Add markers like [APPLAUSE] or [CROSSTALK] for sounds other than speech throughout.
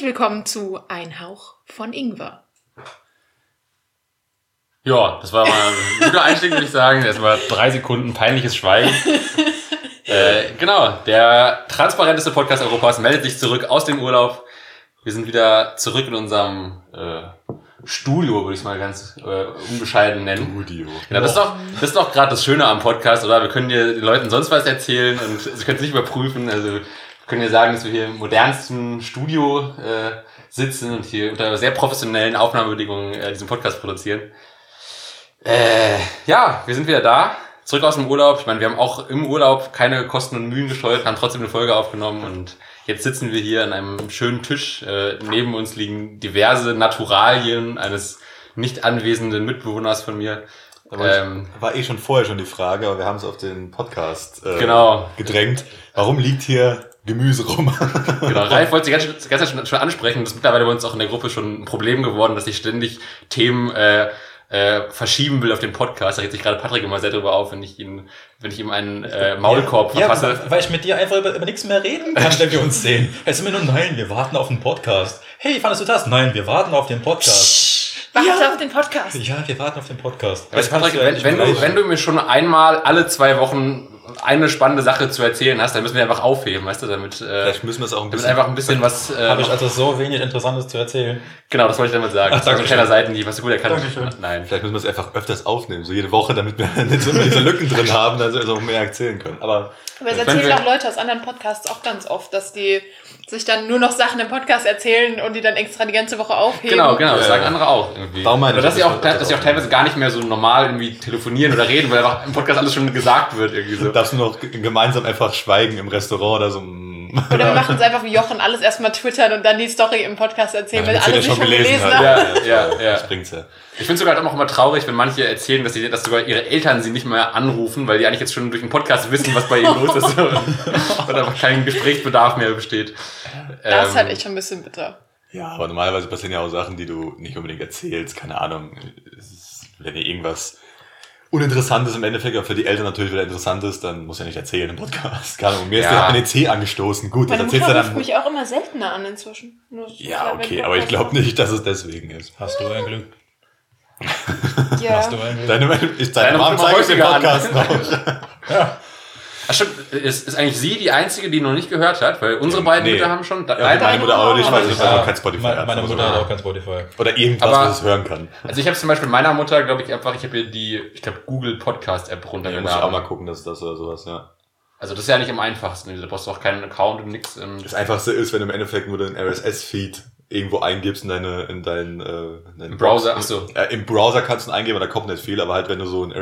Herzlich willkommen zu Ein Hauch von Ingwer. Ja, das war mal ein guter Einstieg, würde ich sagen. Erstmal drei Sekunden peinliches Schweigen. [LAUGHS] äh, genau, der transparenteste Podcast Europas meldet sich zurück aus dem Urlaub. Wir sind wieder zurück in unserem äh, Studio, würde ich es mal ganz äh, unbescheiden nennen. Studio. Genau, das ist doch, das ist doch gerade das Schöne am Podcast, oder? Wir können dir den Leuten sonst was erzählen und sie können es nicht überprüfen. Also können dir sagen, dass wir hier im modernsten Studio äh, sitzen und hier unter sehr professionellen Aufnahmebedingungen äh, diesen Podcast produzieren. Äh, ja, wir sind wieder da, zurück aus dem Urlaub. Ich meine, wir haben auch im Urlaub keine Kosten und Mühen gescheut, haben trotzdem eine Folge aufgenommen und jetzt sitzen wir hier an einem schönen Tisch. Äh, neben uns liegen diverse Naturalien eines nicht anwesenden Mitbewohners von mir. Ähm, war eh schon vorher schon die Frage, aber wir haben es auf den Podcast äh, Genau. gedrängt. Warum liegt hier Gemüse rum? [LAUGHS] Genau, Ralf wollte sie ganz, ganz, ganz schon, schon ansprechen. Das ist mittlerweile bei uns auch in der Gruppe schon ein Problem geworden, dass ich ständig Themen äh, äh, verschieben will auf den Podcast. Da regt sich gerade Patrick immer sehr drüber auf, wenn ich ihn, wenn ich ihm einen äh, Maulkorb Ja, verpasse. weil ich mit dir einfach über, über nichts mehr reden kann, wenn wir uns [LAUGHS] sehen. Es ist immer nur, nein, wir warten auf den Podcast. Hey, fandest du das? Nein, wir warten auf den Podcast. Warte Ja. auf den Podcast. Ja, wir warten auf den Podcast. Weißt du, Das kannst Patrick, ja wenn, wenn, du, wenn du mir schon einmal alle zwei Wochen eine spannende Sache zu erzählen hast, dann müssen wir einfach aufheben, weißt du, damit, äh, Vielleicht müssen wir es auch ein damit bisschen. einfach ein bisschen was. Äh, Habe ich also so wenig Interessantes zu erzählen. genau, das wollte ich damit sagen. Ach, das war so ein danke kleiner. Seitenhieb, was du gut erkannt Dankeschön. Nein. Vielleicht müssen wir es einfach öfters aufnehmen, so jede Woche, damit wir nicht so immer diese Lücken drin haben, dass wir auch mehr erzählen können. Aber Aber es erzählen auch Leute aus anderen Podcasts auch ganz oft, dass die sich dann nur noch Sachen im Podcast erzählen und die dann extra die ganze Woche aufheben. Genau, genau, das Ja, sagen ja. andere auch irgendwie. Warum meine dass sie, dass auch, dass sie auch teilweise gar nicht mehr so normal irgendwie telefonieren oder reden, weil einfach im Podcast alles schon gesagt wird irgendwie so. darfst du noch gemeinsam einfach schweigen im Restaurant oder so. Oder wir machen es einfach wie Jochen, alles erstmal twittern und dann die Story im Podcast erzählen, weil damit alle schon gelesen haben. hat. Ja, ja, ja. Das bringt's ja. Ich finde sogar auch immer traurig, wenn manche erzählen, dass, sie, dass sogar ihre Eltern sie nicht mehr anrufen, weil die eigentlich jetzt schon durch den Podcast wissen, was bei ihnen los ist. und [LAUGHS] einfach kein Gesprächsbedarf mehr besteht. Das ist Ähm, halt echt schon ein bisschen bitter. Ja, aber normalerweise passieren ja auch Sachen, die du nicht unbedingt erzählst. Keine Ahnung. Ist, wenn dir irgendwas Uninteressantes im Endeffekt, aber für die Eltern natürlich wieder interessant ist, dann muss ja nicht erzählen im Podcast. Keine Ahnung. Mir ist Ja. der NEC angestoßen. Gut, das Meine erzählst Mutter du dann. mich auch immer seltener an inzwischen. Nur Ja, okay, aber ich glaube Podcast nicht, dass es deswegen ist. Hast du ein Glück? Ja. Hast du ein Glück? Deine, ich, Deine deine Mom zeigt den häufiger an. Podcast noch. [LAUGHS] Ach stimmt, ist, ist eigentlich sie die Einzige, die noch nicht gehört hat? Weil unsere beiden Nee. Mütter haben schon... Ja, Deine- meine Mutter auch nicht, weil sie Ja. auch kein Spotify Meine, hat. meine Mutter hat auch kein Spotify. Oder irgendwas, Aber- was es hören kann. Also ich habe zum Beispiel meiner Mutter, glaube ich, einfach, ich habe ihr die, ich glaube, Google Podcast App Da muss ich auch mal runtergeladen. gucken, dass das oder sowas, ja. Also das ist ja nicht am einfachsten. Da brauchst du auch keinen Account und nix. ähm, Das Einfachste ist, wenn du im Endeffekt nur den RSS-Feed irgendwo eingibst in deine, in deinen, äh, in deinen Im Browser, Box. ach so. Äh, Im Browser kannst du ihn eingeben, da kommt nicht viel, aber halt wenn du so einen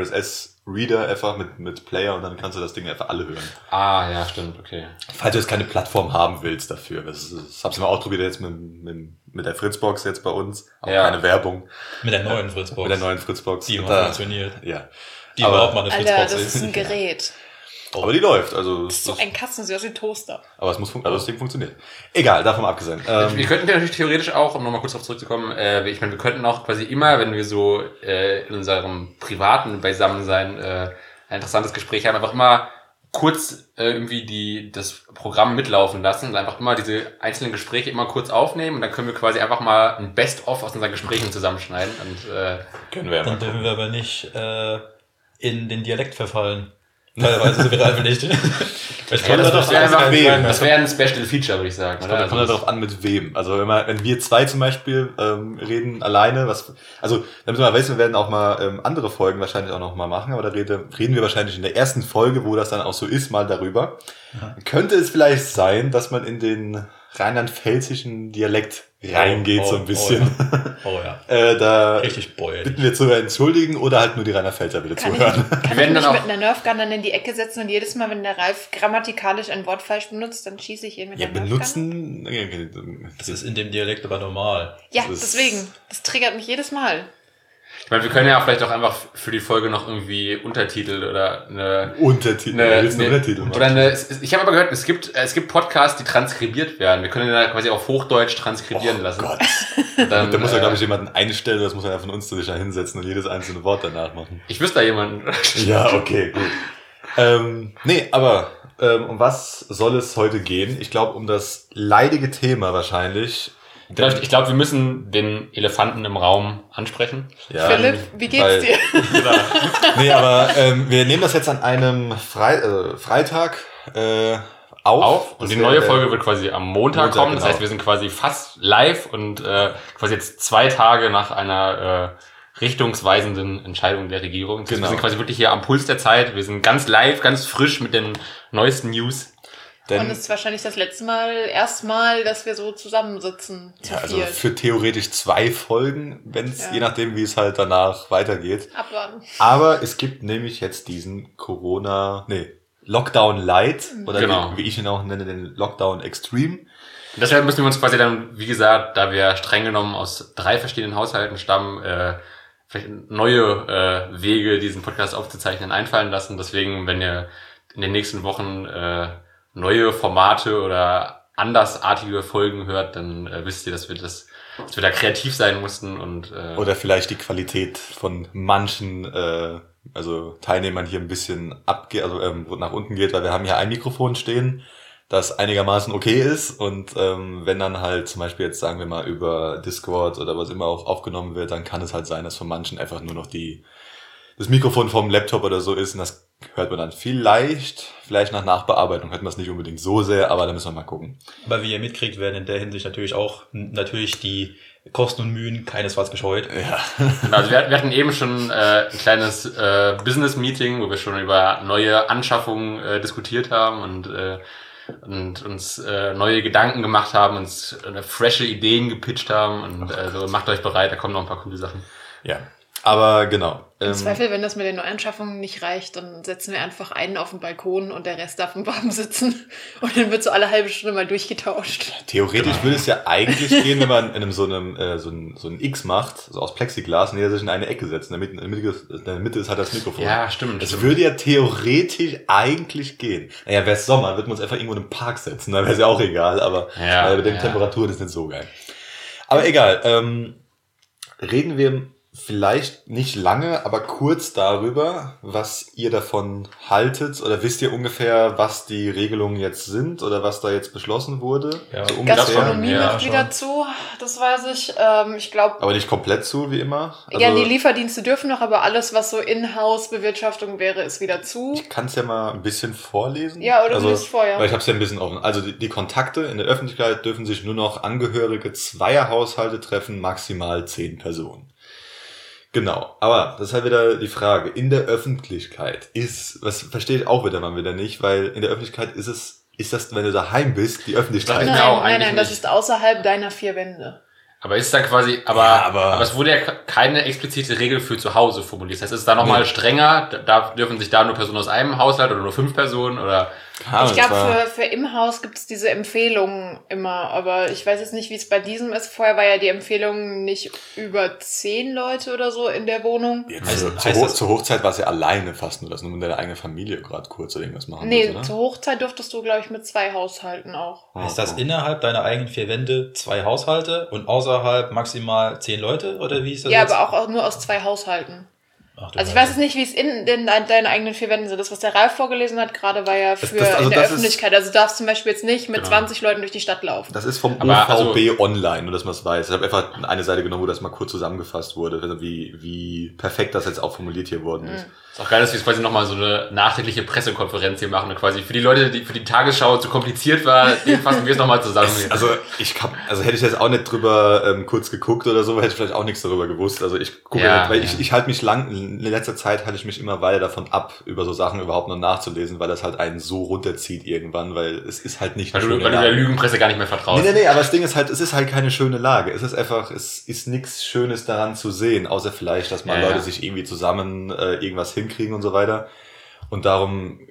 RSS-Reader einfach mit, mit Player und dann kannst du das Ding einfach alle hören. Ah, ja, stimmt, okay. Falls du jetzt keine Plattform haben willst dafür. Das, ist- das hab's mal ausprobiert jetzt mit, mit, mit der Fritzbox jetzt bei uns. Auch Ja. keine Werbung. Mit der neuen Fritzbox. Mit der neuen Fritzbox. Die da- funktioniert. Ja. Die Aber- überhaupt mal eine Alter, Fritzbox das ist ein Gerät. Aber die läuft, also, Das ist so ein Kasten, aus wie ein Toaster. aber es muss fun- also das Ding funktioniert. Egal, davon abgesehen. wir Ähm, könnten ja natürlich theoretisch auch, um nochmal kurz darauf zurückzukommen, äh, ich meine, wir könnten auch quasi immer, wenn wir so äh, in unserem privaten Beisammensein äh, ein interessantes Gespräch haben, einfach immer kurz äh, irgendwie die das Programm mitlaufen lassen und einfach immer diese einzelnen Gespräche immer kurz aufnehmen und dann können wir quasi einfach mal ein Best-of aus unseren Gesprächen zusammenschneiden und äh, können wir Dann dürfen wir aber nicht äh, in den Dialekt verfallen. Teilweise sind wir einfach nicht. [LAUGHS] Ich ja, das, da das doch wäre einfach das wäre ein Special Feature, würde ich sagen. Kommt, Oder? kommt ja Also, darauf an, mit wem. Also wenn, man, wenn wir zwei zum Beispiel ähm, reden alleine, was, also damit man weiß, wir werden auch mal ähm, andere Folgen wahrscheinlich auch noch mal machen, aber da rede, reden wir wahrscheinlich in der ersten Folge, wo das dann auch so ist, mal darüber. Könnte es vielleicht sein, dass man in den rheinland-pfälzischen Dialekt reingeht, Oh, so oh, ein bisschen. [LAUGHS] Oh ja. Äh, da Richtig bäuerlich. bitten wir zu entschuldigen oder halt nur die Rheinland-Pfälzer bitte Kann ich, zuhören. [LAUGHS] kann ich mich mit einer Nerfgun dann in die Ecke setzen und jedes Mal, wenn der Ralf grammatikalisch ein Wort falsch benutzt, dann schieße ich ihn mit Ja, der Nerfgun? benutzen. Das ist in dem Dialekt aber normal. Ja, Das deswegen. Das triggert mich jedes Mal. Ich meine, wir können ja vielleicht auch einfach für die Folge noch irgendwie Untertitel oder eine Untertitel. eine, eine, Untertitel machen? oder eine, ich habe aber gehört, es gibt, es gibt Podcasts, die transkribiert werden. Wir können ja quasi auf Hochdeutsch transkribieren oh lassen. Gott. [LAUGHS] Dann, Da muss ja, äh, glaube ich, jemanden einstellen, das muss er von uns sich da hinsetzen und jedes einzelne Wort danach machen. Ich wüsste da jemanden. Ja, okay, gut. ähm, nee, aber ähm, um was soll es heute gehen? Ich glaube, um das leidige Thema wahrscheinlich. Ich glaube, wir müssen den Elefanten im Raum ansprechen. Ja, Philipp, wie geht's weil- dir? [LAUGHS] Nee, aber ähm, wir nehmen das jetzt an einem Frei äh, Freitag äh, auf. Auf. Und die neue Folge wird quasi am Montag, Montag, kommen. Das genau. heißt, wir sind quasi fast live und äh, quasi jetzt zwei Tage nach einer äh, richtungsweisenden Entscheidung der Regierung. Das heißt, Genau. Wir sind quasi wirklich hier am Puls der Zeit. Wir sind ganz live, ganz frisch mit den neuesten News. Und Denn, es ist wahrscheinlich das letzte Mal, erstmal, dass wir so zusammensitzen. Zu ja, also viert. für theoretisch zwei Folgen, wenn es Ja. je nachdem, wie es halt danach weitergeht. Abwarten. Aber es gibt nämlich jetzt diesen Corona, nee, Lockdown Light oder Genau. wie, wie ich ihn auch nenne, den Lockdown Extreme. Und deshalb müssen wir uns quasi dann, wie gesagt, da wir streng genommen aus drei verschiedenen Haushalten stammen, äh, vielleicht neue äh, Wege, diesen Podcast aufzuzeichnen, einfallen lassen. Deswegen, wenn ihr in den nächsten Wochen äh, neue Formate oder andersartige Folgen hört, dann äh, wisst ihr, dass wir das, dass wir da kreativ sein mussten und äh, Oder vielleicht die Qualität von manchen, äh, also Teilnehmern hier ein bisschen abgeht, also ähm, nach unten geht, weil wir haben hier ein Mikrofon stehen, das einigermaßen okay ist und ähm, wenn dann halt zum Beispiel jetzt sagen wir mal über Discord oder was immer auch aufgenommen wird, dann kann es halt sein, dass von manchen einfach nur noch die das Mikrofon vom Laptop oder so ist und das hört man dann vielleicht, vielleicht nach Nachbearbeitung hört man es nicht unbedingt so sehr, aber da müssen wir mal gucken. Aber wie ihr mitkriegt, werden in der Hinsicht natürlich auch natürlich die Kosten und Mühen keinesfalls gescheut. Ja. Genau, also wir, wir hatten eben schon äh, ein kleines äh, Business-Meeting, wo wir schon über neue Anschaffungen äh, diskutiert haben und, äh, und uns äh, neue Gedanken gemacht haben, uns äh, frische Ideen gepitcht haben und äh, so macht euch bereit, da kommen noch ein paar coole Sachen. Ja. Aber genau. Im ähm, Zweifel, wenn das mit den Neuanschaffungen nicht reicht, dann setzen wir einfach einen auf den Balkon und der Rest darf im Warmen sitzen. [LAUGHS] Und dann wird so alle halbe Stunde mal durchgetauscht. Theoretisch würde es ja eigentlich gehen, wenn man in einem so einem äh, so ein, so ein X macht, so aus Plexiglas, und jeder sich in eine Ecke setzt. In der Mitte, in der Mitte, ist, in der Mitte ist halt das Mikrofon. Ja, stimmt. Das stimmt. würde ja theoretisch eigentlich gehen. Naja, wäre es Sommer, wird man uns einfach irgendwo in einem Park setzen, dann wäre es ja auch egal, aber Ja, äh, mit den ja. Temperaturen ist nicht so geil. Aber egal, ähm, reden wir vielleicht nicht lange, aber kurz darüber, was ihr davon haltet oder wisst ihr ungefähr, was die Regelungen jetzt sind oder was da jetzt beschlossen wurde? Ja. so ungefähr. Gastronomie ja, macht schon. wieder zu, das weiß ich. Ähm, ich glaube, Aber nicht komplett zu, wie immer. Also, ja, die Lieferdienste dürfen noch, aber alles, was so Inhouse-Bewirtschaftung wäre, ist wieder zu. ich kann es ja mal ein bisschen vorlesen. Ja, oder du also, liest vor, ja. Weil ich habe es ja ein bisschen offen. Also die, die Kontakte in der Öffentlichkeit dürfen sich nur noch Angehörige zweier Haushalte treffen, maximal zehn Personen. Genau, aber das ist halt wieder die Frage. In der Öffentlichkeit ist, was verstehe ich auch wieder mal wieder nicht, weil in der Öffentlichkeit ist es, ist das, wenn du daheim bist, die Öffentlichkeit. Nein, Nein, auch nein, nein, das nicht. ist außerhalb deiner vier Wände. Aber ist da quasi, aber, Ja, aber- aber, es wurde ja keine explizite Regel für zu Hause formuliert. Das heißt, es ist da nochmal Nee. strenger, da- da dürfen sich da nur Personen aus einem Haushalt oder nur fünf Personen oder Ahnung, ich glaube, für, für im Haus gibt es diese Empfehlungen immer, aber ich weiß jetzt nicht, wie es bei diesem ist. Vorher war ja die Empfehlung nicht über zehn Leute oder so in der Wohnung. also, Also, zur, heißt Ho das- zur Hochzeit war es ja alleine fast nur, dass nur mit deiner eigenen Familie gerade kurz oder irgendwas machen Nee, muss, oder? zur Hochzeit durftest du, glaube ich, mit zwei Haushalten auch. Ist das innerhalb deiner eigenen vier Wände zwei Haushalte und außerhalb maximal zehn Leute? Oder wie ist das Ja, jetzt? aber auch nur aus zwei Haushalten. Ach, Also ich weiß jetzt nicht, wie es in den, deinen eigenen vier Wänden sind. Das, was der Ralf vorgelesen hat, gerade war ja für Das- das- also in der das ist- Öffentlichkeit. Also du darfst zum Beispiel jetzt nicht mit Genau. 20 Leuten durch die Stadt laufen. Das ist vom Aber OVB online, nur dass man es weiß. Ich habe einfach eine Seite genommen, wo das mal kurz zusammengefasst wurde, also wie, wie perfekt das jetzt auch formuliert hier worden ist. Ist auch geil, dass wir jetzt quasi nochmal so eine nachträgliche Pressekonferenz hier machen und quasi für die Leute, die für die Tagesschau zu kompliziert war, [LAUGHS] denen fassen wir es nochmal zusammen. hier. Also ich hab, also hätte ich jetzt auch nicht drüber ähm, kurz geguckt oder so, hätte ich vielleicht auch nichts darüber gewusst. Also ich gucke, Ja, nicht, weil ja. ich, ich halte mich lang, in letzter Zeit halte ich mich immer weiter davon ab, über so Sachen überhaupt noch nachzulesen, weil das halt einen so runterzieht irgendwann, weil es ist halt nicht Weil du, weil du der. Lügenpresse gar nicht mehr vertraust. Nee, nee, nee, aber das Ding ist halt, es ist halt keine schöne Lage. Es ist einfach, es ist nichts Schönes daran zu sehen, außer vielleicht, dass mal Ja, Leute sich irgendwie zusammen äh, irgendwas hinkriegen und so weiter. Und darum äh,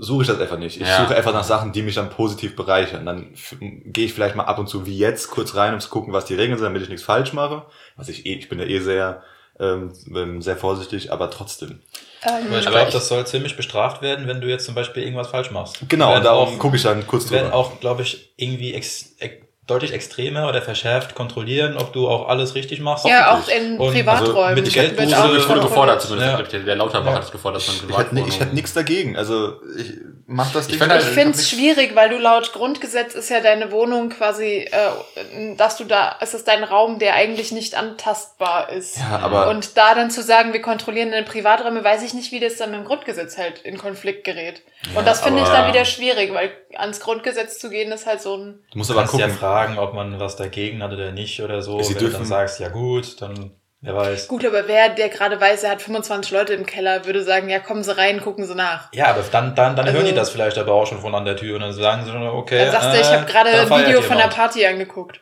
suche ich das einfach nicht. Ich Ja. suche einfach nach Sachen, die mich dann positiv bereichern. Dann gehe ich vielleicht mal ab und zu wie jetzt kurz rein, um zu gucken, was die Regeln sind, damit ich nichts falsch mache. Was ich eh, ich bin ja eh sehr, ähm, sehr vorsichtig, aber trotzdem. Ähm, ich glaube, das soll ziemlich bestraft werden, wenn du jetzt zum Beispiel irgendwas falsch machst. Genau, Werden und darum auch- gucke ich dann kurz werden drüber. auch, glaube ich, irgendwie ex ex deutlich extremer oder verschärft kontrollieren, ob du auch alles richtig machst. ja, auch in Und Privaträumen. also mit wird Geldbuße Also, das wurde gefordert zumindest. Ja. Ich Der Lauterbach Ja. hat es gefordert, man ich hätte, ich hätte nichts dagegen. Also ich mach das Ich Ding Ich Ich finde es schwierig, weil du laut Grundgesetz ist ja deine Wohnung quasi, äh, dass du da, es ist dein Raum, der eigentlich nicht antastbar ist. Ja, aber Und da dann zu sagen, wir kontrollieren deine Privaträume, weiß ich nicht, wie das dann mit dem Grundgesetz halt in Konflikt gerät. Und das finde ich dann wieder schwierig, weil ans Grundgesetz zu gehen ist halt so ein. du musst Du aber kannst ja gucken. fragen, ob man was dagegen hat oder nicht oder so. Sie Wenn du dürfen- dann sagst, ja gut, dann wer weiß. Gut, aber wer, der gerade weiß, er hat 25 Leute im Keller, würde sagen, ja, kommen Sie rein, gucken Sie nach. Ja, aber dann, dann, dann hören Also- die das vielleicht aber auch schon von an der Tür und dann sagen sie schon, okay. Dann sagst du, ich äh, habe gerade ein Video von der. Party angeguckt.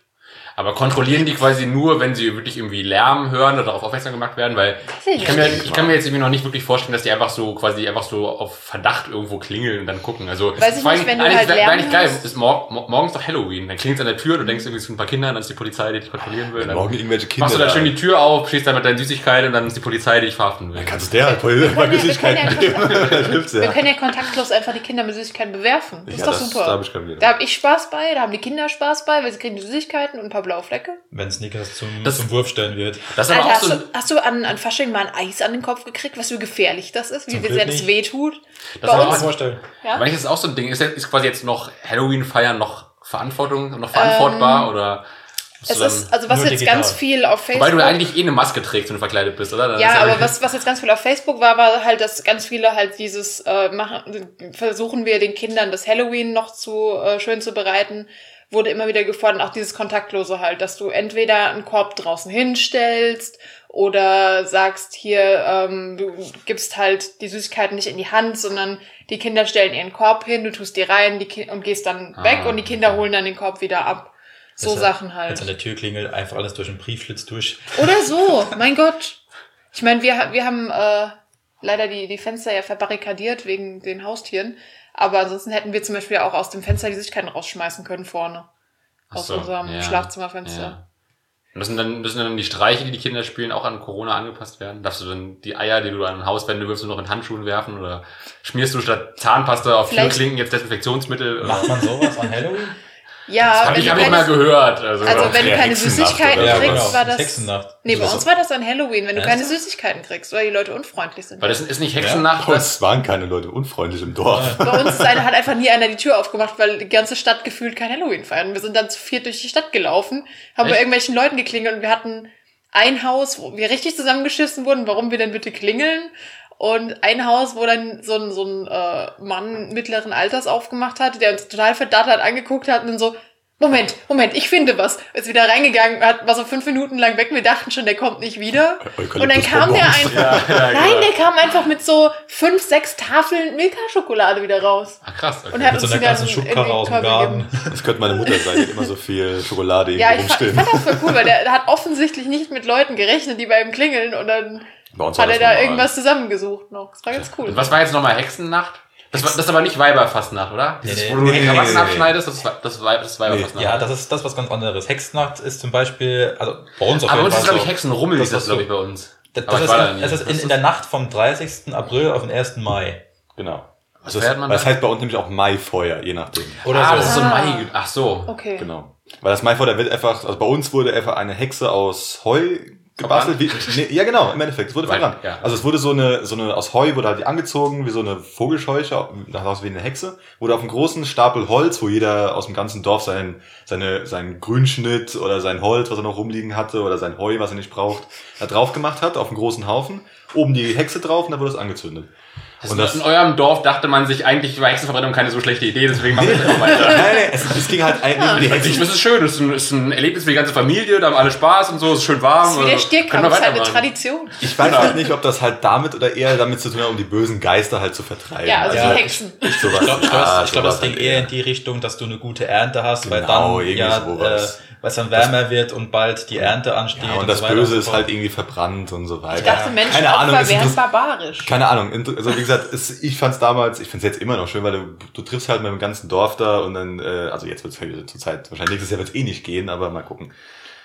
Aber kontrollieren die quasi nur, wenn sie wirklich irgendwie Lärm hören oder darauf aufmerksam gemacht werden? Weil ich kann, mir, ich kann mir jetzt irgendwie noch nicht wirklich vorstellen, dass die einfach so quasi einfach so auf Verdacht irgendwo klingeln und dann gucken. Also Weiß ich vor nicht, wenn du eigentlich halt eigentlich geil. Ist mor mor morgens doch Halloween. Dann klingelt an der Tür, du denkst irgendwie es sind ein paar Kinder, dann ist die Polizei, die dich kontrollieren will. Dann morgen irgendwelche Kinder machst du dann da- schön die Tür auf, stehst da mit deinen Süßigkeiten und dann ist die Polizei, die dich verhaften will. Dann kannst du der halt wir Süßigkeiten können geben. [LAUGHS] Wir ja. können ja kontaktlos einfach die Kinder mit Süßigkeiten bewerfen. Das ist doch das- super. da hab ich kein Problem. Da habe ich Spaß bei, da haben die Kinder Spaß bei, weil sie kriegen die Süßigkeiten und ein paar blaue Flecke. Wenn Snickers zum, Das- zum Wurf stellen wird. Das Alter, hast, so du, hast du an, an Fasching mal ein Eis an den Kopf gekriegt, was für gefährlich das ist, wie sehr das wehtut? Das Bei Kann ich mir uns, vorstellen. ja? Aber ist das auch so ein Ding? Ist, ist quasi jetzt noch Halloween feiern noch Verantwortung, noch verantwortbar oder Ähm, es du dann- ist, also was jetzt digital. ganz viel auf Facebook. Wobei du eigentlich eh eine Maske trägst, wenn du verkleidet bist, oder? Dann ja, aber was, was jetzt ganz viel auf Facebook war, war halt, dass ganz viele halt dieses äh, machen, versuchen wir den Kindern das Halloween noch zu äh, schön zu bereiten, wurde immer wieder gefordert, auch dieses Kontaktlose halt, dass du entweder einen Korb draußen hinstellst oder sagst hier, ähm, du gibst halt die Süßigkeiten nicht in die Hand, sondern die Kinder stellen ihren Korb hin, du tust die rein die Ki und gehst dann Ah, weg und die Kinder holen dann den Korb wieder ab. So Besser, Sachen Als halt. an der Tür klingelt, einfach alles durch den Briefschlitz durch. Oder so, [LAUGHS] mein Gott. Ich meine, wir, wir haben äh, leider die, die Fenster ja verbarrikadiert wegen den Haustieren. Aber ansonsten hätten wir zum Beispiel auch aus dem Fenster die Süßigkeiten rausschmeißen können vorne. Ach Aus so, unserem ja, Schlafzimmerfenster. Ja. Und müssen dann, müssen dann die Streiche, die die Kinder spielen, auch an Corona angepasst werden? Darfst du dann die Eier, die du an ein Haus wenden wirfst, nur noch in Handschuhen werfen? Oder schmierst du statt Zahnpasta auf Vielleicht- Türklinken jetzt Desinfektionsmittel? Oder? Macht man sowas an Halloween? Ja, Hab wenn ich, du hab ich mal keine, gehört. Also, also wenn du Ja, keine Süßigkeiten oder kriegst, sowas. war das. Hexennacht. Nee, bei Also uns war das an Halloween, wenn du keine? Süßigkeiten kriegst, weil die Leute unfreundlich sind. weil das ist nicht Hexennacht. Das, es waren keine Leute unfreundlich im Dorf. Bei uns ist eine, hat einfach nie einer die Tür aufgemacht, weil die ganze Stadt gefühlt kein Halloween feiern. Wir sind dann zu viert durch die Stadt gelaufen, haben bei Echt? irgendwelchen Leuten geklingelt und wir hatten ein Haus, wo wir richtig zusammengeschissen wurden, warum wir denn bitte klingeln. Und ein Haus, wo dann so ein, so ein äh, Mann mittleren Alters aufgemacht hat, der uns total verdattert angeguckt hat und dann so, Moment, Moment, ich finde was. Ist wieder reingegangen, hat, war so fünf Minuten lang weg. Wir dachten schon, der kommt nicht wieder. Und dann kam der einfach, ja, ja, nein, genau. der kam einfach mit so fünf, sechs Tafeln Milka-Schokolade wieder raus. Ach krass. Okay. Und hat Mit so uns einer wieder ganzen Schubkarre aus dem Garten. gegeben. Das könnte meine Mutter sein, die immer so viel Schokolade Ja, irgendwo ich fand, ich rumstehen. fand das voll cool, weil der, hat offensichtlich nicht mit Leuten gerechnet, die bei ihm klingeln und dann hat er das da normal. irgendwas zusammengesucht noch. Das war ganz cool. Und was war jetzt nochmal Hexennacht? Das, war, das ist aber nicht Weiberfastnacht, oder? Dieses, Nee, wo nee. du Nee, die nee, Krawatten nee, abschneidest, das ist, das ist, Weib- das ist Weiberfastnacht. Ja, das ist das ist was ganz anderes. Hexnacht ist zum Beispiel, also bei uns auf aber bei jeden uns ist, Fall glaube ich. Hexenrummel, Das ist das, glaube ich, bei uns. Das, Aber das da ist, nie. es ist in, Das in der Nacht vom 30. April auf den 1. Mai. Genau. Was Das, man das da? heißt bei uns nämlich auch Maifeuer, je nachdem. Oder ah, so. das ist so ein. Mai. Ach so. Okay. Genau. Weil das Maifeuer, da wird einfach, also bei uns wurde einfach eine Hexe aus Heu gebastelt. Wie, nee, ja, genau, im Endeffekt. Es wurde verbrannt. ja. Also es wurde so eine, so eine, aus Heu wurde halt angezogen, wie so eine Vogelscheuche, daraus wie eine Hexe. Wurde auf einem großen Stapel Holz, wo jeder aus dem ganzen Dorf seinen, seine, seinen Grünschnitt oder sein Holz, was er noch rumliegen hatte, oder sein Heu, was er nicht braucht, da drauf gemacht hat, auf einen großen Haufen. Oben die Hexe drauf und da wurde es angezündet. Und das, in eurem Dorf dachte man sich, eigentlich war Hexenverbrennung keine so schlechte Idee, deswegen machen wir es einfach weiter. nein, nein, es, es ging halt eigentlich um die Ich Hexen. finde es schön, es ist, ein, es ist ein Erlebnis für die ganze Familie, da haben alle Spaß und so, es ist schön warm. Das ist wie der also, Stierkampf, das ist halt eine. Tradition. Ich weiß halt nicht, ob das halt damit oder eher damit zu tun hat, um die bösen Geister halt zu vertreiben. Ja, also Ja, die Hexen. sowas. Ich glaube, ich glaub, Ah, ich glaub, das ging halt eher in die Richtung, dass du eine gute Ernte hast, weil Genau, dann irgendwie ja, sowas. äh, weil es dann wärmer wird und bald die Ernte ansteht. Ja, und das so Böse und ist halt irgendwie verbrannt und so weiter. Ich dachte, Keine Ahnung, es wären barbarisch. Keine Ahnung, also wie gesagt, es, ich fand's damals, ich find's jetzt immer noch schön, weil du, du triffst halt mit dem ganzen Dorf da und dann, äh, also jetzt wird's halt zur Zeit, wahrscheinlich nächstes Jahr wird's eh nicht gehen, aber mal gucken.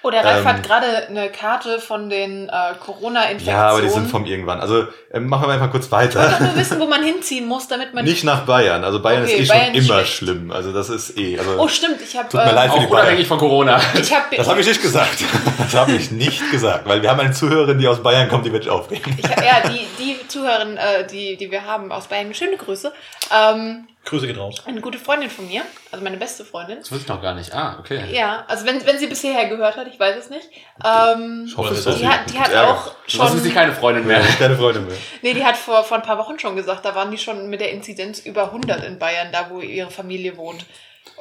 Oh, der Ralf Ähm, hat gerade eine Karte von den äh, Corona-Infektionen. Ja, aber die sind vom irgendwann. Also ähm, machen wir einfach kurz Ich wollte weiter. doch nur wissen, wo man hinziehen muss, damit man [LAUGHS] Nicht nach Bayern. Also Bayern Okay, ist eh Bayern schon ist immer schlecht. schlimm. Also das ist eh. Also Oh, stimmt, ich habe Tut mir leid für die Auch unabhängig von Corona. ich habe das habe ich nicht gesagt. Das habe ich nicht gesagt, weil wir haben eine Zuhörerin, die aus Bayern kommt, die wird sich aufregen. ich, ja, die die Zuhörerin, äh, die die wir haben aus Bayern, schöne Grüße. Ähm, Grüße geht raus. eine gute Freundin von mir, also meine beste Freundin. Das wusste ich noch gar nicht. Ah, okay. Ja, also wenn, wenn sie bis hierher gehört hat, ich weiß es nicht. Ähm, Ich hoffe, es Die hat, die hat Ärger. auch Sonst ist sie schon, keine Freundin mehr. Keine Freude mehr. nee, die hat vor, vor ein paar Wochen schon gesagt, da waren die schon mit der Inzidenz über 100 in Bayern, da wo ihre Familie wohnt.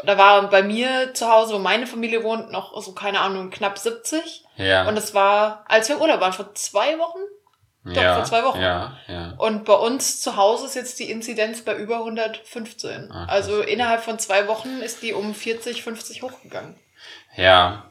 Da war bei mir zu Hause, wo meine Familie wohnt, noch so, keine Ahnung, knapp 70. Ja. Und es war, als wir im Urlaub waren, vor zwei Wochen. Doch, ja, vor zwei Wochen. Ja, ja. Und bei uns zu Hause ist jetzt die Inzidenz bei über 115. Ah, krass. also innerhalb von zwei Wochen ist die um 40, 50 hochgegangen. Ja.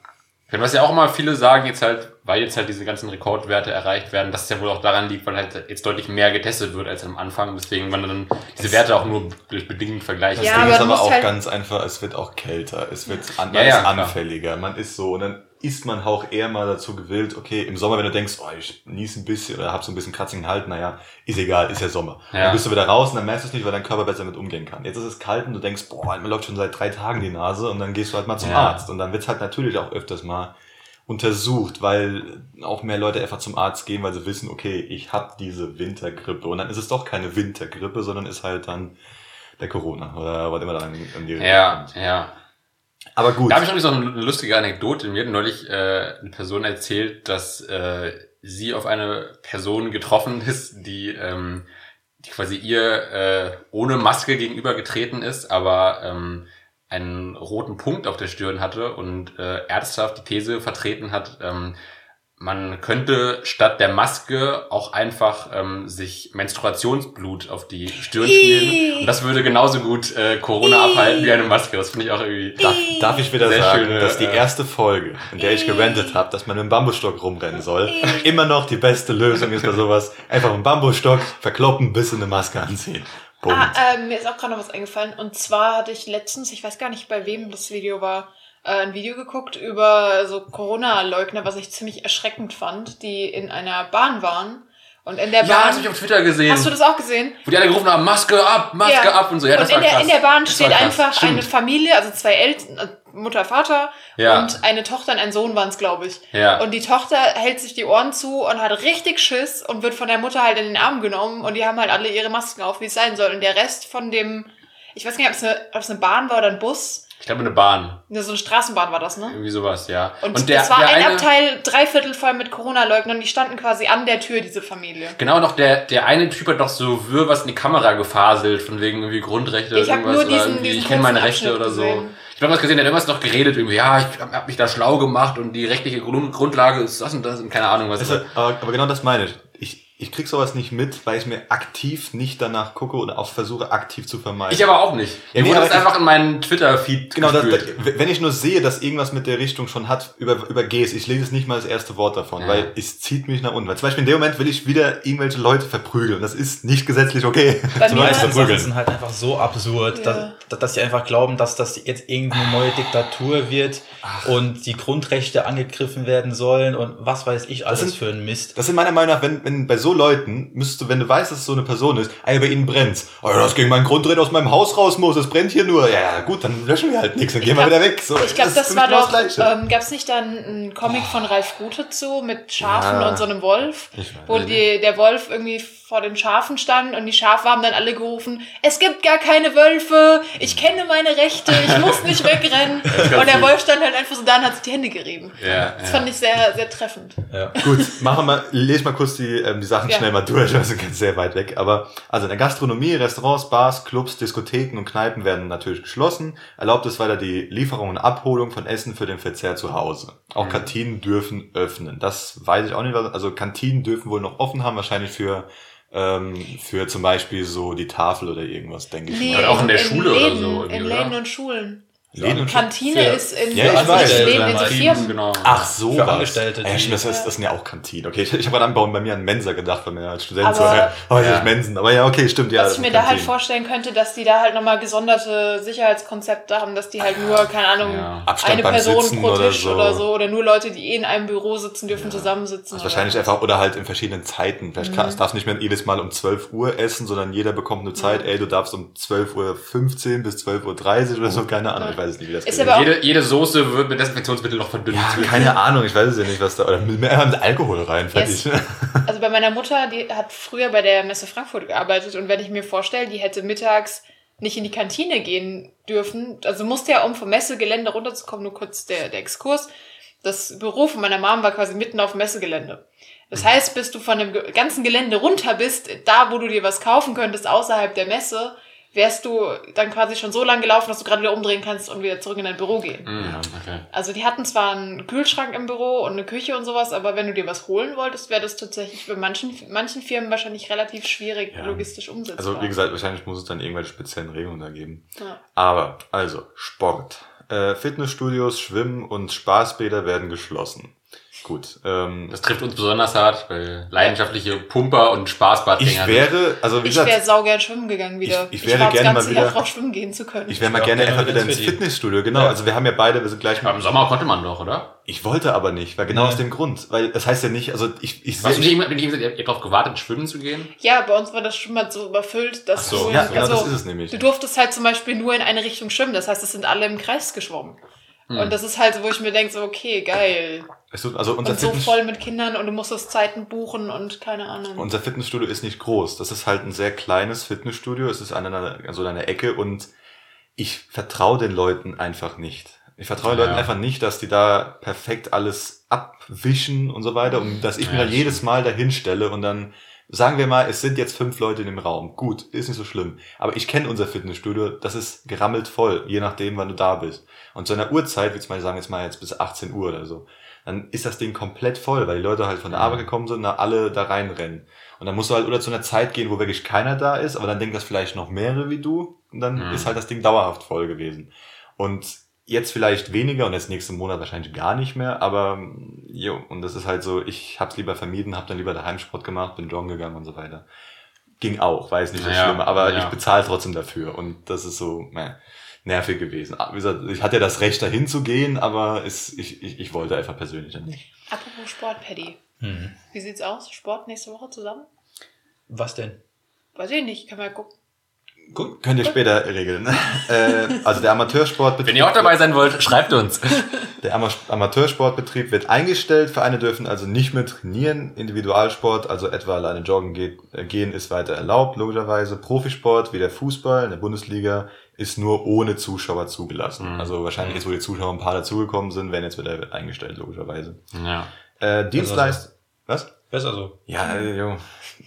Was ja auch immer viele sagen, jetzt halt, weil jetzt halt diese ganzen Rekordwerte erreicht werden, dass es ja wohl auch daran liegt, weil halt jetzt deutlich mehr getestet wird als am Anfang. Deswegen man dann diese Werte auch nur durch bedingt vergleichen. Ja, Das Ding aber ist aber auch halt- ganz einfach, es wird auch kälter, es wird an, man Ja, ja, ist klar. anfälliger, man ist so und dann ist man auch eher mal dazu gewillt, okay, im Sommer, wenn du denkst, oh, ich niese ein bisschen oder hab so ein bisschen kratzigen Halt, naja, ist egal, ist ja Sommer. Ja. Dann bist du wieder raus und dann merkst du es nicht, weil dein Körper besser damit umgehen kann. Jetzt ist es kalt und du denkst, boah, mir läuft schon seit drei Tagen die Nase und dann gehst du halt mal zum Ja. Arzt und dann wird's halt natürlich auch öfters mal untersucht, weil auch mehr Leute einfach zum Arzt gehen, weil sie wissen, okay, ich habe diese Wintergrippe und dann ist es doch keine Wintergrippe, sondern ist halt dann der Corona oder was immer dann in, in die Richtung Ja, kommt. ja. Aber gut. Da habe ich noch eine lustige Anekdote. Mir hat neulich äh, eine Person erzählt, dass äh, sie auf eine Person getroffen [LAUGHS] ist, die, ähm, die quasi ihr äh, ohne Maske gegenübergetreten ist, aber ähm, einen roten Punkt auf der Stirn hatte und äh, ernsthaft die These vertreten hat, ähm, man könnte statt der Maske auch einfach ähm, sich Menstruationsblut auf die Stirn schmieren. Und das würde genauso gut äh, Corona abhalten wie eine Maske. Das finde ich auch irgendwie. Darf, darf ich wieder Sehr sagen, schöne, dass die äh, erste Folge, in der ich gerantet habe, dass man mit dem Bambusstock rumrennen soll, immer noch die beste Lösung ist bei sowas. Einfach einen Bambusstock verkloppen, bis in eine Maske anziehen. Punkt. Ah, äh, mir ist auch gerade noch was eingefallen. Und zwar hatte ich letztens, ich weiß gar nicht, bei wem das Video war, ein Video geguckt über so Corona-Leugner, was ich ziemlich erschreckend fand, die in einer Bahn waren. Und in der Ja, das Bahn. habe ich auf Twitter gesehen. hast du das auch gesehen? wo die alle gerufen haben, Maske ab, Maske Ja. ab und so. Ja, das und in war der, krass. in der Bahn Das steht einfach Stimmt. eine Familie, also zwei Eltern, äh, Mutter, Vater Ja. und eine Tochter und ein Sohn waren es, glaube ich. Ja. Und die Tochter hält sich die Ohren zu und hat richtig Schiss und wird von der Mutter halt in den Arm genommen und die haben halt alle ihre Masken auf, wie es sein soll. Und der Rest von dem, ich weiß nicht, ob es eine, ob es eine Bahn war oder ein Bus, Ich glaube, eine Bahn. ne, so eine Straßenbahn war das, ne? Irgendwie sowas, ja. Und, der, das war der ein eine, Abteil dreiviertel voll mit Corona-Leugnern, die standen quasi an der Tür, diese Familie. Genau, noch der, der eine Typ hat doch so wirr was in die Kamera gefaselt, von wegen irgendwie Grundrechte Ich hab irgendwas. nur oder diesen- diesen ich kenne meine Rechte oder so. Gesehen. Ich habe was gesehen, der hat irgendwas noch geredet, irgendwie, ja, ich hab mich da schlau gemacht und die rechtliche Grund, Grundlage ist das und das und keine Ahnung was. Also, aber, aber genau das meine ich. Ich, krieg sowas nicht mit, weil ich mir aktiv nicht danach gucke oder auch versuche aktiv zu vermeiden. ich aber auch nicht. Ja, Mir nee, das einfach in meinen Twitter-Feed Genau, das, das, wenn ich nur sehe, dass irgendwas mit der Richtung schon hat, über, übergehe es. Ich lese es nicht mal das erste Wort davon, Ja. weil es zieht mich nach unten. Weil zum Beispiel in dem Moment will ich wieder irgendwelche Leute verprügeln. Das ist nicht gesetzlich okay. [LAUGHS] Mir- Leute Sachen verprügeln. sind halt einfach so absurd, Ja. Dass, sie einfach glauben, dass das jetzt irgendeine neue Diktatur wird und die Grundrechte angegriffen werden sollen und was weiß ich alles sind- für ein Mist. Das sind meiner Meinung nach, wenn, wenn bei so Leuten müsstest du, wenn du weißt, dass es so eine Person ist, ey, bei ihnen brennt's. Oh, das gegen mein Grundrecht aus meinem Haus raus muss, es brennt hier nur. Ja, gut, dann löschen wir halt nichts, dann gehen wir wieder weg. So, Ich glaube, das, für war genau doch, das ähm, gab es nicht dann einen Comic von Ralf Rute zu mit Schafen Ja. und so einem Wolf, wo die, der Wolf irgendwie vor den Schafen stand und die Schafe haben dann alle gerufen, es gibt gar keine Wölfe, ich kenne meine Rechte, ich muss nicht wegrennen. [LAUGHS] Und der Wolf stand halt einfach so da und hat sich die Hände gerieben. Ja, Das ja. fand ich sehr, sehr treffend. Ja. Gut, machen wir, lese mal kurz die, ähm, die Sachen Ja. schnell mal durch, wir sind ganz sehr weit weg. Aber also in der Gastronomie, Restaurants, Bars, Clubs, Diskotheken und Kneipen werden natürlich geschlossen. Erlaubt ist weiter die Lieferung und Abholung von Essen für den Verzehr zu Hause. Auch Mhm. Kantinen dürfen öffnen. Das weiß ich auch nicht. Also Kantinen dürfen wohl noch offen haben, wahrscheinlich für ähm, für zum Beispiel so die Tafel oder irgendwas, denke ich Nee, mal. Oder auch in der Schule oder Läden, so irgendwie, In oder? Läden und Schulen. Läden und Kantine Für- ist in, Ja, ich also weiß. Läden, in Firmen. Genau. Ach so, Für was. Angestellte, Ja, stimmt, das, ist, das sind ja auch Kantinen. Okay, ich, ich habe gerade bei mir an Mensa gedacht, weil mir als Student Aber- so, ja, oh, Ja. ja. Mensen. Aber ja, okay, stimmt, ja. Was ich mir da halt Kantinen. vorstellen könnte, dass die da halt nochmal gesonderte Sicherheitskonzepte haben, dass die halt nur, keine Ahnung, Ja. Eine beim Person Sitzen pro oder Tisch so. oder so. Oder nur Leute, die eh in einem Büro sitzen dürfen, zusammensitzen. Also wahrscheinlich oder? einfach, oder halt in verschiedenen Zeiten. Vielleicht Mhm. kann, es darf nicht mehr jedes Mal um 12 Uhr essen, sondern jeder bekommt eine Zeit, ey, du darfst um 12.15 Uhr bis 12.30 Uhr oder so, keine Ahnung, Ja. Weiß es nicht, wie das Ist Jede, jede Soße wird mit Desinfektionsmittel noch verdünnt. ja, keine Ahnung, ich weiß es ja nicht, was da, oder mit, mehr mit Alkohol rein, fertig. Yes. Also bei meiner Mutter, die hat früher bei der Messe Frankfurt gearbeitet und wenn ich mir vorstelle, die hätte mittags nicht in die Kantine gehen dürfen, also musste ja, um vom Messegelände runterzukommen, nur kurz der, der Exkurs, das Büro von meiner Mom war quasi mitten auf dem Messegelände. Das heißt, bis du von dem ganzen Gelände runter bist, da wo du dir was kaufen könntest, außerhalb der Messe, wärst du dann quasi schon so lang gelaufen, dass du gerade wieder umdrehen kannst und wieder zurück in dein Büro gehen. Mhm, okay. Also die hatten zwar einen Kühlschrank im Büro und eine Küche und sowas, aber wenn du dir was holen wolltest, wäre das tatsächlich bei manchen, manchen Firmen wahrscheinlich relativ schwierig Ja. logistisch umsetzbar. Also wie gesagt, wahrscheinlich muss es dann irgendwelche speziellen Regelungen da geben. Ja. Aber, also, Sport. Äh, Fitnessstudios, Schwimmen und Spaßbäder werden geschlossen. Gut. Ähm, Das trifft uns besonders hart, weil leidenschaftliche Pumper und Spaßbadgänger. ich wäre, also wie Ich wäre gesagt, saugern schwimmen gegangen wieder. Ich- ich wäre warte gerne mal Jahr wieder- drauf schwimmen gehen zu können. ich wäre mal Ja, gerne einfach wieder ins. Fitnessstudio, genau. Ja. Also wir haben ja beide, wir sind gleich Aber im Sommer konnte man doch, oder? Ich wollte aber nicht, weil genau Nee. aus dem Grund. Weil das heißt ja nicht, also ich, ich Hast du sehe. nicht, wenn ich gesagt, ihr darauf gewartet, schwimmen zu gehen? ja, bei uns war das schon mal so überfüllt, dass Ach so, du, Ja, genau also, das ist es nämlich. du durftest halt zum Beispiel nur in eine Richtung schwimmen. Das heißt, es sind alle im Kreis geschwommen. Hm. Und das ist halt so, wo ich mir denke, so, okay, geil. Es tut- Also unser, Und so Fitness, voll mit Kindern und du musstest Zeiten buchen und keine Ahnung. unser Fitnessstudio ist nicht groß. Das ist halt ein sehr kleines Fitnessstudio. Es ist an einer, also an einer Ecke und ich vertraue den Leuten einfach nicht. Ich vertraue den Ja. Leuten einfach nicht, dass die da perfekt alles abwischen und so weiter und dass ich Ja, mir da das jedes Mal dahin stelle und dann sagen wir mal, es sind jetzt fünf Leute in dem Raum. Gut, ist nicht so schlimm. Aber ich kenne unser Fitnessstudio, das ist gerammelt voll, je nachdem, wann du da bist. Und zu einer Uhrzeit, wie zum Beispiel sagen, jetzt mal jetzt bis 18 Uhr oder so, dann ist das Ding komplett voll, weil die Leute halt von der. Arbeit gekommen sind und da alle da reinrennen. Und dann musst du halt oder zu einer Zeit gehen, wo wirklich keiner da ist, aber dann denken das vielleicht noch mehrere wie du und dann Mhm. ist halt das Ding dauerhaft voll gewesen. Und jetzt vielleicht weniger und jetzt nächsten Monat wahrscheinlich gar nicht mehr, aber jo, und das ist halt so, ich hab's lieber vermieden, hab dann lieber daheim Sport gemacht, bin joggen gegangen und so weiter. Ging auch, jetzt nicht so Ja, schlimm, aber ja. ich bezahle trotzdem dafür und das ist so, meh, nervig gewesen. Ah, Wie gesagt, ich hatte ja das Recht dahin zu gehen, aber es, ich, ich, ich wollte einfach persönlich dann nicht. Apropos Sport, Paddy. Hm. Wie sieht's aus? Sport nächste Woche zusammen? Was denn? Weiß ich nicht, kann man ja gucken. Gut, könnt ihr später regeln. [LAUGHS] äh, also der Amateursport Wenn ihr auch dabei sein wollt, schreibt uns. [LAUGHS] Der Ama- Amateursportbetrieb wird eingestellt. Vereine dürfen also nicht mehr trainieren. Individualsport, also etwa alleine joggen geht, äh, gehen, ist weiter erlaubt, logischerweise. Profisport wie der Fußball in der Bundesliga ist nur ohne Zuschauer zugelassen. Mhm. Also wahrscheinlich jetzt, wo die Zuschauer ein paar dazugekommen sind, werden jetzt wieder eingestellt, logischerweise. Ja. Äh, Dienstleist... Was? Besser so. Ja, äh, jo.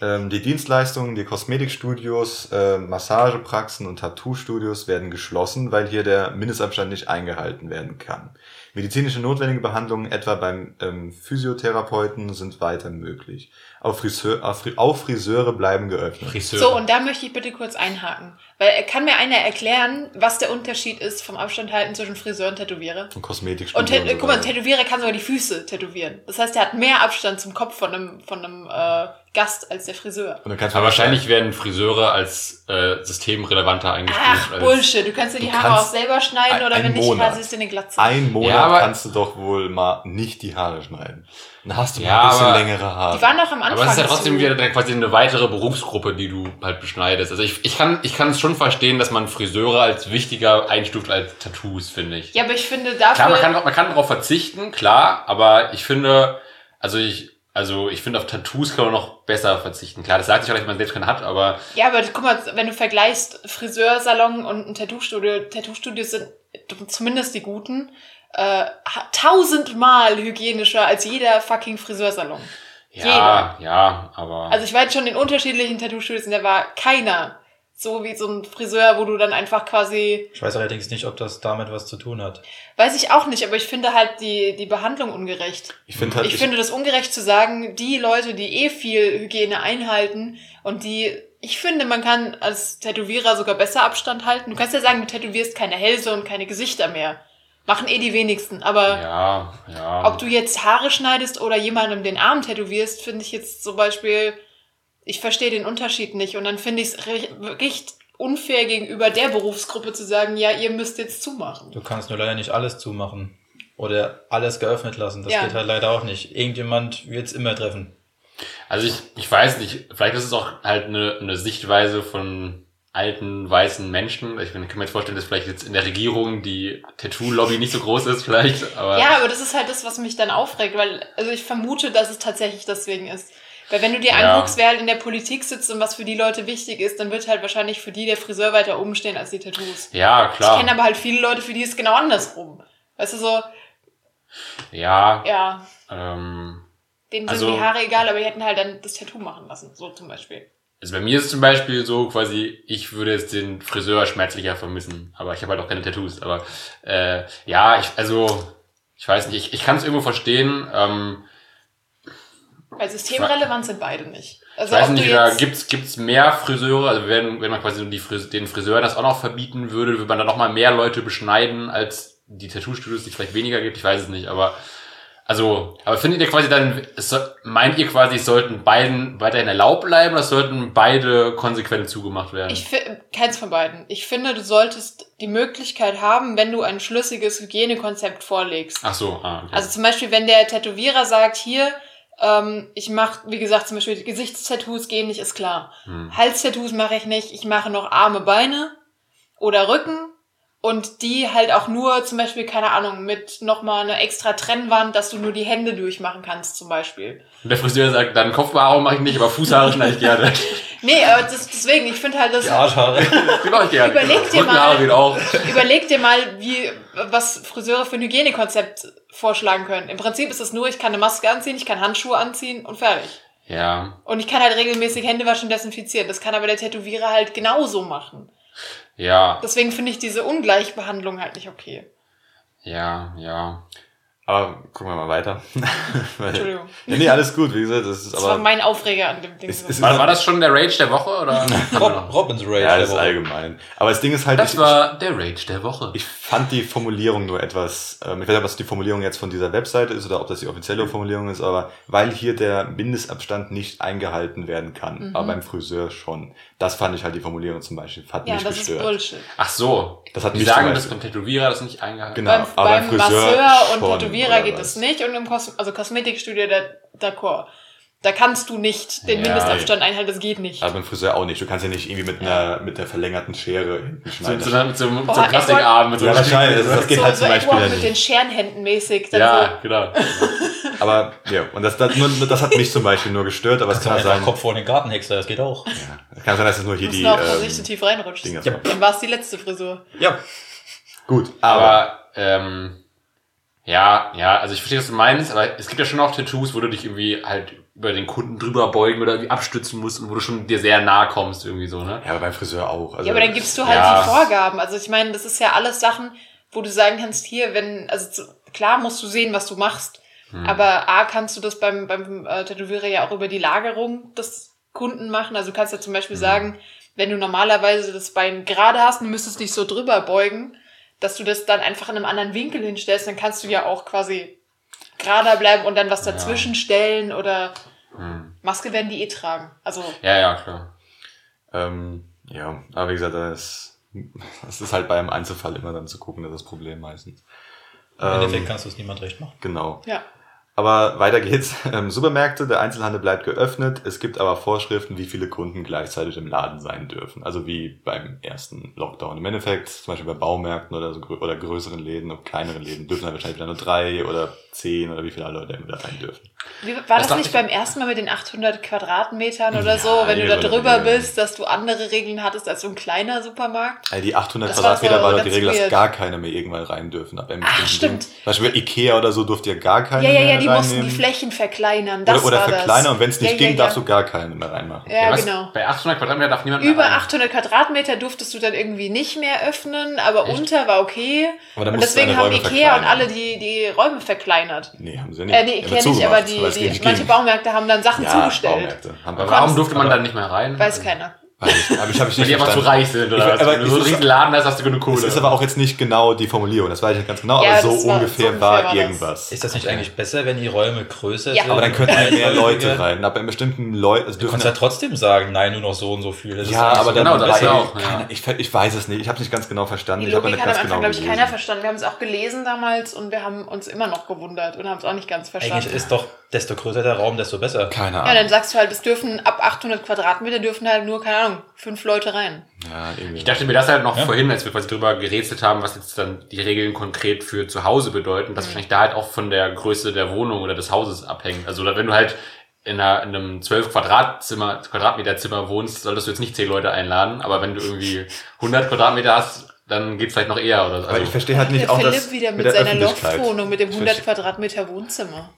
Ähm, die Dienstleistungen, die Kosmetikstudios, äh, Massagepraxen und Tattoo-Studios werden geschlossen, weil hier der Mindestabstand nicht eingehalten werden kann. Medizinische notwendige Behandlungen, etwa beim ähm, Physiotherapeuten, sind weiter möglich. Auch, Friseur, auch Fri- auch Friseure bleiben geöffnet. Friseur. So, und da möchte ich bitte kurz einhaken. Weil äh, kann mir einer erklären, was der Unterschied ist vom Abstand halten zwischen Friseur und Tätowierer? Und Kosmetikstudios. Und, und so guck mal, ein. Tätowierer kann sogar die Füße tätowieren. Das heißt, er hat mehr Abstand zum Kopf von einem, von einem äh, Gast als der Friseur. Und dann kannst du Aber wahrscheinlich werden Friseure als äh, systemrelevanter eingestuft. Ach, als- Bullshit. Du kannst dir die Du Haare auch selber schneiden ein- oder wenn nicht, Monat. rasierst du eine Glatze. ein Monat Ja, kannst du doch wohl mal nicht die Haare schneiden. Dann hast du Ja, mal ein bisschen aber- längere Haare. die waren noch am Anfang. Aber es ist ja trotzdem wieder quasi eine weitere Berufsgruppe, die du halt beschneidest. Also ich, ich kann ich kann es schon verstehen, dass man Friseure als wichtiger einstuft als Tattoos, finde ich. Ja, aber ich finde dafür... Klar, man kann, man kann darauf verzichten, klar, aber ich finde, also ich Also ich finde, auf Tattoos kann man noch besser verzichten. Klar, das sagt sich auch, dass man selbst keine hat, aber Ja, aber guck mal, wenn du vergleichst Friseursalon und ein Tattoo-Studio, Tattoo-Studios sind zumindest die guten, äh, tausendmal hygienischer als jeder fucking Friseursalon. ja, ja, aber Also ich war jetzt schon in unterschiedlichen Tattoo-Studios und da war keiner so wie so ein Friseur, wo du dann einfach quasi, Ich weiß allerdings nicht, ob das damit was zu tun hat. weiß ich auch nicht, aber ich finde halt die, die Behandlung ungerecht. Ich finde halt, Ich finde das ungerecht zu sagen, die Leute, die eh viel Hygiene einhalten und die, ich finde, man kann als Tätowierer sogar besser Abstand halten. Du kannst ja sagen, du tätowierst keine Hälse und keine Gesichter mehr. Machen eh die wenigsten. Aber ja, ja. ob du jetzt Haare schneidest oder jemandem den Arm tätowierst, finde ich jetzt zum Beispiel, ich verstehe den Unterschied nicht. Und dann finde ich es wirklich unfair gegenüber der Berufsgruppe zu sagen, ja, ihr müsst jetzt zumachen. Du kannst nur leider nicht alles zumachen. Oder alles geöffnet lassen. Das Ja. geht halt leider auch nicht. Irgendjemand wird es immer treffen. Also ich, ich weiß nicht, vielleicht ist es auch halt eine, eine Sichtweise von alten weißen Menschen. Ich kann mir jetzt vorstellen, dass vielleicht jetzt in der Regierung die Tattoo-Lobby nicht so groß ist, vielleicht, aber Ja, aber das ist halt das, was mich dann aufregt, weil, also ich vermute, dass es tatsächlich deswegen ist. Weil wenn du dir Ja. anguckst, wer halt in der Politik sitzt und was für die Leute wichtig ist, dann wird halt wahrscheinlich für die der Friseur weiter oben stehen als die Tattoos. ja, Ich klar. kenne aber halt viele Leute, für die ist es genau andersrum. Weißt du so, ja, ja, ähm, denen Also- sind die Haare egal, aber die hätten halt dann das Tattoo machen lassen, so zum Beispiel. also bei mir ist es zum Beispiel so quasi, ich würde jetzt den Friseur schmerzlicher vermissen, aber ich habe halt auch keine Tattoos. Aber äh, ja, ich, also ich weiß nicht, ich, ich kann es irgendwo verstehen. Ähm, Weil systemrelevant sind beide nicht. ich Also weiß ob nicht, da gibt's gibt's mehr Friseure, also wenn, wenn man quasi die Fris den Friseuren das auch noch verbieten würde, würde man dann noch mal mehr Leute beschneiden als die Tattoo-Studios, die es vielleicht weniger gibt, ich weiß es nicht, aber also, aber findet ihr quasi dann, meint ihr quasi, es sollten beiden weiterhin erlaubt bleiben oder sollten beide konsequent zugemacht werden? ich keins von beiden. Ich finde, du solltest die Möglichkeit haben, wenn du ein schlüssiges Hygienekonzept vorlegst. Ach so, ah, okay. Also zum Beispiel, wenn der Tätowierer sagt, hier, ähm, ich mache, wie gesagt, zum Beispiel Gesichtstattoos gehen nicht, ist klar. Hm. Halstattoos mache ich nicht, ich mache noch Arme, Beine oder Rücken und die halt auch nur zum Beispiel, keine Ahnung, mit nochmal einer extra Trennwand, dass du nur die Hände durchmachen kannst zum Beispiel. Und der Friseur sagt, dann Kopfbehaarung mache ich nicht, aber Fußhaare schneide ich gerne. [LAUGHS] Nee, aber das, deswegen, ich finde halt, das, Die Arschhaare. Die mache ich gerne. Überleg dir Rückenhaare mal. geht auch. überleg dir mal, wie, was Friseure für ein Hygienekonzept vorschlagen können. Im Prinzip ist es nur, ich kann eine Maske anziehen, ich kann Handschuhe anziehen und fertig. Ja, Und ich kann halt regelmäßig Hände waschen und desinfizieren. Das kann aber der Tätowierer halt genauso machen. Ja, Deswegen finde ich diese Ungleichbehandlung halt nicht okay. ja, ja. Aber gucken wir mal weiter. [LAUGHS] Entschuldigung. Ja, nee, alles gut, wie gesagt, das ist Das war aber. mein Aufreger an dem Ding. Es- es War, war das schon der Rage der Woche oder? [LAUGHS] Rob, Robins Rage. Ja, der das ist allgemein. Aber das Ding ist halt, Das ich, war der Rage der Woche. ich fand die Formulierung nur etwas, ähm, ich weiß nicht, ob das die Formulierung jetzt von dieser Webseite ist oder ob das die offizielle Formulierung ist, aber weil hier der Mindestabstand nicht eingehalten werden kann, Mhm. aber beim Friseur schon. Das fand ich halt die Formulierung zum Beispiel, hat ja, mich das ist gestört. Bullshit. Ach so. Das hat Die mich sagen zum das Beispiel- beim Tätowierer das nicht eingehalten. Genau. beim aber beim beim Friseur Masseur und schon, Tätowierer oder geht was? es nicht und im Kos also Kosmetikstudio da- d'accord. Da kannst du nicht den Ja, Mindestabstand einhalten, das geht nicht. Aber beim Friseur auch nicht. Du kannst ja nicht irgendwie mit einer, mit der verlängerten Schere hinten So, schneiden. so, mit so, mit so einem Plastikarm. Mit so Ja, wahrscheinlich. Das, das geht so, halt so zum Beispiel Edward ja mit den nicht. Scherenhänden mäßig. Dann Ja, genau. [LAUGHS] Aber, ja, und das, das, nur, das hat mich zum Beispiel nur gestört, aber es Kann kann sein, Kopf vor den Gartenhexer, das geht auch. ja, kann sein, dass es nur so, hier du die, musst noch vorsichtig ähm, tief reinrutschen. Dinger Ja. Dann war es die letzte Frisur. Ja. gut, aber, Aber, ähm, ja, ja, also ich verstehe, was du meinst, aber es gibt ja schon auch Tattoos, wo du dich irgendwie halt über den Kunden drüber beugen oder irgendwie abstützen musst und wo du schon dir sehr nahe kommst, irgendwie so, ne? ja, aber beim Friseur auch. Also, ja, aber dann gibst du halt ja. die Vorgaben. Also ich meine, das ist ja alles Sachen, wo du sagen kannst, hier, wenn, also zu, klar musst du sehen, was du machst. Hm. Aber A, kannst du das beim, beim äh, Tätowierer ja auch über die Lagerung des Kunden machen. Also du kannst ja zum Beispiel Hm. sagen, wenn du normalerweise das Bein gerade hast und müsstest dich so drüber beugen, dass du das dann einfach in einem anderen Winkel hinstellst, dann kannst du ja auch quasi gerader bleiben und dann was dazwischen stellen oder Hm. Maske werden die eh tragen. Also Ja, ja, klar. ähm, ja, aber wie gesagt, das, [LAUGHS] das ist halt beim Einzelfall immer dann zu gucken, das ist das Problem meistens. Im Endeffekt Ähm, kannst du es niemand recht machen. genau. ja. Aber weiter geht's. [LAUGHS] Ähm, Supermärkte, der Einzelhandel bleibt geöffnet. Es gibt aber Vorschriften, wie viele Kunden gleichzeitig im Laden sein dürfen. Also wie beim ersten Lockdown. Im Endeffekt, zum Beispiel bei Baumärkten oder, so, oder größeren Läden und kleineren Läden, dürfen dann wahrscheinlich wieder nur drei oder zehn oder wie viele Leute da rein dürfen. Wie, war Das das, nicht ich- beim ersten Mal mit den 800 Quadratmetern oder Ja, so, wenn du da drüber bist, dass du andere Regeln hattest als so ein kleiner Supermarkt? Also die 800 Das war Quadratmeter war doch die Regel, dass weird. gar keiner mehr irgendwann rein dürfen. Ab einem Ach, stimmt. Zum Beispiel Ikea oder so durfte ja gar keiner Ja, ja, mehr ja, die mussten die reinnehmen. Flächen verkleinern. Das Oder, oder war verkleinern das. und wenn es nicht ja, ging, ja, darfst ja. du gar keinen mehr reinmachen. Ja, was? genau. Bei 800 Quadratmeter darf niemand mehr Über rein. 800 Quadratmeter durftest du dann irgendwie nicht mehr öffnen, aber unter war okay. Aber dann Und deswegen haben Ikea und alle die, die Räume verkleinert. Nee, haben sie nicht. Äh, nee, nicht, zugemacht, aber die, die, manche. Baumärkte haben dann Sachen ja, zugestellt. Baumärkte. Haben warum durfte man dann nicht mehr rein? Weiß keiner. Weiß aber ich habe ich [LAUGHS] Weil nicht die einfach zu verstanden. reich sind oder Ich- was? aber Wenn du so es einen riesen Laden hast, hast du genug Kohle. Es ist aber auch jetzt nicht genau die Formulierung, das weiß ich nicht ganz genau, Ja, aber so das war- ungefähr, so ungefähr war, war das. irgendwas. Ist das nicht eigentlich besser, wenn die Räume größer Ja. sind? aber dann könnten ja mehr Leute rein. Aber in bestimmten Leuten, also Du kannst ja trotzdem sagen, nein, nur noch so und so viel. Das ja, aber so dann genau, das weil- ist auch, ja. ich, ich weiß es nicht. Ich habe nicht ganz genau verstanden. Die ich habe Logik nicht hat am ganz Anfang, genau glaube ich, keiner verstanden. Wir haben es auch gelesen damals und wir haben uns immer noch gewundert und haben es auch nicht ganz verstanden. Eigentlich ist doch, desto größer der Raum, desto besser. Keine ja, Ahnung. dann sagst du halt, es dürfen ab 800 Quadratmeter dürfen halt nur, keine Ahnung, fünf Leute rein. Ja, irgendwie. Ich dachte mir das halt noch Ja. vorhin, als wir quasi drüber gerätselt haben, was jetzt dann die Regeln konkret für zu Hause bedeuten, dass wahrscheinlich da halt auch von der Größe der Wohnung oder des Hauses abhängt. Also wenn du halt in, einer, in einem 12 Quadratzimmer, Quadratmeter Zimmer wohnst, solltest du jetzt nicht 10 Leute einladen, aber wenn du irgendwie 100 Quadratmeter hast, dann geht's vielleicht noch eher oder so. aber ich Also, verstehe halt nicht der auch Philipp das wieder mit, der seiner. Loftwohnung, mit dem Ich 100 verstehe- Quadratmeter Wohnzimmer.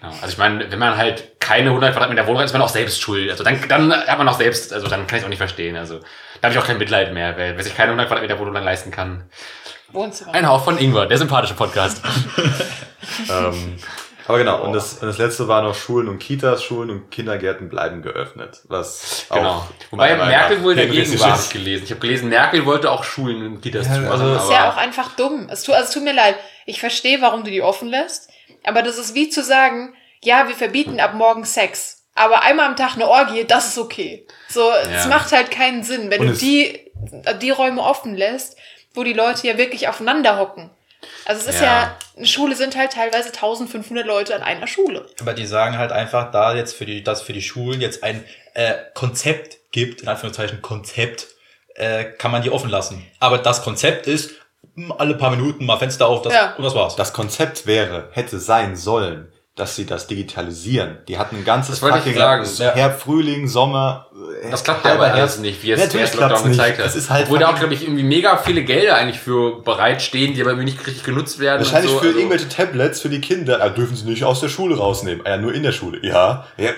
genau. also ich meine, wenn man halt keine 100 Quadratmeter Wohnung hat, ist man auch selbst schuld. Also dann, dann hat man auch selbst, also dann kann ich auch nicht verstehen. Also da habe ich auch kein Mitleid mehr, weil wer sich keine 100 Quadratmeter Wohnung dann leisten kann. Wohnzimmer. Ein Hauch von Ingwer, der sympathische Podcast. [LAUGHS] [LAUGHS] Ähm, aber genau, und das, und das letzte war noch Schulen und Kitas. Schulen und Kindergärten bleiben geöffnet. Was Genau. auch Wobei Merkel wohl dagegen war, habe gelesen. Ich habe gelesen, Merkel wollte auch Schulen und Kitas Ja, zumachen. also- Das ist ja auch [LAUGHS] einfach dumm. Es tut, also es tut mir leid. Ich verstehe, warum du die offen lässt. Aber das ist wie zu sagen, ja, wir verbieten ab morgen Sex. Aber einmal am Tag eine Orgie, das ist okay. So, es Ja. macht halt keinen Sinn, wenn Und du die, die Räume offen lässt, wo die Leute ja wirklich aufeinander hocken. Also es ist ja, Ja. eine Schule sind halt teilweise 1500 Leute an einer Schule. Aber die sagen halt einfach, da jetzt für die, dass für die Schulen jetzt ein äh, Konzept gibt, in Anführungszeichen Konzept, äh, kann man die offen lassen. Aber das Konzept ist, alle paar Minuten mal Fenster auf, das, Ja. und das war's. Das Konzept wäre, hätte sein sollen, dass sie das digitalisieren. Die hatten ein ganzes Das wollte ich sagen, ja. Herbst, Frühling, Sommer. äh, das klappt ja aber alles nicht, wie es Natürlich der Lockdown nicht. gezeigt hat. Es ist halt Obwohl da auch, fucking- glaube ich, irgendwie mega viele Gelder eigentlich für bereitstehen, die aber irgendwie nicht richtig genutzt werden. Wahrscheinlich so. für Also- irgendwelche Tablets für die Kinder. Ah, dürfen sie nicht aus der Schule rausnehmen. Ah, ja, nur in der Schule. Ja. ja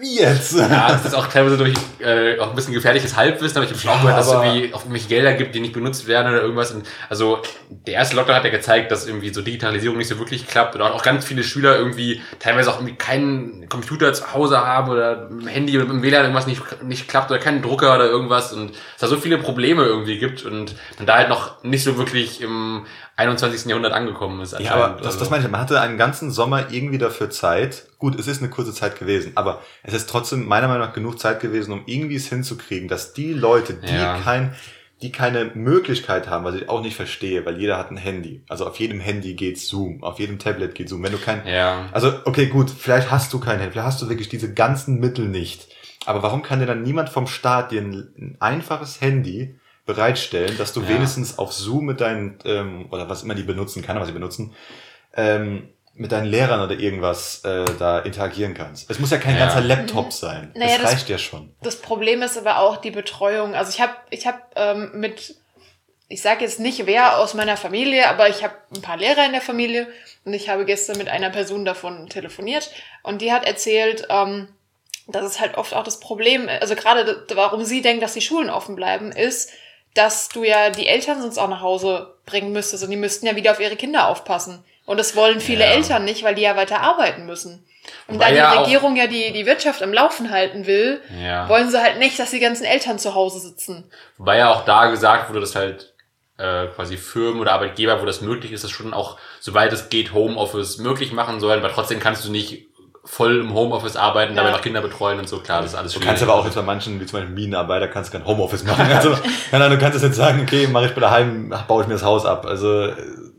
wie jetzt? Ja, das ist auch teilweise durch äh, auch ein bisschen gefährliches Halbwissen, aber ich habe schon auch gehört, dass es irgendwie auch irgendwelche Gelder gibt, die nicht benutzt werden oder irgendwas. Und also der erste Lockdown hat ja gezeigt, dass irgendwie so Digitalisierung nicht so wirklich klappt oder auch ganz viele Schüler irgendwie teilweise auch irgendwie keinen Computer zu Hause haben oder dem Handy oder mit dem WLAN irgendwas nicht, nicht klappt oder keinen Drucker oder irgendwas und es da so viele Probleme irgendwie gibt und man da halt noch nicht so wirklich im 21. Jahrhundert angekommen ist. Ja, aber anscheinend. das, Also- das meine ich. Man hatte einen ganzen Sommer irgendwie dafür Zeit. Gut, es ist eine kurze Zeit gewesen, aber es ist trotzdem meiner Meinung nach genug Zeit gewesen, um irgendwie es hinzukriegen, dass die Leute, die Ja. kein, die keine Möglichkeit haben, was ich auch nicht verstehe, weil jeder hat ein Handy. Also auf jedem Handy geht Zoom, auf jedem Tablet geht Zoom. Wenn du kein, ja. also okay, gut, vielleicht hast du kein Handy, vielleicht hast du wirklich diese ganzen Mittel nicht. Aber warum kann dir dann niemand vom Staat dir ein, ein einfaches Handy bereitstellen, dass du Ja. wenigstens auf Zoom mit deinen, ähm, oder was immer die benutzen, keine Ahnung, was sie benutzen, ähm, mit deinen Lehrern oder irgendwas äh, da interagieren kannst. Es muss ja kein Ja. ganzer Laptop sein. Naja, das das- reicht ja schon. Das Problem ist aber auch die Betreuung. Also ich habe ich hab, ähm, mit, ich sage jetzt nicht wer aus meiner Familie, aber ich habe ein paar Lehrer in der Familie und ich habe gestern mit einer Person davon telefoniert und die hat erzählt, ähm, dass es halt oft auch das Problem, also gerade warum sie denkt, dass die Schulen offen bleiben, ist, dass du ja die Eltern sonst auch nach Hause bringen müsstest und die müssten ja wieder auf ihre Kinder aufpassen. Und das wollen viele Ja. Eltern nicht, weil die ja weiter arbeiten müssen. Und Wobei da die ja Regierung ja die, die Wirtschaft am Laufen halten will, Ja. wollen sie halt nicht, dass die ganzen Eltern zu Hause sitzen. Wobei ja auch da gesagt wurde, dass halt äh, quasi Firmen oder Arbeitgeber, wo das möglich ist, das schon auch, soweit es geht, Homeoffice möglich machen sollen, aber trotzdem kannst du nicht voll im Homeoffice arbeiten, dabei Ja. noch Kinder betreuen und so, klar, das ist alles Du schwierig. kannst aber auch jetzt bei manchen, wie zum Beispiel Minenarbeiter, kannst kein Homeoffice machen. Also, [LAUGHS] nein, nein, du kannst jetzt sagen, okay, mache ich bei daheim, baue ich mir das Haus ab. Also,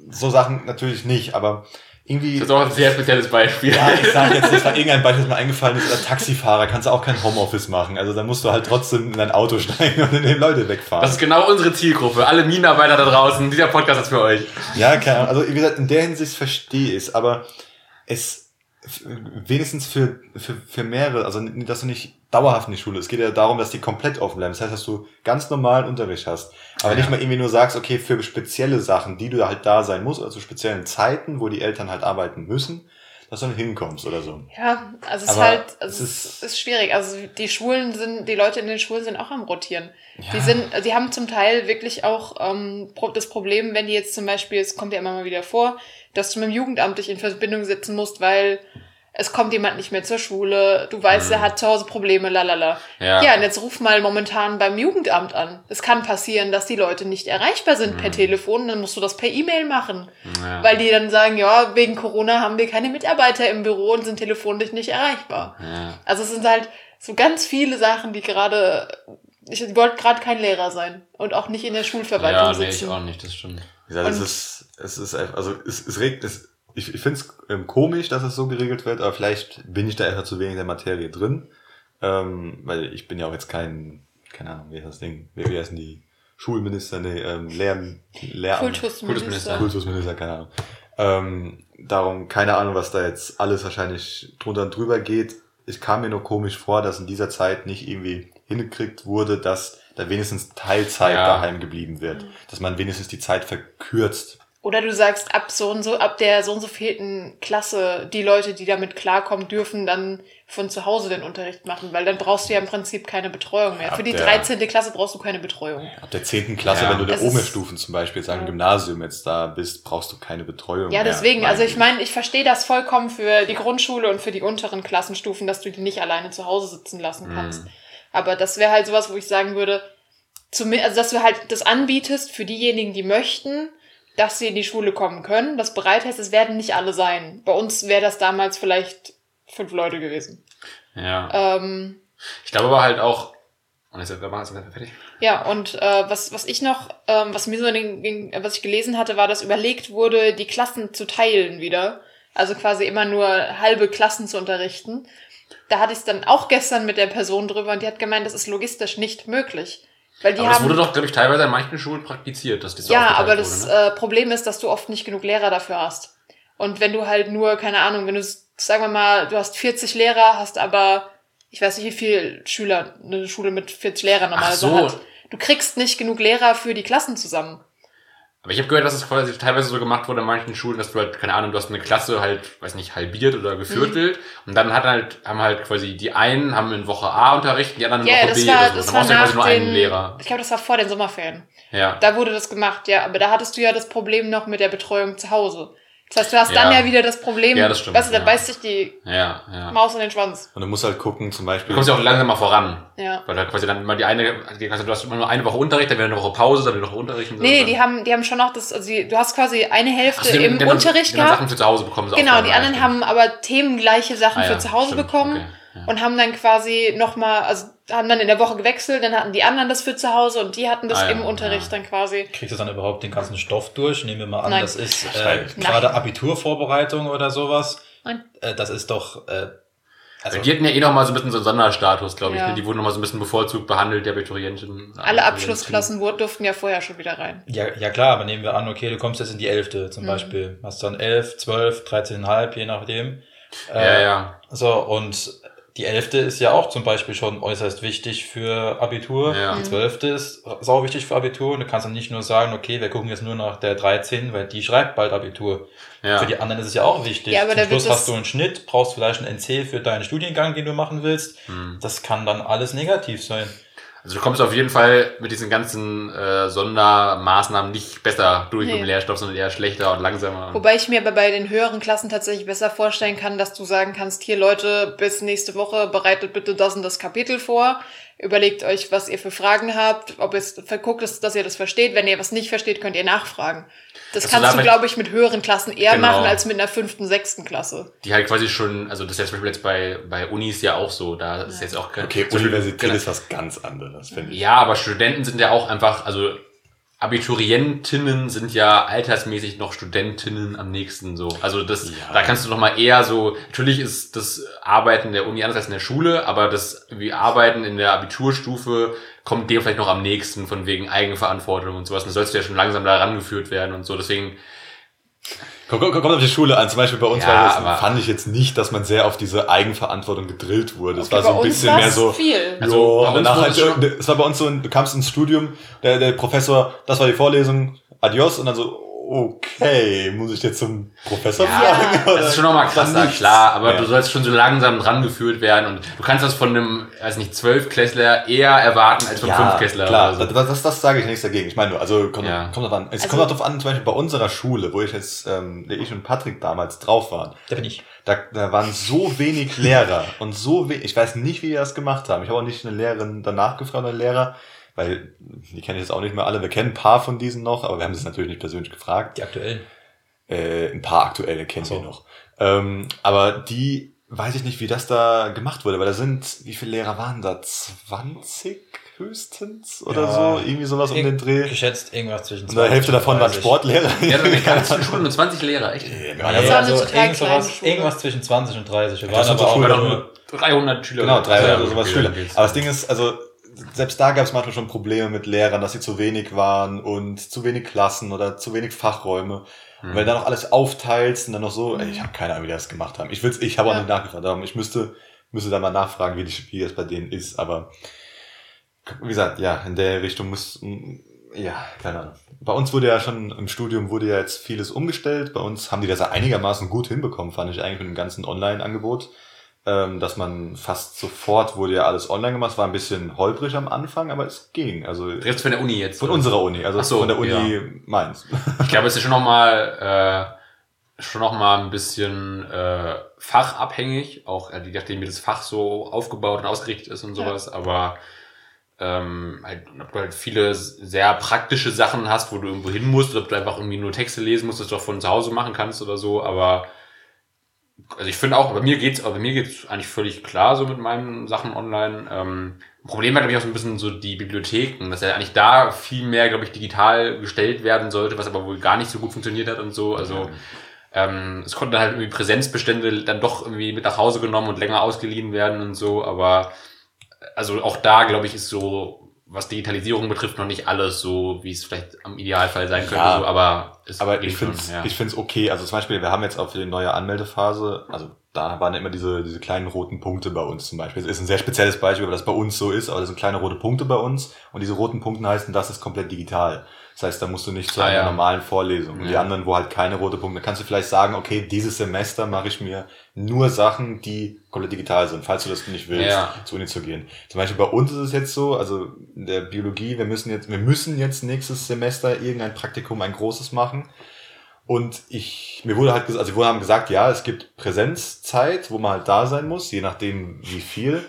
so Sachen natürlich nicht, aber irgendwie. Das ist auch ein sehr spezielles Beispiel. Ja, ich sage jetzt nicht, weil [LAUGHS] irgendein Beispiel, das mir eingefallen ist, als Taxifahrer kannst du auch kein Homeoffice machen. Also dann musst du halt trotzdem in dein Auto [LAUGHS] steigen und in den Leute wegfahren. Das ist genau unsere Zielgruppe. Alle Minenarbeiter da draußen. Dieser Podcast ist für euch. Ja, keine Ahnung. Also wie gesagt, in der Hinsicht verstehe ich es, aber es wenigstens für, für, für mehrere, also dass du nicht dauerhaft in die Schule. Es geht ja darum, dass die komplett offen bleiben. Das heißt, dass du ganz normalen Unterricht hast. Aber Ja. nicht mal irgendwie nur sagst, okay, für spezielle Sachen, die du halt da sein musst, also speziellen Zeiten, wo die Eltern halt arbeiten müssen, dass du dann hinkommst oder so. Ja, also es ist halt, es also es ist- ist, schwierig. Also die Schulen sind, die Leute in den Schulen sind auch am Rotieren. Ja. Die sind, die haben zum Teil wirklich auch ähm, das Problem, wenn die jetzt zum Beispiel, es kommt ja immer mal wieder vor, dass du mit dem Jugendamt dich in Verbindung setzen musst, weil es kommt jemand nicht mehr zur Schule, du weißt, er hat zu Hause Probleme, lalala. Ja. ja, und jetzt ruf mal momentan beim Jugendamt an. Es kann passieren, dass die Leute nicht erreichbar sind per Telefon, dann musst du das per E-Mail machen. Ja. Weil die dann sagen, ja, wegen Corona haben wir keine Mitarbeiter im Büro und sind telefonisch nicht erreichbar. Ja. Also es sind halt so ganz viele Sachen, die gerade. Ich wollte gerade kein Lehrer sein und auch nicht in der Schulverwaltung Ja, nee, ich sitzen. auch nicht, das stimmt. Wie gesagt, es Und- ist, es ist einfach, also es, es regt, es, ich, ich finde es ähm, komisch, dass es so geregelt wird, aber vielleicht bin ich da einfach zu wenig in der Materie drin. Ähm, weil ich bin ja auch jetzt kein, keine Ahnung, wie heißt das Ding, wie, wie heißen die Schulminister, nee, ähm, Lehr, Lehramt. Kultusminister. Kultusminister. Kultusminister, keine Ahnung. Ähm, darum, keine Ahnung, was da jetzt alles wahrscheinlich drunter und drüber geht. Ich kam mir nur komisch vor, dass in dieser Zeit nicht irgendwie hingekriegt wurde, dass da wenigstens Teilzeit Ja. daheim geblieben wird. Dass man wenigstens die Zeit verkürzt. Oder du sagst, ab so und so, ab der so und so vierten Klasse, die Leute, die damit klarkommen, dürfen dann von zu Hause den Unterricht machen, weil dann brauchst du ja im Prinzip keine Betreuung mehr. Ab Für die der- 13. Klasse brauchst du keine Betreuung. Ab der zehnten Klasse, Ja. wenn du der Oberstufen zum Beispiel, sagen Ja. Gymnasium jetzt da bist, brauchst du keine Betreuung Ja, mehr. deswegen, also ich meine, ich verstehe das vollkommen für die Grundschule und für die unteren Klassenstufen, dass du die nicht alleine zu Hause sitzen lassen kannst. Aber das wäre halt sowas, wo ich sagen würde, also dass du halt das anbietest für diejenigen, die möchten, dass sie in die Schule kommen können, das bereithältst, es werden nicht alle sein. Bei uns wäre das damals vielleicht fünf Leute gewesen. Ja. Ähm, Ich glaube aber halt auch. Und jetzt war es fertig. Ja, und äh, was, was ich noch, ähm, was mir so den, ging- was ich gelesen hatte, war, dass überlegt wurde, die Klassen zu teilen wieder. Also quasi immer nur halbe Klassen zu unterrichten. Da hatte ich es dann auch gestern mit der Person drüber und die hat gemeint, das ist logistisch nicht möglich. Weil die aber das haben. wurde doch, glaube ich, teilweise an manchen Schulen praktiziert, dass das ja, aber das wurde, ne? äh, Problem ist, dass du oft nicht genug Lehrer dafür hast. Und wenn du halt nur, keine Ahnung, wenn du, sagen wir mal, du hast 40 Lehrer, hast aber, ich weiß nicht, wie viele Schüler eine Schule mit 40 Lehrern normalerweise so. hat. Du kriegst nicht genug Lehrer für die Klassen zusammen. Aber ich habe gehört, dass es quasi teilweise so gemacht wurde an manchen Schulen, dass du halt, keine Ahnung, du hast eine Klasse halt, weiß nicht, halbiert oder geviertelt. Mhm. Und dann hat halt, haben halt quasi die einen haben in Woche A Unterricht, die anderen in Ja, Woche B war, oder so. das Dann war brauchst du quasi nur den, einen Lehrer. ich glaube, das war vor den Sommerferien. Ja. Da wurde das gemacht, ja, aber da hattest du ja das Problem noch mit der Betreuung zu Hause. Das heißt, du hast Ja. dann ja wieder das Problem, Ja, das stimmt, weißt du, da ja. beißt sich die Ja, ja. Maus in den Schwanz. Und du musst halt gucken, zum Beispiel. Du kommst ja auch langsam mal voran. Ja. Weil da quasi dann immer die eine, die, also du hast immer nur eine Woche Unterricht, dann wieder eine Woche Pause, dann wieder eine Woche Unterricht und so. Nee, Und die dann- haben, die haben schon noch das, also die, du hast quasi eine Hälfte so, die im die haben- Unterricht die haben gehabt. Sachen für zu Hause bekommen. Genau, die anderen haben aber themengleiche Sachen Ah, für zu Hause stimmt, bekommen okay, ja. und haben dann quasi nochmal, also haben dann in der Woche gewechselt, dann hatten die anderen das für zu Hause und die hatten das Ah, ja, im Unterricht ja. dann quasi. Kriegst du dann überhaupt den ganzen Stoff durch? Nehmen wir mal an, Nein. das ist äh, gerade. Abiturvorbereitung oder sowas. Nein. Äh, das ist doch. Äh, also, Die hatten ja eh noch mal so ein bisschen so einen Sonderstatus, glaube ich. Ja. ne? Die wurden noch mal so ein bisschen bevorzugt behandelt, die Abiturienten. Alle Abschlussklassen durften ja vorher schon wieder rein. ja, ja klar, aber nehmen wir an, okay, du kommst jetzt in die Elfte zum Mhm. Beispiel. Hast dann 11, 12, 13,5, je nachdem. Ja, Äh, ja. So, und die Elfte ist ja auch zum Beispiel schon äußerst wichtig für Abitur. Ja. Die Zwölfte ist sau wichtig für Abitur. Und du kannst dann nicht nur sagen, okay, wir gucken jetzt nur nach der 13, weil die schreibt bald Abitur. ja. Für die anderen ist es ja auch wichtig. Ja, aber Zum Schluss hast du einen Schnitt, brauchst vielleicht einen NC für deinen Studiengang, den du machen willst. Hm. Das kann dann alles negativ sein. Also du kommst auf jeden Fall mit diesen ganzen äh, Sondermaßnahmen nicht besser durch Nee. mit dem Lehrstoff, sondern eher schlechter und langsamer. Wobei ich mir aber bei den höheren Klassen tatsächlich besser vorstellen kann, dass du sagen kannst, hier Leute, bis nächste Woche bereitet bitte das und das Kapitel vor. Überlegt euch, was ihr für Fragen habt, ob es verguckt ist, dass ihr das versteht. Wenn ihr was nicht versteht, könnt ihr nachfragen. Das du kannst du, glaube ich, mit höheren Klassen eher Genau. machen als mit einer fünften, sechsten Klasse. die halt quasi schon, also das ist ja zum Beispiel jetzt bei, bei Unis ja auch so, da ist jetzt auch kein- Okay, Universität genau. ist was ganz anderes, finde ich. Ja, aber Studenten sind ja auch einfach, also Abiturientinnen sind ja altersmäßig noch Studentinnen am nächsten so. Also das, Ja. da kannst du noch mal eher so, natürlich ist das Arbeiten der Uni anders als in der Schule, aber das wie Arbeiten in der Abiturstufe kommt dir vielleicht noch am nächsten von wegen Eigenverantwortung und sowas. Da sollst du ja schon langsam da rangeführt werden und so. Deswegen, Kommt, kommt, kommt auf die Schule an. Zum Beispiel bei uns Ja, war das, fand ich jetzt nicht, dass man sehr auf diese Eigenverantwortung gedrillt wurde. Es Okay, war so ein bisschen mehr so. viel. Also, Also, bei uns danach halt, es war bei uns so, du kamst ins Studium, der, der Professor, das war die Vorlesung, adios, und dann so, okay, muss ich jetzt zum Professor Ja, fragen? das ist schon nochmal krasser, klar, aber Ja. du sollst schon so langsam dran geführt werden und du kannst das von einem, weiß nicht, Zwölfklässler eher erwarten als vom ja, Fünfklässler. klar, oder so. das, das, das sage ich nichts dagegen. Ich meine nur, also kommt, Ja. kommt drauf an. Es Also- kommt auch drauf an, zum Beispiel bei unserer Schule, wo ich jetzt, ähm, ich und Patrick damals drauf waren. Da bin ich. Da, da waren so wenig Lehrer und so wenig, ich weiß nicht, wie die das gemacht haben. Ich habe auch nicht eine Lehrerin danach gefragt, eine Lehrer, weil die kenne ich jetzt auch nicht mehr alle. Wir kennen ein paar von diesen noch, aber wir haben sie natürlich nicht persönlich gefragt. Die aktuellen. Äh, ein paar aktuelle kennen so. wir noch. Ähm, aber die, weiß ich nicht, wie das da gemacht wurde, weil da sind, wie viele Lehrer waren da? 20 höchstens oder Ja. so? Irgendwie sowas um den Dreh. Geschätzt irgendwas zwischen Und die Hälfte davon waren 30. Sportlehrer. Ja, in der ganzen Schule nur 20 Lehrer, echt. Ja, ja, eine also total irgend kleine sowas, Schule. irgendwas zwischen 20 und 30. Wir Das waren sind aber so auch nur 300 Schüler. Genau, drei Ja, oder sowas Schüler. Aber das Ding ist, also selbst da gab es manchmal schon Probleme mit Lehrern, dass sie zu wenig waren und zu wenig Klassen oder zu wenig Fachräume. Und Hm. wenn du dann noch alles aufteilst und dann noch so, ey, ich habe keine Ahnung, wie die das gemacht haben. Ich will's, ich habe auch Ja. nicht nachgefragt, darum ich müsste, müsste da mal nachfragen, wie, die, wie das bei denen ist. Aber wie gesagt, ja, in der Richtung muss, ja, keine Ahnung. Bei uns wurde ja schon im Studium wurde ja jetzt vieles umgestellt. Bei uns haben die das ja einigermaßen gut hinbekommen, fand ich eigentlich mit dem ganzen Online-Angebot. Ähm, dass man fast sofort wurde ja alles online gemacht. Es war ein bisschen holprig am Anfang, aber es ging. Also Redest von der Uni jetzt? von oder? unserer Uni, also so, von der Uni ja. Mainz. Ich glaube, es ist schon nochmal äh, schon noch mal ein bisschen äh, fachabhängig, auch äh, je nachdem, wie das Fach so aufgebaut und ausgerichtet ist und Ja. sowas, aber ähm, halt, ob du halt viele sehr praktische Sachen hast, wo du irgendwo hin musst, oder ob du einfach irgendwie nur Texte lesen musst, das du auch von zu Hause machen kannst oder so, aber also ich finde auch, bei mir geht's, aber bei mir geht's eigentlich völlig klar so mit meinen Sachen online. Ähm, Problem war, glaube ich, auch so ein bisschen so die Bibliotheken, dass ja eigentlich da viel mehr, glaube ich, digital gestellt werden sollte, was aber wohl gar nicht so gut funktioniert hat und so. Also ähm, es konnten halt irgendwie Präsenzbestände dann doch irgendwie mit nach Hause genommen und länger ausgeliehen werden und so, aber also auch da, glaube ich, ist so, was Digitalisierung betrifft, noch nicht alles so, wie es vielleicht am Idealfall sein könnte, Ja, so, aber es Aber ich finde es ja. ich find's okay. Also zum Beispiel, wir haben jetzt auch für die neue Anmeldephase, also da waren immer diese, diese kleinen roten Punkte bei uns zum Beispiel. Das ist ein sehr spezielles Beispiel, weil das bei uns so ist, aber das sind kleine rote Punkte bei uns und diese roten Punkte heißen, das ist komplett digital. Das heißt, da musst du nicht zu Ah, einer ja. normalen Vorlesung. Und die Ja. anderen, wo halt keine rote Punkte, da kannst du vielleicht sagen, okay, dieses Semester mache ich mir nur Sachen, die komplett digital sind, falls du das nicht willst, Ja. zur Uni zu gehen. Zum Beispiel bei uns ist es jetzt so, also in der Biologie, wir müssen jetzt, wir müssen jetzt nächstes Semester irgendein Praktikum, ein großes machen. Und ich, mir wurde halt gesagt, also wir haben gesagt, ja, es gibt Präsenzzeit, wo man halt da sein muss, je nachdem wie viel.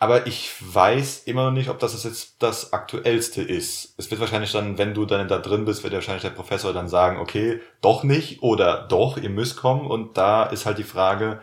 Aber ich weiß immer noch nicht, ob das jetzt das Aktuellste ist. Es wird wahrscheinlich dann, wenn du dann da drin bist, wird ja wahrscheinlich der Professor dann sagen, okay, doch nicht oder doch, ihr müsst kommen. Und da ist halt die Frage,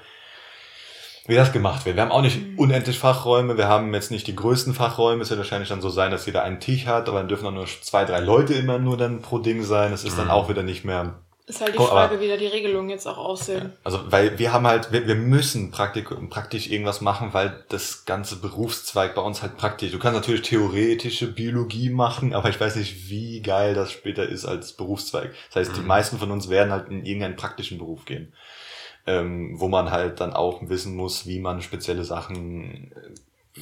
wie das gemacht wird. Wir haben auch nicht unendlich Fachräume, wir haben jetzt nicht die größten Fachräume. Es wird wahrscheinlich dann so sein, dass jeder einen Tisch hat, aber dann dürfen auch nur zwei, drei Leute immer nur dann pro Ding sein. Es ist dann Mhm. auch wieder nicht mehr Ist halt die Oh, aber- Frage, wie da die Regelungen jetzt auch aussehen. also, weil wir haben halt, wir, wir müssen praktisch, praktisch irgendwas machen, weil das ganze Berufszweig bei uns halt praktisch. Du kannst natürlich theoretische Biologie machen, aber ich weiß nicht, wie geil das später ist als Berufszweig. Das heißt, die Mhm. meisten von uns werden halt in irgendeinen praktischen Beruf gehen. Ähm, wo man halt dann auch wissen muss, wie man spezielle Sachen, äh,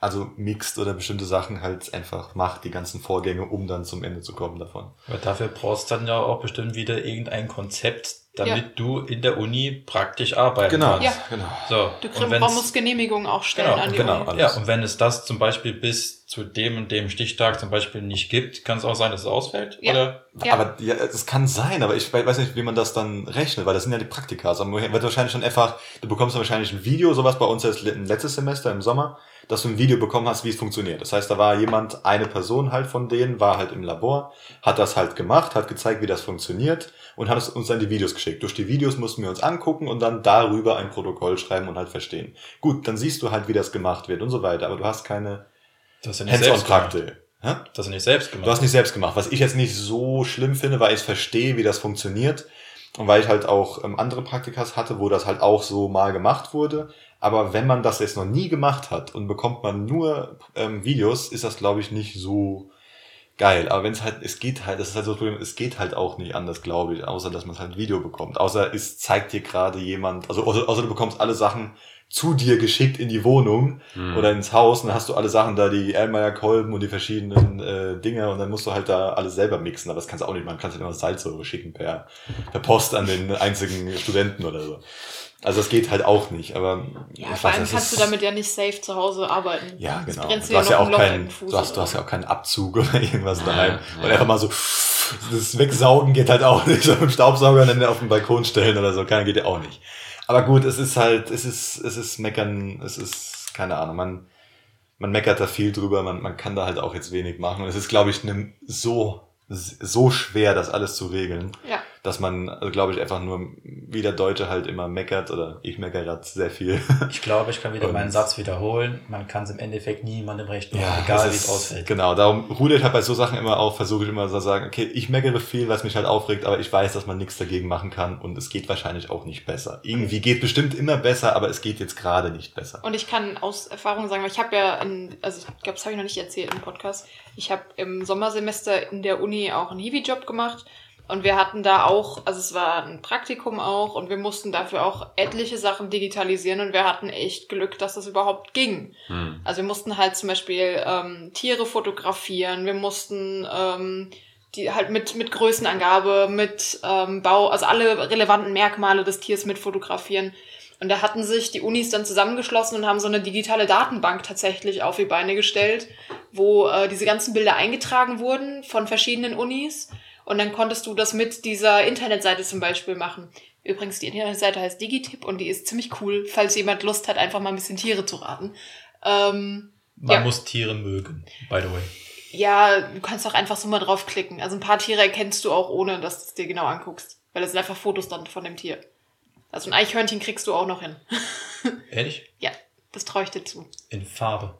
also mixt oder bestimmte Sachen halt einfach macht, die ganzen Vorgänge, um dann zum Ende zu kommen davon. Aber dafür brauchst du dann ja auch bestimmt wieder irgendein Konzept, damit du in der Uni praktisch arbeiten kannst. Ja. genau. So, Du kriegst, wenn's- man muss Genehmigungen auch stellen Genau, an die genau. Uni. alles. Ja, und wenn es das zum Beispiel bis zu dem und dem Stichtag zum Beispiel nicht gibt, kann es auch sein, dass es ausfällt? Ja. Oder? Ja. Aber ja, es kann sein, aber ich we- weiß nicht, wie man das dann rechnet, weil das sind ja die Praktika. Also man wird wahrscheinlich schon einfach, du bekommst dann wahrscheinlich ein Video, sowas bei uns jetzt le- letztes Semester im Sommer, dass du ein Video bekommen hast, wie es funktioniert. Das heißt, da war jemand, eine Person halt von denen, war halt im Labor, hat das halt gemacht, hat gezeigt, wie das funktioniert und hat uns dann die Videos geschickt. Durch die Videos mussten wir uns angucken und dann darüber ein Protokoll schreiben und halt verstehen. Gut, dann siehst du halt, wie das gemacht wird und so weiter, aber du hast keine ja. Hands-on-Praktik. Hä? Das hast du nicht selbst gemacht. Du hast nicht selbst gemacht. Was ich jetzt nicht so schlimm finde, weil ich verstehe, wie das funktioniert. Und weil ich halt auch ähm, andere Praktikas hatte, wo das halt auch so mal gemacht wurde. Aber wenn man das jetzt noch nie gemacht hat und bekommt man nur ähm, Videos, ist das, glaube ich, nicht so geil. Aber wenn es halt, es geht halt, das ist halt so das Problem, es geht halt auch nicht anders, glaube ich, außer dass man halt Video bekommt. Außer es zeigt dir gerade jemand, also außer, außer du bekommst alle Sachen zu dir geschickt in die Wohnung Hm. oder ins Haus und dann hast du alle Sachen da, die Erlmeyer Kolben und die verschiedenen äh, Dinge und dann musst du halt da alles selber mixen, aber das kannst du auch nicht, man kann halt immer Salzsäure schicken per, per Post an den einzigen Studenten oder so. Also das geht halt auch nicht, aber Ja, vor allem kannst ist- du damit ja nicht safe zu Hause arbeiten. ja, genau. Du hast ja auch keinen, du hast, du hast ja auch keinen Abzug oder [LAUGHS] irgendwas daheim. ja. Und einfach mal so, das Wegsaugen geht halt auch nicht. [LAUGHS] So dem Staubsauger dann auf den Balkon stellen oder so, keiner geht ja auch nicht. Aber gut, es ist halt, es ist, es ist meckern, es ist, keine Ahnung, man, man meckert da viel drüber, man, man kann da halt auch jetzt wenig machen. Und es ist, glaube ich, ne, so, so schwer, das alles zu regeln, Ja. Dass man, also, glaube ich, einfach nur, wie der Deutsche halt immer meckert, oder ich meckere grad sehr viel. [LAUGHS] Ich glaube, ich kann wieder Und- meinen Satz wiederholen. Man kann es im Endeffekt niemandem recht machen, Ja, egal wie es ausfällt. Genau, darum ruder ich halt bei so Sachen immer auf, versuche ich immer so zu sagen, okay, ich meckere viel, was mich halt aufregt, aber ich weiß, dass man nichts dagegen machen kann und es geht wahrscheinlich auch nicht besser. Irgendwie geht bestimmt immer besser, aber es geht jetzt gerade nicht besser. Und ich kann aus Erfahrung sagen, weil ich habe ja, in, also ich glaube, das habe ich noch nicht erzählt im Podcast, ich habe im Sommersemester in der Uni auch einen Hiwi-Job gemacht und wir hatten da auch, also es war ein Praktikum auch und wir mussten dafür auch etliche Sachen digitalisieren und wir hatten echt Glück, dass das überhaupt ging. Hm. Also wir mussten halt zum Beispiel ähm, Tiere fotografieren, wir mussten ähm, die halt mit, mit Größenangabe, mit ähm, Bau, also alle relevanten Merkmale des Tiers mit fotografieren. Und da hatten sich die Unis dann zusammengeschlossen und haben so eine digitale Datenbank tatsächlich auf die Beine gestellt, wo äh, diese ganzen Bilder eingetragen wurden von verschiedenen Unis. Und dann konntest du das mit dieser Internetseite zum Beispiel machen. Übrigens, die Internetseite heißt Digitip und die ist ziemlich cool, falls jemand Lust hat, einfach mal ein bisschen Tiere zu raten. Ähm, Man Ja. muss Tiere mögen, by the way. ja, du kannst auch einfach so mal draufklicken. Also ein paar Tiere erkennst du auch, ohne dass du es dir genau anguckst. Weil das sind einfach Fotos dann von dem Tier. Also ein Eichhörnchen kriegst du auch noch hin. [LAUGHS] Ehrlich? Ja, das traue ich dir zu. In Farbe.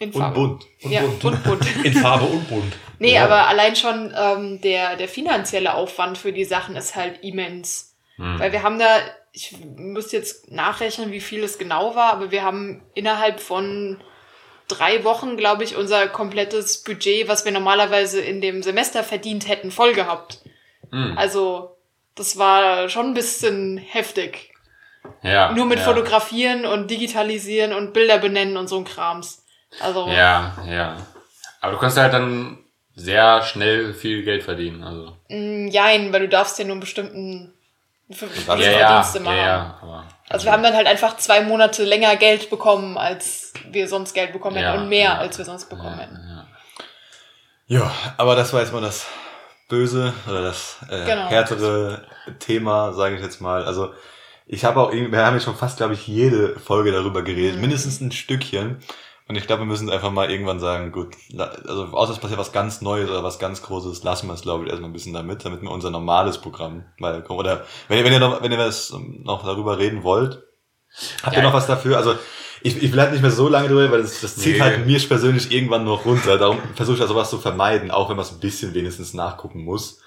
In Und Farbe. bunt. Und ja, bunt. und bunt. [LAUGHS] In Farbe und bunt. Nee, Ja. aber allein schon ähm, der, der finanzielle Aufwand für die Sachen ist halt immens. Hm. Weil wir haben da, ich müsste jetzt nachrechnen, wie viel es genau war, aber wir haben innerhalb von drei Wochen, glaube ich, unser komplettes Budget, was wir normalerweise in dem Semester verdient hätten, voll gehabt. Hm. Also, das war schon ein bisschen heftig. Ja. Nur mit ja. Fotografieren und Digitalisieren und Bilder benennen und so ein Krams. Also, Ja, ja. Aber du kannst halt dann sehr schnell viel Geld verdienen. Also. mh, jein, weil du darfst ja nur einen bestimmten Ja, Ja, ja, ja. Aber, Also wir haben dann halt einfach zwei Monate länger Geld bekommen, als wir sonst Geld bekommen hätten Ja, und mehr, ja. als wir sonst bekommen ja, hätten. ja. Ja, aber das war jetzt mal das böse oder das äh, Genau. härtere Thema, sage ich jetzt mal. Also ich habe auch, irgendwie- wir haben jetzt schon fast, glaube ich, jede Folge darüber geredet, Mhm. mindestens ein Stückchen. Und ich glaube, wir müssen einfach mal irgendwann sagen, gut, also außer es passiert was ganz Neues oder was ganz Großes, lassen wir es, glaube ich, erstmal ein bisschen damit, damit wir unser normales Programm mal kommen. Oder wenn ihr, wenn ihr noch, wenn ihr was noch darüber reden wollt, habt ihr Ja, noch was dafür? Also ich, ich halt nicht mehr so lange drüber, weil das, das zieht Nee. halt mir persönlich irgendwann noch runter. Darum versuche ich also was zu vermeiden, auch wenn man es ein bisschen wenigstens nachgucken muss.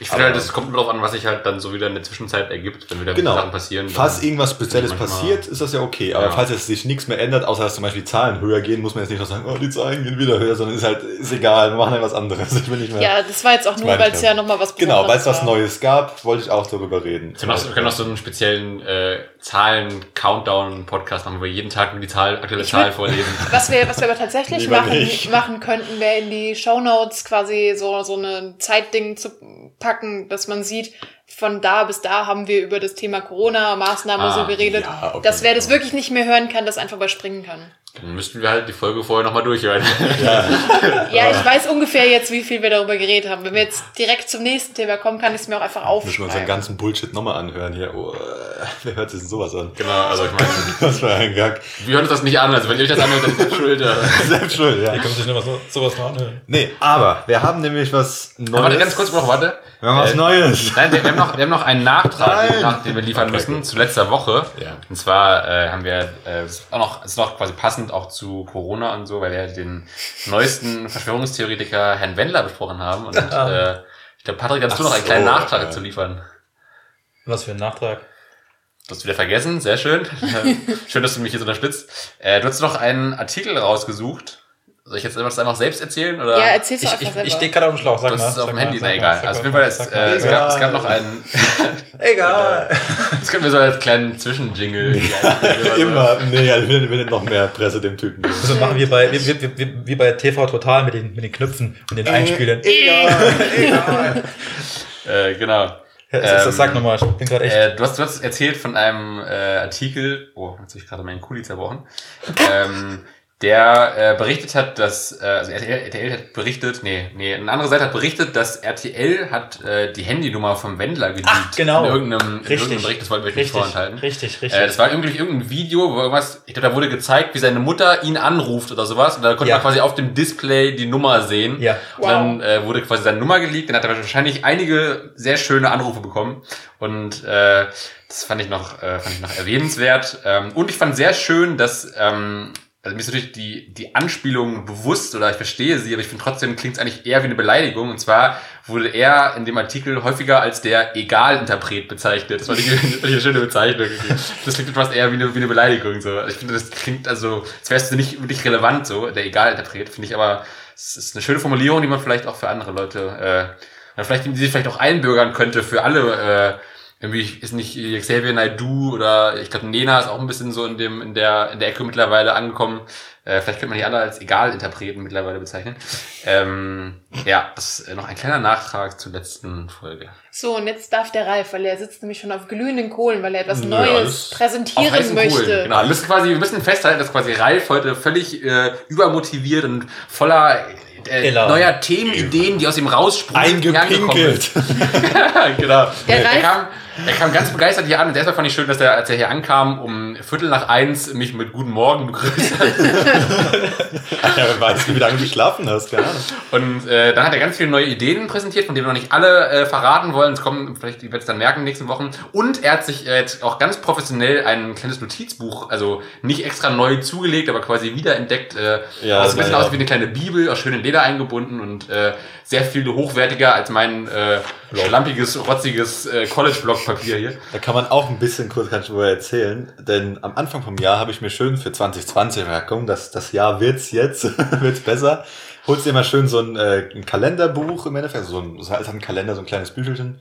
Ich finde halt, es kommt nur darauf an, was sich halt dann so wieder in der Zwischenzeit ergibt, wenn wieder Genau. Sachen passieren. Falls irgendwas Spezielles passiert, ist das ja okay. Aber Ja. falls jetzt sich nichts mehr ändert, außer dass zum Beispiel die Zahlen höher gehen, muss man jetzt nicht noch sagen, oh, die Zahlen gehen wieder höher, sondern ist halt, ist egal, wir machen halt was anderes. [LAUGHS] Ich will nicht mehr. Ja, das war jetzt auch nur, weil es ja. nochmal was genau, weil es was. Neues gab, wollte ich auch darüber reden. Wir können auch, wir können auch so einen speziellen äh, Zahlen-Countdown-Podcast machen, wo wir jeden Tag nur die Zahl, aktuelle Ich Zahl will- vorlesen. [LAUGHS] Was wir, was wir aber tatsächlich machen, nicht. machen könnten, wäre in die Shownotes quasi so, so eine Zeitding zu packen, dass man sieht, von da bis da haben wir über das Thema Corona-Maßnahmen Ah, so geredet, ja, okay. dass wer das wirklich nicht mehr hören kann, das einfach überspringen kann. Dann müssten wir halt die Folge vorher nochmal durchhören. Ja, [LAUGHS] Ja, ich weiß ungefähr jetzt, wie viel wir darüber geredet haben. Wenn wir jetzt direkt zum nächsten Thema kommen, kann ich es mir auch einfach müssen wir aufschreiben. unseren ganzen Bullshit nochmal anhören hier. Oh, wer hört sich denn sowas an? genau, also ich meine, [LAUGHS] Was für ein Gag. wir hören uns das nicht an, also wenn ihr euch das anhört, dann ist das schuld. Ja. [LAUGHS] Selbst schuld, ja. Ihr könnt sich noch was, sowas mal anhören. Nee, aber wir haben nämlich was Neues. Aber warte, ganz kurz noch, warte. Wir haben was Äh, Neues. Nein, wir haben noch, wir haben noch einen Nachtrag, den, nach, den wir liefern Okay, müssen gut. zu letzter Woche. Ja. Und zwar äh, haben wir, äh, es ist auch noch, es ist noch quasi passend auch zu Corona und so, weil wir den neuesten Verschwörungstheoretiker Herrn Wendler besprochen haben. Und äh, ich glaube, Patrick, hast du noch einen so, kleinen Nachtrag ja. zu liefern? Was für ein Nachtrag. Du hast wieder vergessen, sehr schön. [LAUGHS] schön, dass du mich jetzt unterstützt. Äh, du hast noch einen Artikel rausgesucht. Soll ich jetzt das einfach selbst erzählen? Oder? Ja, erzähl's Ich, einfach ich, selber. ich stehe gerade auf dem Schlauch, sag das mal. ist auf dem Handy, na egal. Also auf jeden Fall, mal. äh, es, gab, es gab noch einen, [LAUGHS] Egal. das können wir so als kleinen Zwischenjingle. Immer. Nee, ja, will, will noch mehr Presse dem Typen. geben. So machen wir bei, wie, wie, wie, wie bei TV Total mit den, mit den Knöpfen und den Einspielern. Egal, egal. äh, genau. Ja, Ähm, sag nochmal, ich bin gerade echt. Äh, du, hast, du hast erzählt von einem äh, Artikel, oh, jetzt habe ich gerade meinen Kuli zerbrochen, [LAUGHS] ähm, der äh, berichtet hat, dass, äh, also RTL, RTL hat berichtet, nee, nee, eine andere Seite hat berichtet, dass RTL hat äh, die Handynummer vom Wendler geleakt. Ach, genau. In irgendeinem, in Richtig. irgendeinem Bericht, das wollten wir euch nicht richtig, vorenthalten. richtig, richtig. Äh, das war irgendwie irgendein Video, wo irgendwas, ich glaube, da wurde gezeigt, wie seine Mutter ihn anruft oder sowas. Und da konnte Ja. man quasi auf dem Display die Nummer sehen. Ja. Und dann äh, wurde quasi seine Nummer geleakt. Dann hat er wahrscheinlich einige sehr schöne Anrufe bekommen. Und äh, das fand ich noch, äh, fand ich noch erwähnenswert. Ähm, und ich fand sehr schön, dass ähm, also mir ist natürlich die, die Anspielung bewusst oder ich verstehe sie, aber ich finde trotzdem klingt es eigentlich eher wie eine Beleidigung. Und zwar wurde er in dem Artikel häufiger als der Egal-Interpret bezeichnet. Das ich, [LAUGHS] fand ich eine schöne Bezeichnung. Das klingt fast eher wie eine, wie eine Beleidigung. So. Also Ich finde, das klingt also, als wärst du nicht wirklich relevant, so, der Egal-Interpret. Finde ich aber, es ist eine schöne Formulierung, die man vielleicht auch für andere Leute, äh, vielleicht, die sich vielleicht auch einbürgern könnte für alle, äh, irgendwie ist nicht Xavier Naidoo oder ich glaube Nena ist auch ein bisschen so in dem in der in der Ecke mittlerweile angekommen. Äh, vielleicht könnte man die andere als Egal-Interpreten mittlerweile bezeichnen. Ähm, ja, das ist äh, noch ein kleiner Nachtrag zur letzten Folge. So, und jetzt darf der Ralf, weil er sitzt nämlich schon auf glühenden Kohlen, weil er etwas Neues präsentieren heißen möchte. Kohlen, Genau. Wir müssen quasi, wir müssen festhalten, dass quasi Ralf heute völlig äh, übermotiviert und voller äh, neuer Themenideen, die aus ihm raussprudeln, hergekommen Eingepinkelt. ist. [LAUGHS] genau. Der er, Ralf- kam, er kam ganz begeistert hier an und deshalb fand ich schön, dass er, als er hier ankam, um Viertel nach eins mich mit Guten Morgen begrüßt hat. [LAUGHS] [LAUGHS] Ja, wer weiß, wie lange du geschlafen hast, keine Ahnung. Und äh, dann hat er ganz viele neue Ideen präsentiert, von denen wir noch nicht alle äh, verraten wollen. Es kommen, vielleicht, werdet es dann merken in den nächsten Wochen. Und er hat sich äh, jetzt auch ganz professionell ein kleines Notizbuch, also nicht extra neu zugelegt, aber quasi wiederentdeckt. Äh, Ja, das ein bisschen ja. aus wie eine kleine Bibel, aus schönem Leder eingebunden und äh, sehr viel hochwertiger als mein äh, schlampiges, rotziges äh, College-Block-Papier hier. Da kann man auch ein bisschen kurz drüber erzählen, denn am Anfang vom Jahr habe ich mir schön für 2020 ja, komm, das, das Jahr wird's jetzt, [LAUGHS] wird's besser. Holst dir mal schön so ein, äh, ein Kalenderbuch im Endeffekt, also so ein, so ein Kalender, so ein kleines Büchelchen.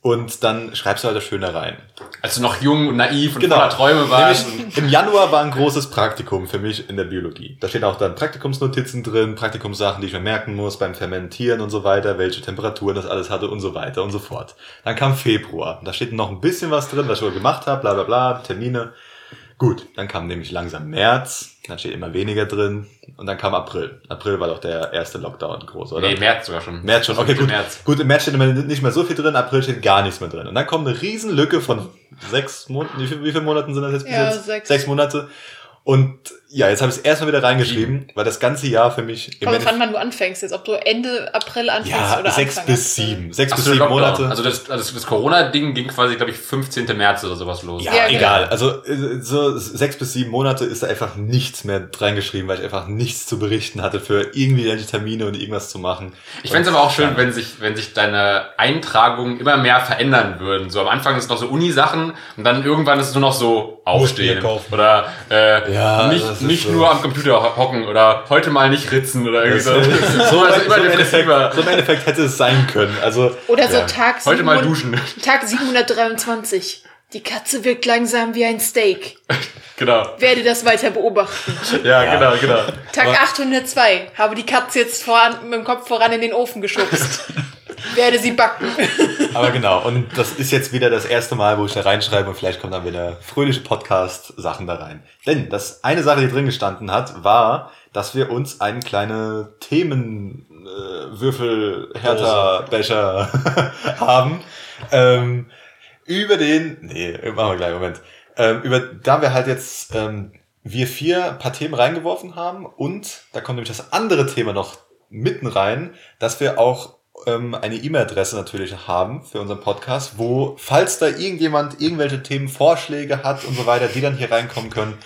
Und dann schreibst du halt das schön da rein. Als du noch jung und naiv und Genau. voller Träume. Nämlich Im Januar war ein großes Praktikum für mich in der Biologie. Da stehen auch dann Praktikumsnotizen drin, Praktikumssachen, die ich mir merken muss beim Fermentieren und so weiter, welche Temperaturen das alles hatte und so weiter und so fort. Dann kam Februar. Da steht noch ein bisschen was drin, was ich wohl gemacht habe, bla bla bla, Termine. Gut, dann kam nämlich langsam März, dann steht immer weniger drin und dann kam April. April war doch der erste Lockdown groß, oder? Nee, März sogar schon. März schon, okay, gut. März. Gut, im März steht immer nicht mehr so viel drin, April steht gar nichts mehr drin. Und dann kommt eine riesen Lücke von sechs Monaten, wie, viel, wie viele Monaten sind das jetzt bis Ja, jetzt? sechs. Sechs Monate. Und ja, jetzt habe ich es erstmal wieder reingeschrieben, weil das ganze Jahr für mich im Kommt drauf an, wann du anfängst jetzt, ob du Ende April anfängst ja, oder sechs Anfang bis sieben. Sechs Ach bis so, sieben. Monate. Also das, also das Corona-Ding ging quasi, glaube ich, 15. März oder sowas los. ja, Ja, genau. egal. Also äh, so sechs bis sieben Monate ist da einfach nichts mehr reingeschrieben, weil ich einfach nichts zu berichten hatte für irgendwie irgendwelche Termine und irgendwas zu machen. Ich fände es aber auch schön, wenn sich, wenn sich deine Eintragungen immer mehr verändern würden. So am Anfang ist es noch so Uni-Sachen und dann irgendwann ist es nur noch so aufstehen. Oder äh, Ja, nicht, nicht so. nur am Computer ho- hocken oder heute mal nicht ritzen oder irgendwie so. [LAUGHS] so, so, also immer so, im Endeffekt, depressiver. so im Endeffekt hätte es sein können. Also Oder so ja. Tag, Heute mal 700 duschen. Tag 723. Die Katze wirkt langsam wie ein Steak. [LAUGHS] genau. Werde das weiter beobachten. Ja, Ja. genau, genau. Tag Aber- 802. Habe die Katze jetzt voran, mit dem Kopf voran in den Ofen geschubst. [LAUGHS] Werde sie backen. Aber genau, und [LAUGHS] das ist jetzt wieder das erste Mal, wo ich da reinschreibe und vielleicht kommen dann wieder fröhliche Podcast-Sachen da rein. Denn das eine Sache, die drin gestanden hat, war, dass wir uns einen kleine Themenwürfel äh, Hertha Becher haben. Ähm, über den, nee, machen wir gleich, Moment. Ähm, über, da wir halt jetzt ähm, wir vier ein paar Themen reingeworfen haben und da kommt nämlich das andere Thema noch mitten rein, dass wir auch ähm, eine E-Mail-Adresse natürlich haben für unseren Podcast, wo, falls da irgendjemand irgendwelche Themenvorschläge hat und so weiter, die dann hier reinkommen können,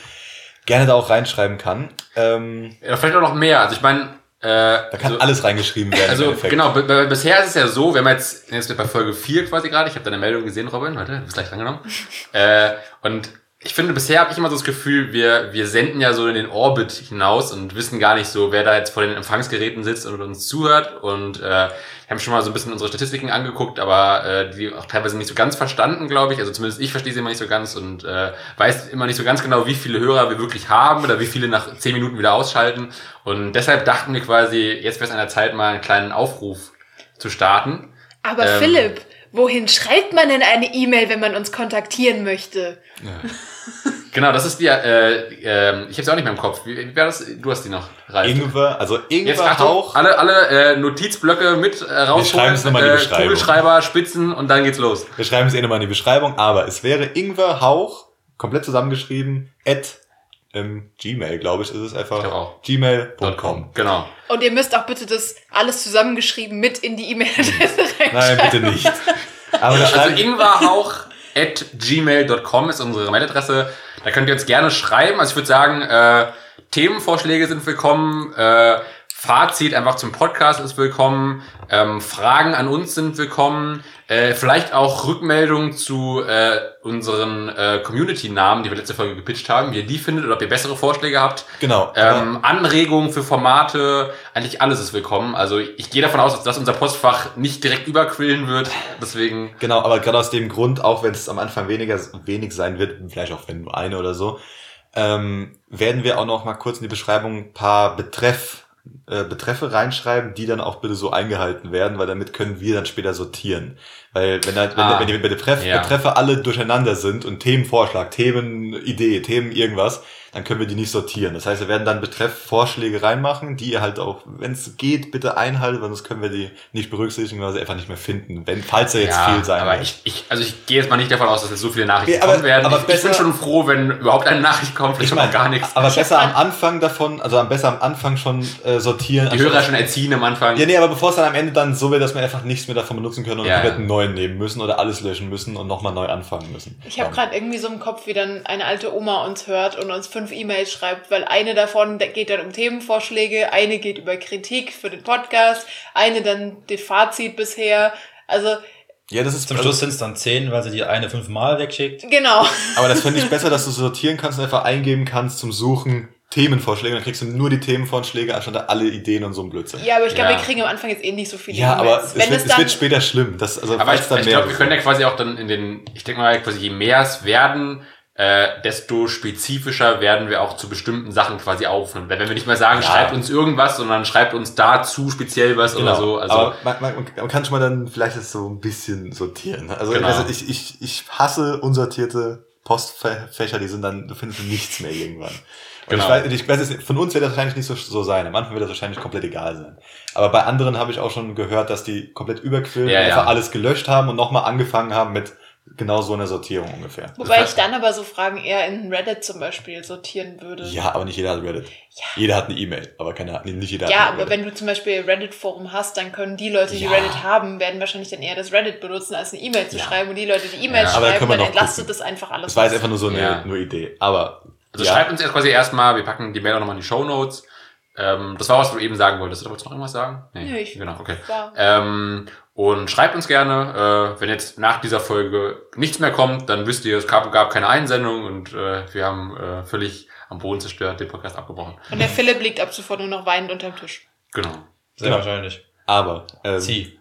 gerne da auch reinschreiben kann. Ähm, Ja, vielleicht auch noch mehr. Also ich meine, äh, da kann so- alles reingeschrieben werden. Also genau, bisher ist es ja so, wir haben jetzt, jetzt bei Folge 4 quasi gerade, ich habe deine Meldung gesehen, Robin, warte, du bist gleich drangenommen. [LAUGHS] äh, und ich finde, bisher habe ich immer so das Gefühl, wir, wir senden ja so in den Orbit hinaus und wissen gar nicht so, wer da jetzt vor den Empfangsgeräten sitzt und uns zuhört. Und äh, wir haben schon mal so ein bisschen unsere Statistiken angeguckt, aber äh, die auch teilweise nicht so ganz verstanden, glaube ich. Also zumindest ich verstehe sie immer nicht so ganz und äh, weiß immer nicht so ganz genau, wie viele Hörer wir wirklich haben oder wie viele nach zehn Minuten wieder ausschalten. Und deshalb dachten wir quasi, jetzt wäre es an der Zeit, mal einen kleinen Aufruf zu starten. Aber Ähm. Philipp, wohin schreibt man denn eine E-Mail, wenn man uns kontaktieren möchte? Genau, das ist die, äh, äh, ich habe sie auch nicht mehr im Kopf. Wie, wie war das? Du hast die noch, Ralf. Ingwer, also Jetzt Ingwer Achtung, Hauch. alle, alle äh, Notizblöcke mit äh, rausholen, schreiben's nochmal in die äh, Beschreibung. Kugelschreiber, Spitzen und dann geht's los. Wir schreiben es eh nochmal in die Beschreibung, aber es wäre Ingwer Hauch, komplett zusammengeschrieben, at ähm, Gmail, glaube ich, ist es einfach. Gmail.com. Genau. Und ihr müsst auch bitte das alles zusammengeschrieben mit in die E-Mail-Adresse [LAUGHS] reinschreiben. Nein, bitte nicht. Aber da Also ingwerhauch at gmail.com ist unsere Mailadresse. Da könnt ihr uns gerne schreiben. Also ich würde sagen, äh, Themenvorschläge sind willkommen. Äh, Fazit einfach zum Podcast ist willkommen. Ähm, Fragen an uns sind willkommen. Äh, vielleicht auch Rückmeldungen zu äh, unseren äh, Community-Namen, die wir letzte Folge gepitcht haben, wie ihr die findet oder ob ihr bessere Vorschläge habt. genau. Ähm, Anregungen für Formate, eigentlich alles ist willkommen. Also ich gehe davon aus, dass unser Postfach nicht direkt überquillen wird. Deswegen Genau, aber gerade aus dem Grund, auch wenn es am Anfang weniger wenig sein wird, vielleicht auch wenn nur eine oder so, ähm, werden wir auch noch mal kurz in die Beschreibung ein paar Betreff, äh, Betreffe reinschreiben, die dann auch bitte so eingehalten werden, weil damit können wir dann später sortieren. Weil wenn, halt, wenn, Ah, wenn die Betreff, ja. Betreffe alle durcheinander sind und Themenvorschlag, Themenidee, Themen irgendwas, dann können wir die nicht sortieren. Das heißt, wir werden dann Betreffvorschläge reinmachen, die ihr halt auch, wenn es geht, bitte einhaltet, weil sonst können wir die nicht berücksichtigen, weil sie einfach nicht mehr finden, wenn, falls er jetzt ja, viel sein aber wird. ich, ich, also ich gehe jetzt mal nicht davon aus, dass jetzt so viele Nachrichten Ja, aber- kommen werden. aber ich, ich bin besser- schon froh, wenn überhaupt eine Nachricht kommt, vielleicht Ich meine, gar nichts. aber besser am Anfang davon, also am besser am Anfang schon äh, sortieren. Die Hörer schon erziehen am Anfang. Ja, nee, aber bevor es dann am Ende dann so wird, dass wir einfach nichts mehr davon benutzen können und Ja, komplett ja. einen neuen nehmen müssen oder alles löschen müssen und nochmal neu anfangen müssen. Ich habe gerade irgendwie so im Kopf, wie dann eine alte Oma uns hört und uns fünf E-Mails schreibt, weil eine davon da geht dann um Themenvorschläge, eine geht über Kritik für den Podcast, eine dann das Fazit bisher. Also Ja, das ist Zum Schluss sind es dann zehn, weil sie die eine fünfmal wegschickt. genau. Aber das finde ich besser, dass du sortieren kannst und einfach eingeben kannst zum Suchen Themenvorschläge. Dann kriegst du nur die Themenvorschläge anstatt alle Ideen und so ein Blödsinn. Ja, aber ich glaube, Ja. wir kriegen am Anfang jetzt eh nicht so viele Ja, aber E-Mails. es Wenn wird, es es wird später schlimm. Das, also aber ich, dann ich mehr glaube, wir können ja quasi auch dann in den, ich denke mal, quasi je mehr es werden, äh, desto spezifischer werden wir auch zu bestimmten Sachen quasi aufnehmen. Wenn wir nicht mehr sagen, Ja. schreibt uns irgendwas, sondern schreibt uns dazu speziell was oder so. Also, Genau. aber man, man, man kann schon mal dann vielleicht das so ein bisschen sortieren. Also Genau. also ich, ich, ich hasse unsortierte Postfächer, die sind dann, du findest nichts mehr irgendwann. Und Genau. ich weiß, ich weiß von uns wird das wahrscheinlich nicht so, so sein. Am Anfang wird das wahrscheinlich komplett egal sein. Aber bei anderen habe ich auch schon gehört, dass die komplett überquillen, Ja, und ja. einfach alles gelöscht haben und nochmal angefangen haben mit genau so einer Sortierung ungefähr. Wobei ich dann aber so Fragen eher in Reddit zum Beispiel sortieren würde. Ja, aber nicht jeder hat Reddit. Ja. Jeder hat eine E-Mail, aber keine, nee, nicht jeder Ja, hat eine aber Reddit. wenn du zum Beispiel Reddit-Forum hast, dann können die Leute, die Ja. Reddit haben, werden wahrscheinlich dann eher das Reddit benutzen, als eine E-Mail zu Ja. schreiben. Und die Leute, die E-Mails schreiben, dann entlastet gucken. das einfach alles. Das war jetzt einfach nur so eine, Ja. nur Idee. Aber Also ja. schreibt uns jetzt quasi erstmal, wir packen die Mail auch nochmal in die Show Notes. Ähm, das war, was du eben sagen wolltest. Oder wolltest du noch irgendwas sagen? Nö, ich- Genau, okay. War- Ähm, und schreibt uns gerne, äh, wenn jetzt nach dieser Folge nichts mehr kommt, dann wisst ihr, es gab, gab keine Einsendung und äh, wir haben äh, völlig am Boden zerstört den Podcast abgebrochen. Und der Philipp liegt ab sofort nur noch weinend unterm Tisch. Genau. Sehr Genau. wahrscheinlich. Aber ähm, Zieh.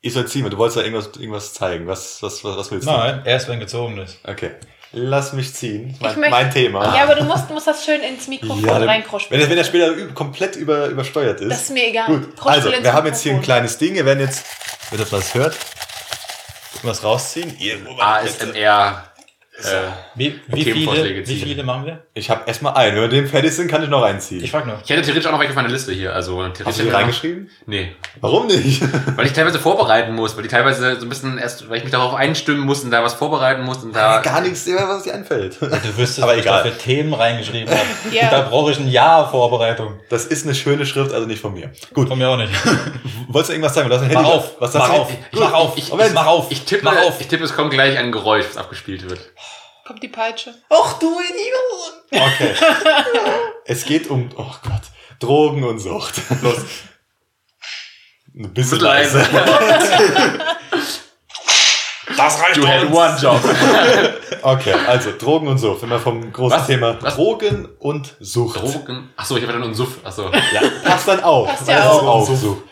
ich soll ziehen, weil du wolltest da irgendwas, irgendwas zeigen. Was, was, was, was willst du? Nein, erst wenn gezogen ist. Okay. Lass mich ziehen. Mein, möchte- mein Thema. Ja, aber du musst, musst das schön ins Mikrofon Ja, reinkroschen. wenn, er- wenn er später üb- komplett über, übersteuert ist. Das ist mir egal. Gut, Kroschel also, wir haben jetzt hier ein kleines Ding. Wir werden jetzt, wenn das was hört, was rausziehen. Irgendwo ASMR Wie, wie, viele, wie viele machen wir? Ich habe erstmal einen. Wenn wir dem fertig sind, kann ich noch einziehen. Ich frage nur. Ich hätte theoretisch auch noch welche auf meiner Liste hier. Also Hast du theoretisch die reingeschrieben? Nee. Warum nicht? [LAUGHS] Weil ich teilweise vorbereiten muss, weil die teilweise so ein bisschen erst, weil ich mich darauf einstimmen muss und da was vorbereiten muss und da. Gar nichts, was dir einfällt. Du wüsstest, Aber was ich egal. da für Themen reingeschrieben habe. [LAUGHS] Ja. Da brauche ich ein Jahr Vorbereitung. Das ist eine schöne Schrift, also nicht von mir. Gut, Von mir auch nicht. [LAUGHS] wolltest du irgendwas sagen? Mach Handy- auf, Was mach auf, mach auf, ich- ich, mach auf, Ich tippe, mach auf. ich tippe, es kommt gleich ein Geräusch, das abgespielt wird. Kommt die Peitsche. Ach du Idiot! Okay. [LAUGHS] es geht um, oh Gott, Drogen und Sucht. Los. Ein bisschen Leise. Das reicht You had uns. one job. [LAUGHS] Okay, also Drogen und Sucht. Wenn wir vom großen Was? Thema Was? Drogen und Sucht. Drogen. Achso, ich habe dann einen Suff. Achso. Ja, passt dann auch. Passt weil ja das ist auch. Sucht.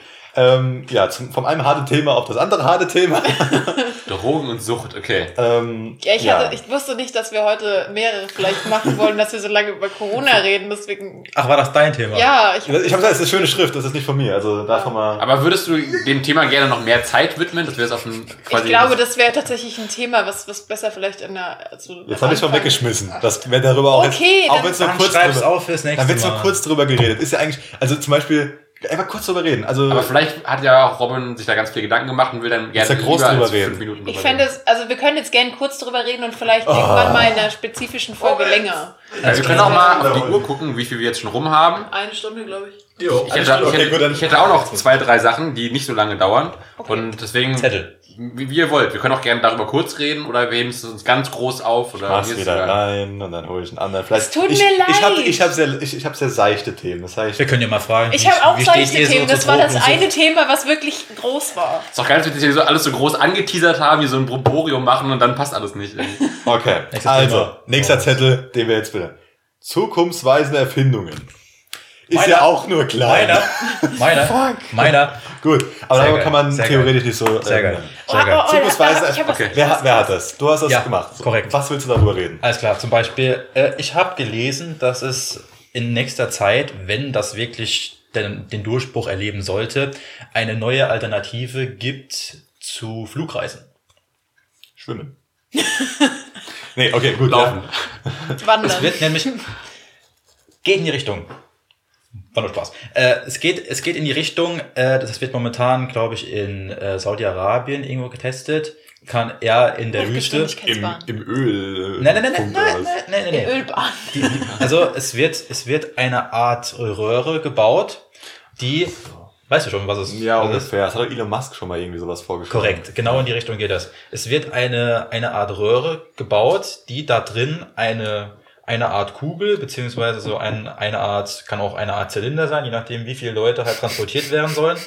Ähm, ja, zum, vom einem harten Thema auf das andere harte Thema. [LAUGHS] Drogen und Sucht, okay. ähm, Ja, ich, Hatte, ich wusste nicht, dass wir heute mehrere vielleicht machen wollen, dass wir so lange über Corona [LAUGHS] reden. Deswegen, Ach, war das dein Thema? ja, ich, ich habe gesagt, es ist eine schöne Schrift, das ist nicht von mir. Also davon mal. Aber würdest du dem Thema gerne noch mehr Zeit widmen, dass wir es auf ein ich glaube, das wäre tatsächlich ein Thema, was, was besser vielleicht in der. Also Jetzt habe ich schon weggeschmissen. Das wäre darüber auch Okay, jetzt, auch dann- wenn es nur Dann kurz drüber, auf fürs nächste dann wird nur Mal. kurz drüber geredet. Ist ja eigentlich, also zum Beispiel einfach kurz drüber reden. Also Aber vielleicht hat ja auch Robin sich da ganz viel Gedanken gemacht und will dann gerne ja groß lieber drüber als reden. fünf Minuten Ich drüber fände reden. es, also wir können jetzt gerne kurz drüber reden und vielleicht Oh. irgendwann mal in einer spezifischen Folge länger. Also wir können auch mal auf die Uhr gucken, wie viel wir jetzt schon rum haben. Eine Stunde, glaube ich. Jo, Ich hätte, ich, Okay, hätte, gut, dann- ich hätte auch noch [LAUGHS] zwei, drei Sachen, die nicht so lange dauern. Und deswegen, Zettel. Wie wie ihr wollt. Wir können auch gerne darüber kurz reden oder wir heben es uns ganz groß auf. Oder mach's mir ist wieder egal. rein und dann hole ich einen anderen. Vielleicht, Es tut ich, mir Ich habe leid. ich hab sehr, ich, ich hab sehr seichte Themen. Das heißt, Wir können ja mal fragen. Ich habe auch so Themen. zu Das war das eine Thema, was wirklich groß war. Ist doch geil, dass wir so alles so groß angeteasert haben, wie so ein Proborium machen und dann passt alles nicht. okay. Also, nächster Zettel, den wir jetzt wieder. Zukunftsweisende Erfindungen. Ist Meiner. ja auch nur klein. Meiner. Meiner. [LAUGHS] Meiner. Gut, aber Sehr darüber kann man Sehr theoretisch nicht so. Sehr ähm, geil. Sehr geil. oh, oh, was- okay. Wer, hat- wer hat das? Du hast das Ja, gemacht. korrekt. Was willst du darüber reden? Alles klar, zum Beispiel, äh, ich habe gelesen, dass es in nächster Zeit, wenn das wirklich den, den Durchbruch erleben sollte, eine neue Alternative gibt zu Flugreisen. Schwimmen. [LAUGHS] nee, okay, gut. Laufen. Es Wandern. wird nämlich, geht in die Richtung. War nur Spaß. Äh, es, geht, es geht in die Richtung, äh, das wird momentan, glaube ich, in äh, Saudi-Arabien irgendwo getestet. Kann er in der Wüste. Im. Im Öl. äh, Nein, nein, nein, nein, Punkt nein, nein, nein, nein. Ölbahn. Die, [LAUGHS] also es wird, es wird eine Art Röhre gebaut, die, weißt du schon, was es Ja, was es ist? ungefähr. Das hat doch Elon Musk schon mal irgendwie sowas vorgestellt. Korrekt, genau in die Richtung geht das. Es wird eine, eine Art Röhre gebaut, die da drin eine, eine Art Kugel, beziehungsweise so ein, eine Art, kann auch eine Art Zylinder sein, je nachdem, wie viele Leute halt transportiert werden sollen.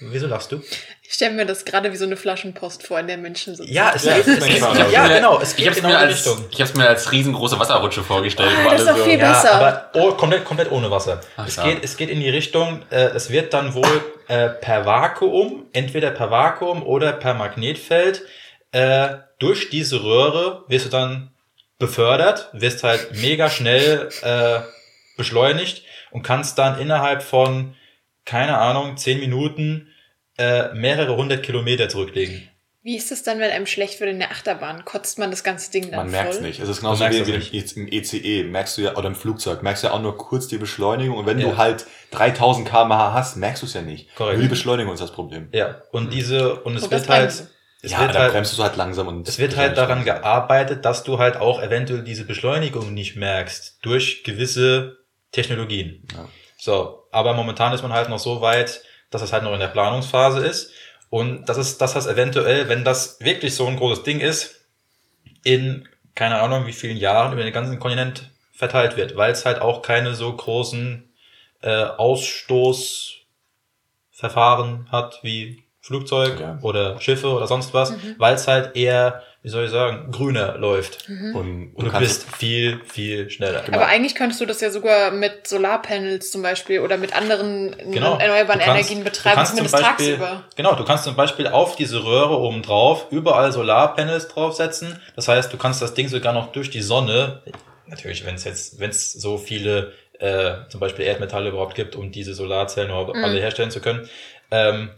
Wieso lachst du? Ich stelle mir das gerade wie so eine Flaschenpost vor, in der Menschen sitzen. Ja, es Ja, geht, das es ich mal. ja, genau, es Ich geht hab's genau mir in die als, Richtung. ich hab's mir als riesengroße Wasserrutsche vorgestellt. Ah, das ist doch viel so, besser. Ja, aber oh, komplett, komplett ohne Wasser. Ach es, ja. geht, es geht in die Richtung, äh, es wird dann wohl äh, per Vakuum, entweder per Vakuum oder per Magnetfeld, äh, durch diese Röhre wirst du dann befördert, wirst halt mega schnell äh, beschleunigt und kannst dann innerhalb von, keine Ahnung, zehn Minuten äh, mehrere hundert Kilometer zurücklegen. Wie ist es dann, wenn einem schlecht wird in der Achterbahn? Kotzt man das ganze Ding dann Man merkt's voll? nicht. Es ist genauso Du wie, wie es im ECE. Merkst du ja, oder im Flugzeug, merkst du ja auch nur kurz die Beschleunigung. Und wenn Ja. du halt 3000 km/h hast, merkst du es ja nicht. Korrekt. Nur die Beschleunigung ist das Problem. Ja, und diese, und es Und wird halt. Es ja, wird dann halt, bremst du halt langsam und. Es wird halt daran gearbeitet, dass du halt auch eventuell diese Beschleunigung nicht merkst durch gewisse Technologien. Ja. So, aber momentan ist man halt noch so weit, dass es halt noch in der Planungsphase ist und das ist, dass das eventuell, wenn das wirklich so ein großes Ding ist, in keine Ahnung wie vielen Jahren über den ganzen Kontinent verteilt wird, weil es halt auch keine so großen äh, Ausstoßverfahren hat wie Flugzeug Ja. oder Schiffe oder sonst was, weil es halt eher, wie soll ich sagen, grüner läuft. Und, Und du bist viel, viel schneller. Aber eigentlich könntest du das ja sogar mit Solarpanels zum Beispiel oder mit anderen Genau. erneuerbaren kannst- Energien betreiben, kannst zum zumindest Beispiel- tagsüber. Genau, du kannst zum Beispiel auf diese Röhre oben drauf überall Solarpanels draufsetzen. Das heißt, du kannst das Ding sogar noch durch die Sonne, natürlich, wenn es jetzt, wenn es so viele äh, zum Beispiel Erdmetalle überhaupt gibt, um diese Solarzellen überhaupt alle herstellen zu können, ähm,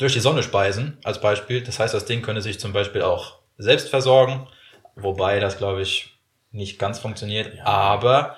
durch die Sonne speisen als Beispiel. Das heißt, das Ding könnte sich zum Beispiel auch selbst versorgen. wobei das, glaube ich, nicht ganz funktioniert. Aber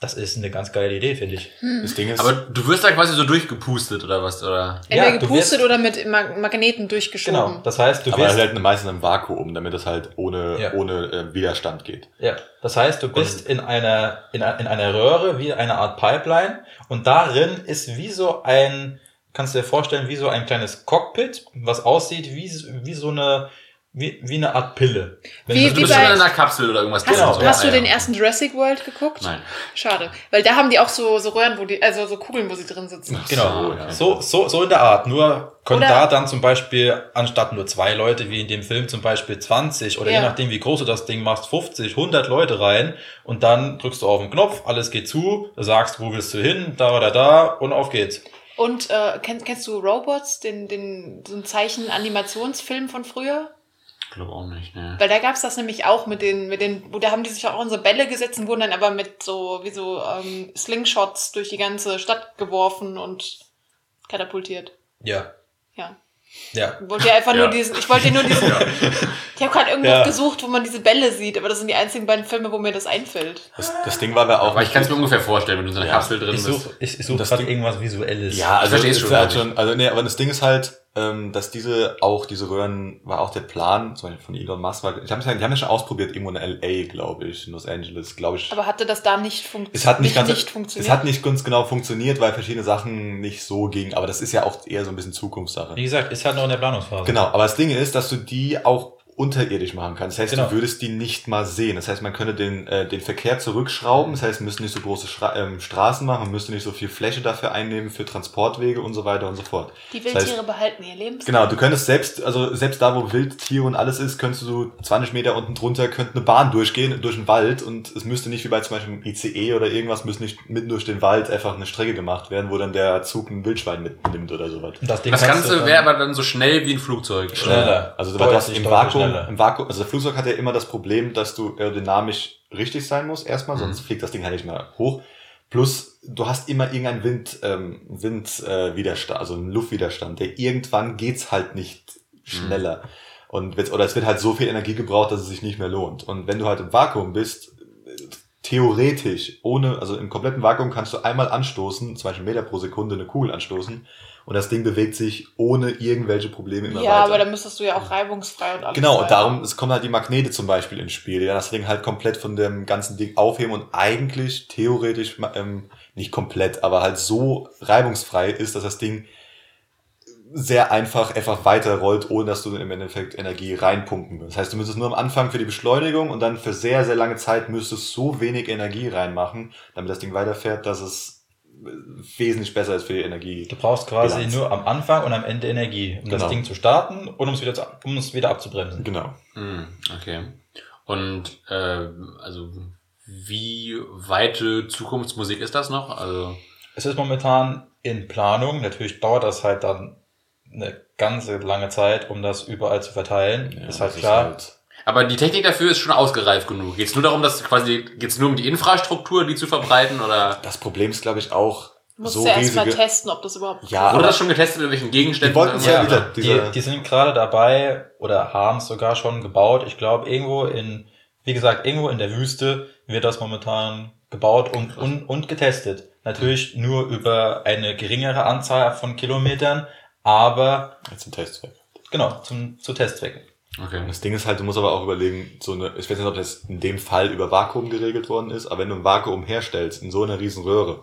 das ist eine ganz geile Idee, finde ich. Das Ding ist, Aber du wirst da quasi so durchgepustet oder was? Oder? Entweder Ja, du gepustet wirst- oder mit Mag Magneten durchgeschoben. Genau. Das heißt, du aber wirst, halt meistens im Vakuum, damit es halt ohne, Ja. ohne äh, Widerstand geht. ja, das heißt, du bist in einer, in, einer- in einer Röhre, wie eine Art Pipeline, und darin ist wie so ein, kannst du dir vorstellen, wie so ein kleines Cockpit, was aussieht wie, wie so eine, wie, wie eine Art Pille. Wenn Wie- Du bist bei- schon in einer Kapsel oder irgendwas. Hast, Genau, hast du den ersten Jurassic World geguckt? Nein. Schade. Weil da haben die auch so, so Röhren, wo die, also so Kugeln, wo sie drin sitzen. Genau, So, ja. so, so, so in der Art. Nur können Oder- da dann zum Beispiel anstatt nur zwei Leute, wie in dem Film zum Beispiel 20 oder Ja. je nachdem, wie groß du das Ding machst, 50, 100 Leute rein und dann drückst du auf den Knopf, alles geht zu, du sagst, wo willst du hin, da oder da und auf geht's. Und äh, kennst, kennst du Robots, den, den, so ein Zeichen-Animationsfilm von früher? Ich glaube auch nicht, ne. Weil da gab's das nämlich auch mit den, mit den, wo da haben die sich auch in so Bälle gesetzt und wurden dann aber mit so, wie so ähm, Slingshots durch die ganze Stadt geworfen und katapultiert. Ja. Ja. Ja. Ich wollte ja einfach Ja. nur diesen, [LAUGHS] ich wollte nur diesen, ich habe gerade irgendwo Ja. gesucht, wo man diese Bälle sieht, aber das sind die einzigen beiden Filme, wo mir das einfällt. Das, das Ding war aber auch. Aber ich kann es mir ungefähr vorstellen, wenn du in so einer Ja. Kapsel drin Ich bist. suche ich, ich such Das gerade irgendwas Visuelles. Ja, also versteh's es schon, ist halt ich. schon, also nee, aber das Ding ist halt, ähm, dass diese auch diese Röhren war auch der Plan, zum Beispiel von Elon Musk war, ich hab, die haben ja schon ausprobiert irgendwo in LA, glaube ich, in Los Angeles, glaube ich. Aber hatte das da nicht, funkt es hat nicht, ganz, nicht funktioniert? es hat nicht ganz genau funktioniert, weil verschiedene Sachen nicht so gingen, aber das ist ja auch eher so ein bisschen Zukunftssache. Wie gesagt, ist halt noch in der Planungsphase. Genau, aber das Ding ist, dass du die auch unterirdisch machen kannst. Das heißt, Genau. du würdest die nicht mal sehen. Das heißt, man könnte den, äh, den Verkehr zurückschrauben. Das heißt, man müsste nicht so große Schra ähm, Straßen machen, man müsste nicht so viel Fläche dafür einnehmen für Transportwege und so weiter und so fort. Die Das heißt- Wildtiere behalten ihr Lebens. Genau, du könntest selbst, also selbst da, wo Wildtiere und alles ist, könntest du 20 Meter unten drunter, könnte eine Bahn durchgehen, durch den Wald und es müsste nicht wie bei zum Beispiel einem ICE oder irgendwas, müsste nicht mitten durch den Wald einfach eine Strecke gemacht werden, wo dann der Zug ein Wildschwein mitnimmt oder sowas. Das Ding Das du Ganze dann- wäre aber dann so schnell wie ein Flugzeug. Schneller. Also weil das im Vakuum, schneller. im Vakuum, also das Flugzeug hat ja immer das Problem, dass du aerodynamisch richtig sein musst erstmal, sonst fliegt das Ding halt nicht mehr hoch. Plus, du hast immer irgendeinen Wind, ähm, Wind, äh, also einen Luftwiderstand, der irgendwann geht's halt nicht schneller. Und wenn's- oder es wird halt so viel Energie gebraucht, dass es sich nicht mehr lohnt. Und wenn du halt im Vakuum bist, theoretisch, ohne, also im kompletten Vakuum kannst du einmal anstoßen, zum Beispiel Meter pro Sekunde eine Kugel anstoßen, und das Ding bewegt sich ohne irgendwelche Probleme immer Ja, weiter. aber da müsstest du ja auch reibungsfrei und alles Genau, und darum, es kommen halt die Magnete zum Beispiel ins Spiel, die das Ding halt komplett von dem ganzen Ding aufheben und eigentlich theoretisch, ähm, nicht komplett, aber halt so reibungsfrei ist, dass das Ding sehr einfach einfach weiterrollt, ohne dass du im Endeffekt Energie reinpumpen musst. Das heißt, du müsstest nur am Anfang für die Beschleunigung und dann für sehr, sehr lange Zeit müsstest so wenig Energie reinmachen, damit das Ding weiterfährt, dass es wesentlich besser ist für die Energie. Du brauchst quasi Bilanz. nur am Anfang und am Ende Energie, um das Genau. Ding zu starten und um es wieder, zu, um es wieder abzubremsen. Genau. Hm, okay. Und äh, also wie weite Zukunftsmusik ist das noch? Also Es ist momentan in Planung. Natürlich dauert das halt dann eine ganze lange Zeit, um das überall zu verteilen. Ja, ist halt das klar. halt- Aber die Technik dafür ist schon ausgereift genug. Geht es nur darum, dass quasi geht's nur um die Infrastruktur, die zu verbreiten oder das Problem ist, glaube ich, auch Du musst so ja erstmal testen, ob das überhaupt Ja, wurde das schon getestet mit irgendwelchen Gegenständen? Die wollten es ja wieder, die, diese- die sind gerade dabei oder haben es sogar schon gebaut. Ich glaube, irgendwo in, wie gesagt, irgendwo in der Wüste wird das momentan gebaut und, und, und getestet. Natürlich nur über eine geringere Anzahl von Kilometern, aber Jetzt ein Testzweck. genau, zum, zu Testzwecken. Okay. Das Ding ist halt, du musst aber auch überlegen, so eine, ich weiß nicht, ob das in dem Fall über Vakuum geregelt worden ist, aber wenn du ein Vakuum herstellst in so einer riesen Röhre,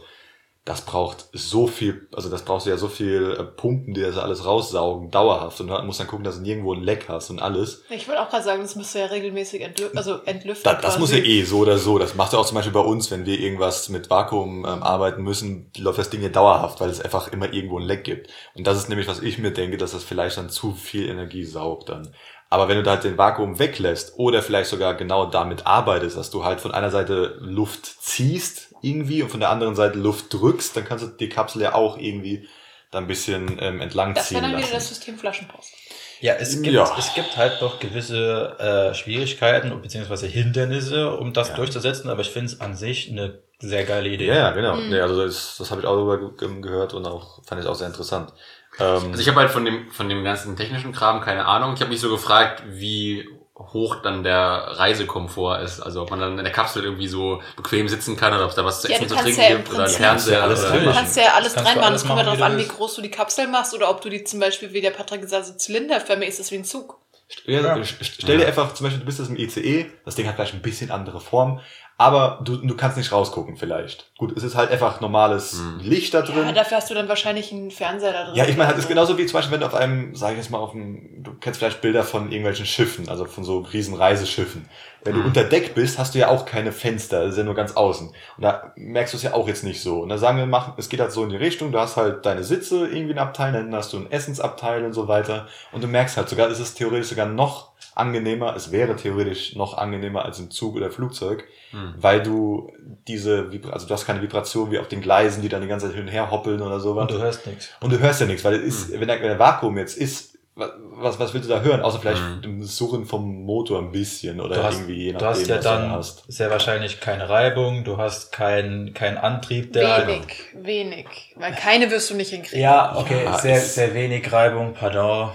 das braucht so viel, also das brauchst du ja so viel äh, Pumpen, die das alles raussaugen, dauerhaft. Und du musst dann gucken, dass du nirgendwo ein Leck hast und alles. Ich wollte auch gerade sagen, das müsste ja regelmäßig entlü also entlüften. Da, das quasi. muss ja eh so oder so. Das macht ja auch zum Beispiel bei uns, wenn wir irgendwas mit Vakuum ähm, arbeiten müssen, läuft das Ding ja dauerhaft, weil es einfach immer irgendwo ein Leck gibt. Und das ist nämlich, was ich mir denke, dass das vielleicht dann zu viel Energie saugt dann. Aber wenn du da halt den Vakuum weglässt oder vielleicht sogar genau damit arbeitest, dass du halt von einer Seite Luft ziehst irgendwie und von der anderen Seite Luft drückst, dann kannst du die Kapsel ja auch irgendwie da ein bisschen ähm, entlang Das wäre ziehen dann wieder lassen. das System Flaschenpost. Ja, es gibt, Ja. es gibt halt doch gewisse äh, Schwierigkeiten und beziehungsweise Hindernisse, um das Ja. durchzusetzen, aber ich finde es an sich eine sehr geile Idee. ja, ja, genau. Mhm. Nee, also das, das habe ich auch darüber ge gehört und auch fand ich auch sehr interessant. Ähm, Also ich habe halt von dem, von dem ganzen technischen Kram keine Ahnung. Ich habe mich so gefragt, wie hoch dann der Reisekomfort ist. Also ob man dann in der Kapsel irgendwie so bequem sitzen kann oder ob es da was zu Ja, essen du zu trinken ja gibt oder ein Fernseher. alles oder drin Du kannst ja alles Das kannst dran machen. Es kommt ja darauf an, wie groß du die Kapsel machst oder ob du die zum Beispiel wie der Patrick gesagt hat, zylinderförmig ist das wie ein Zug. Ja, Ja. st- Stell dir einfach, zum Beispiel, du bist jetzt im ICE, das Ding hat vielleicht ein bisschen andere Form, aber du, du kannst nicht rausgucken vielleicht. Gut, es ist halt einfach normales Hm. Licht da drin. Ja, dafür hast du dann wahrscheinlich einen Fernseher da drin. Ja, ich meine, halt, ist so. genauso wie zum Beispiel, wenn du auf einem, sag ich jetzt mal, auf einem, du kennst vielleicht Bilder von irgendwelchen Schiffen, also von so riesen Reiseschiffen. Wenn du Mhm. unter Deck bist, hast du ja auch keine Fenster, das ist ja nur ganz außen. Und da merkst du es ja auch jetzt nicht so. Und da sagen wir, machen, es geht halt so in die Richtung, du hast halt deine Sitze irgendwie in Abteil, dann hast du ein Essensabteil und so weiter. Und du merkst halt sogar, es ist theoretisch sogar noch angenehmer, es wäre theoretisch noch angenehmer als im Zug oder Flugzeug, Hm. weil du diese, Vibra- also du hast keine Vibration wie auf den Gleisen, die dann die ganze Zeit hin und her hoppeln oder sowas. Und du hörst nichts. Und du hörst ja nichts, weil es ist, wenn, der, wenn der Vakuum jetzt ist, wa- was, was willst du da hören? Außer vielleicht Mhm. dem Surren vom Motor ein bisschen oder hast, irgendwie je du hast ja was du dann hast. sehr wahrscheinlich keine Reibung, du hast keinen keinen Antrieb, der Wenig, wenig. Weil keine wirst du nicht hinkriegen. Ja, okay, Ja, sehr, sehr wenig Reibung, pardon.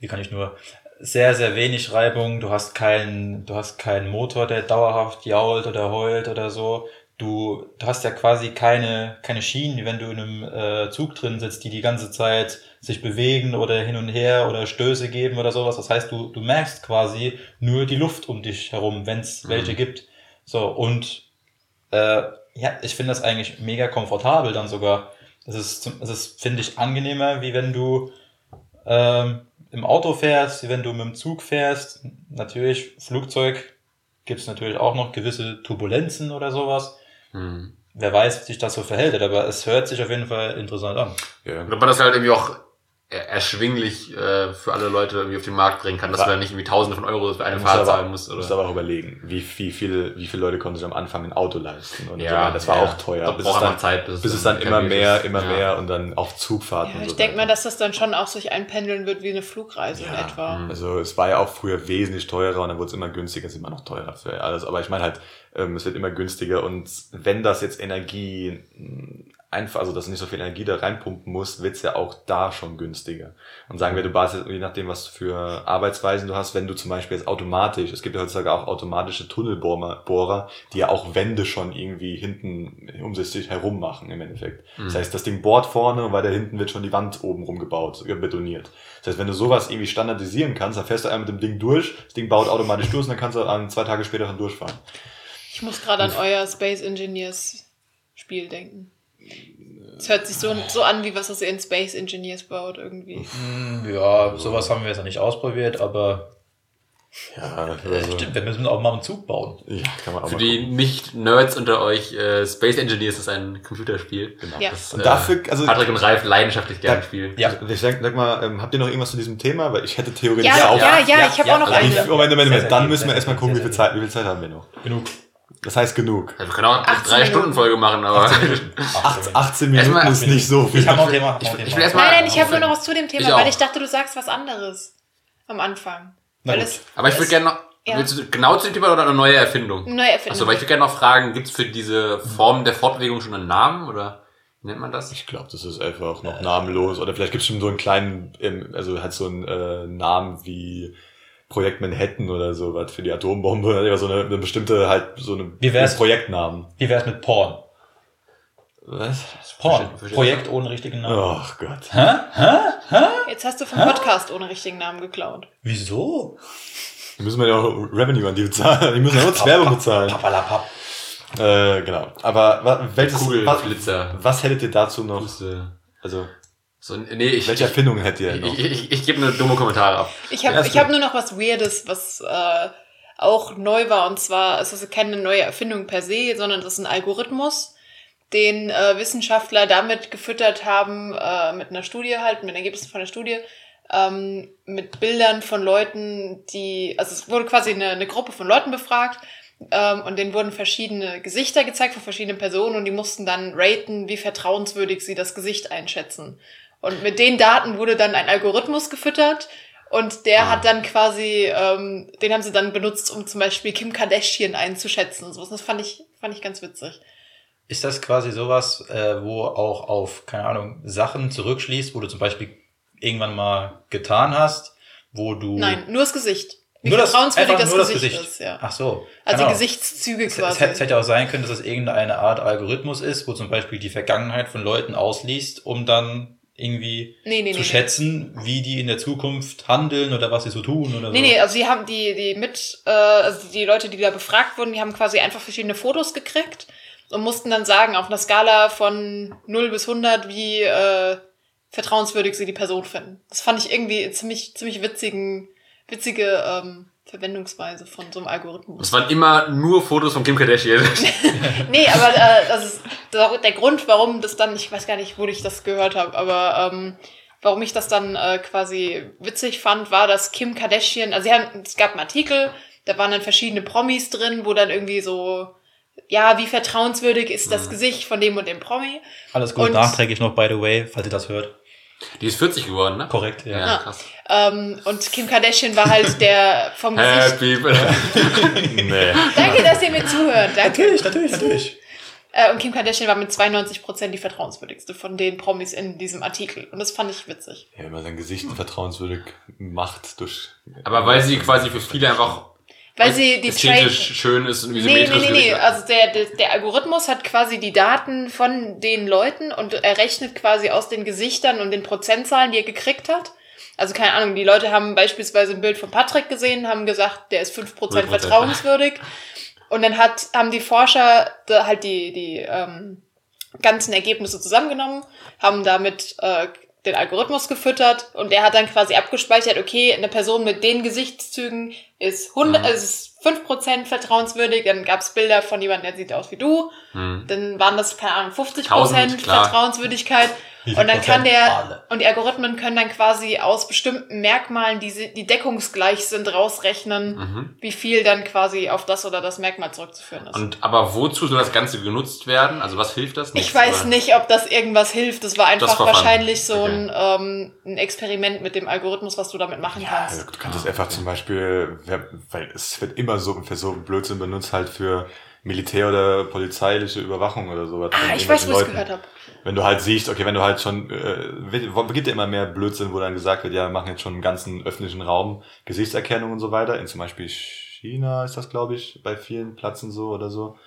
Wie kann ich nur? Sehr, sehr wenig Reibung. Du hast keinen, du hast keinen Motor, der dauerhaft jault oder heult oder so. Du, du hast ja quasi keine, keine Schienen, wie wenn du in einem äh, Zug drin sitzt, die die ganze Zeit sich bewegen oder hin und her oder Stöße geben oder sowas. Das heißt, du, du merkst quasi nur die Luft um dich herum, wenn es Mhm. welche gibt. So, und äh, ja, ich finde das eigentlich mega komfortabel dann sogar. Es ist, es ist finde ich, angenehmer, wie wenn du ähm, im Auto fährst, wenn du mit dem Zug fährst. Natürlich, Flugzeug gibt es natürlich auch noch gewisse Turbulenzen oder sowas. Hm. Wer weiß, wie sich das so verhält, aber es hört sich auf jeden Fall interessant an. Ja. Man das halt irgendwie auch erschwinglich äh, für alle Leute irgendwie auf den Markt bringen kann, dass Wa- du da nicht irgendwie Tausende von Euros für eine Fahrt zahlen musst. Du musst Oder? aber auch überlegen, wie, wie, viele, wie viele Leute konnten sich am Anfang ein Auto leisten. Und Ja, so. das war ja. auch teuer. Da bis braucht es man dann, Zeit, bis es bis es dann immer mehr, ist. immer Ja. mehr und dann auf Zugfahrten Ja, ich so denke mal, dass das dann schon auch sich einpendeln wird wie eine Flugreise in etwa. mhm. Also es war ja auch früher wesentlich teurer und dann wurde es immer günstiger, es ist immer noch teurer für alles. Aber ich meine halt, ähm, es wird immer günstiger und wenn das jetzt Energie mh, einfach, also dass du nicht so viel Energie da reinpumpen musst, wird's ja auch da schon günstiger. Und sagen wir, du baust jetzt, je nachdem, was für Arbeitsweisen du hast, wenn du zum Beispiel jetzt automatisch, es gibt ja heutzutage auch automatische Tunnelbohrer, Bohrer, die ja auch Wände schon irgendwie hinten um sich herum machen im Endeffekt. Das heißt, das Ding bohrt vorne und weiter hinten wird schon die Wand oben rumgebaut, äh, betoniert. Das heißt, wenn du sowas irgendwie standardisieren kannst, dann fährst du einmal mit dem Ding durch, das Ding baut automatisch durch und dann kannst du an zwei Tage später dann durchfahren. Ich muss gerade an euer Space Engineers Spiel denken. Es hört sich so, so an, wie was das ihr in Space Engineers baut irgendwie. Hm, Ja, sowas haben wir jetzt noch nicht ausprobiert, aber Ja, äh, stimmt, wir müssen auch mal einen Zug bauen. ja kann man auch Für mal die. Nicht-Nerds unter euch, äh, Space Engineers ist ein Computerspiel. Genau. Ja. Das, Und äh, dafür, also Patrick und Ralf leidenschaftlich gerne Ja. spielen. Ja. ich sag, sag mal, ähm, habt ihr noch irgendwas zu diesem Thema? Weil ich hätte theoretisch Ja, ja, auch. ja, ja, ich habe ja, auch noch ja, eine. Moment, Moment, Moment. Dann müssen wir erstmal gucken, wie viel Zeit, wie viel Zeit haben wir noch? Genug. Das heißt genug. Also wir können auch eine 18 drei Stunden Folge machen, aber 8, 18 [LAUGHS] Minuten Erstmal- ist nicht so viel. Ich habe noch ein Thema. Ich- ich will erst mal- Nein, nein, ich habe nur noch was zu dem Thema, Ich auch. weil ich dachte, du sagst was anderes am Anfang. Na weil gut. es, Aber ich würde gerne noch. Ja. Willst du genau zu dem Thema oder eine neue Erfindung? Eine neue Erfindung. Achso, weil ich würde gerne noch fragen, gibt es für diese Form der Fortbewegung schon einen Namen oder wie nennt man das? Ich glaube, das ist einfach noch namenlos. Oder vielleicht gibt es schon so einen kleinen, ähm, also hat so einen äh, Namen wie Projekt Manhattan oder so, was für die Atombombe. Oder so eine, eine bestimmte, halt so eine Wie wär's? Projektnamen. Wie wär's mit Porn? Was? Porn. Projekt ohne richtigen Namen. Ach Gott. Jetzt hast du vom Podcast ohne richtigen Namen geklaut. Wieso? Da müssen wir ja auch Revenue an die bezahlen. Die müssen ja uns Werbung bezahlen. Papalapap. Äh, genau. Aber welches, was, was hättet ihr dazu noch? Grüße. Also, So, nee, ich, welche Erfindungen hättet ihr ich, noch? ich, ich, ich gebe nur dumme Kommentare ab. Ich habe ist hab nur noch was Weirdes, was äh, auch neu war. Und zwar ist es keine neue Erfindung per se, sondern das ist ein Algorithmus, den äh, Wissenschaftler damit gefüttert haben, äh, mit einer Studie halt, mit Ergebnissen von der Studie, ähm, mit Bildern von Leuten, die, also es wurde quasi eine, eine Gruppe von Leuten befragt ähm, und denen wurden verschiedene Gesichter gezeigt von verschiedenen Personen und die mussten dann raten, wie vertrauenswürdig sie das Gesicht einschätzen. Und mit den Daten wurde dann ein Algorithmus gefüttert und der hat dann quasi, ähm, den haben sie dann benutzt, um zum Beispiel Kim Kardashian einzuschätzen und sowas. Das fand ich, fand ich ganz witzig. Ist das quasi sowas, äh, wo auch auf, keine Ahnung, Sachen zurückschließt, wo du zum Beispiel irgendwann mal getan hast, wo du. Nein, nur das Gesicht. Wie Nur das, vertrauenswürdig das nur das Gesicht, Gesicht. ist, ja. Ach so. Also Genau. Gesichtszüge Es, es, quasi. hätte, es hätte auch sein können, dass es irgendeine Art Algorithmus ist, wo zum Beispiel die Vergangenheit von Leuten ausliest, um dann irgendwie Nee, nee, zu nee, schätzen, wie die in der Zukunft handeln oder was sie so tun oder Nee, so. nee, also die haben die, die mit, äh, also die Leute, die da befragt wurden, die haben quasi einfach verschiedene Fotos gekriegt und mussten dann sagen, auf einer Skala von 0 bis 100, wie äh, vertrauenswürdig sie die Person finden. Das fand ich irgendwie ziemlich, ziemlich witzigen, witzige ähm, Verwendungsweise von so einem Algorithmus. Es waren immer nur Fotos von Kim Kardashian. [LAUGHS] [LAUGHS] Nee, aber äh, das ist der der Grund, warum das dann, ich weiß gar nicht, wo ich das gehört habe, aber ähm, warum ich das dann äh, quasi witzig fand, war, dass Kim Kardashian, also sie haben, es gab einen Artikel, da waren dann verschiedene Promis drin, wo dann irgendwie so, ja, wie vertrauenswürdig ist das Gesicht von dem und dem Promi? Alles gut, Und- nachträglich noch, by the way, falls ihr das hört. Die ist 40 geworden, ne? Korrekt, ja. Ja, krass. Ähm, und Kim Kardashian war halt der vom Gesicht. Happy [LAUGHS] nee. Danke, dass ihr mir zuhört. Danke. Natürlich, natürlich, natürlich. Äh, und Kim Kardashian war mit 92% die vertrauenswürdigste von den Promis in diesem Artikel. Und das fand ich witzig. Ja, wenn man sein Gesicht vertrauenswürdig macht durch. Aber weil sie quasi für viele einfach Weil sie die Trade- schön ist und wie Nee, nee, nee, nee. Hat. Also der, der, der Algorithmus hat quasi die Daten von den Leuten und er rechnet quasi aus den Gesichtern und den Prozentzahlen, die er gekriegt hat. Also keine Ahnung, die Leute haben beispielsweise ein Bild von Patrick gesehen, haben gesagt, der ist 5% 0%. vertrauenswürdig. Und dann hat, haben die Forscher da halt die, die ähm, ganzen Ergebnisse zusammengenommen, haben damit äh, den Algorithmus gefüttert und der hat dann quasi abgespeichert, okay, eine Person mit den Gesichtszügen ist, 100, Mhm. also ist 5% vertrauenswürdig, dann gab's Bilder von jemandem, der sieht aus wie du, Hm. dann waren das, keine Ahnung, 50% 1000, klar. Vertrauenswürdigkeit und dann kann der, und die Algorithmen können dann quasi aus bestimmten Merkmalen, die, die deckungsgleich sind, rausrechnen, Mhm. wie viel dann quasi auf das oder das Merkmal zurückzuführen ist. Und aber wozu soll das Ganze genutzt werden? Also was hilft das? Ich Nichts, weiß oder? nicht, ob das irgendwas hilft. Das war einfach Das war wahrscheinlich so Okay. ein, ähm, ein Experiment mit dem Algorithmus, was du damit machen kannst. Also, du kannst es einfach zum Beispiel, weil es wird immer so für so Blödsinn benutzt, halt für Militär- oder polizeiliche Überwachung oder sowas. Ah, ich weiß, wo ich gehört habe. Wenn du halt siehst, okay, wenn du halt schon, äh, gibt ja immer mehr Blödsinn, wo dann gesagt wird, ja, wir machen jetzt schon im ganzen öffentlichen Raum Gesichtserkennung und so weiter. In zum Beispiel China ist das, glaube ich, bei vielen Plätzen so oder so.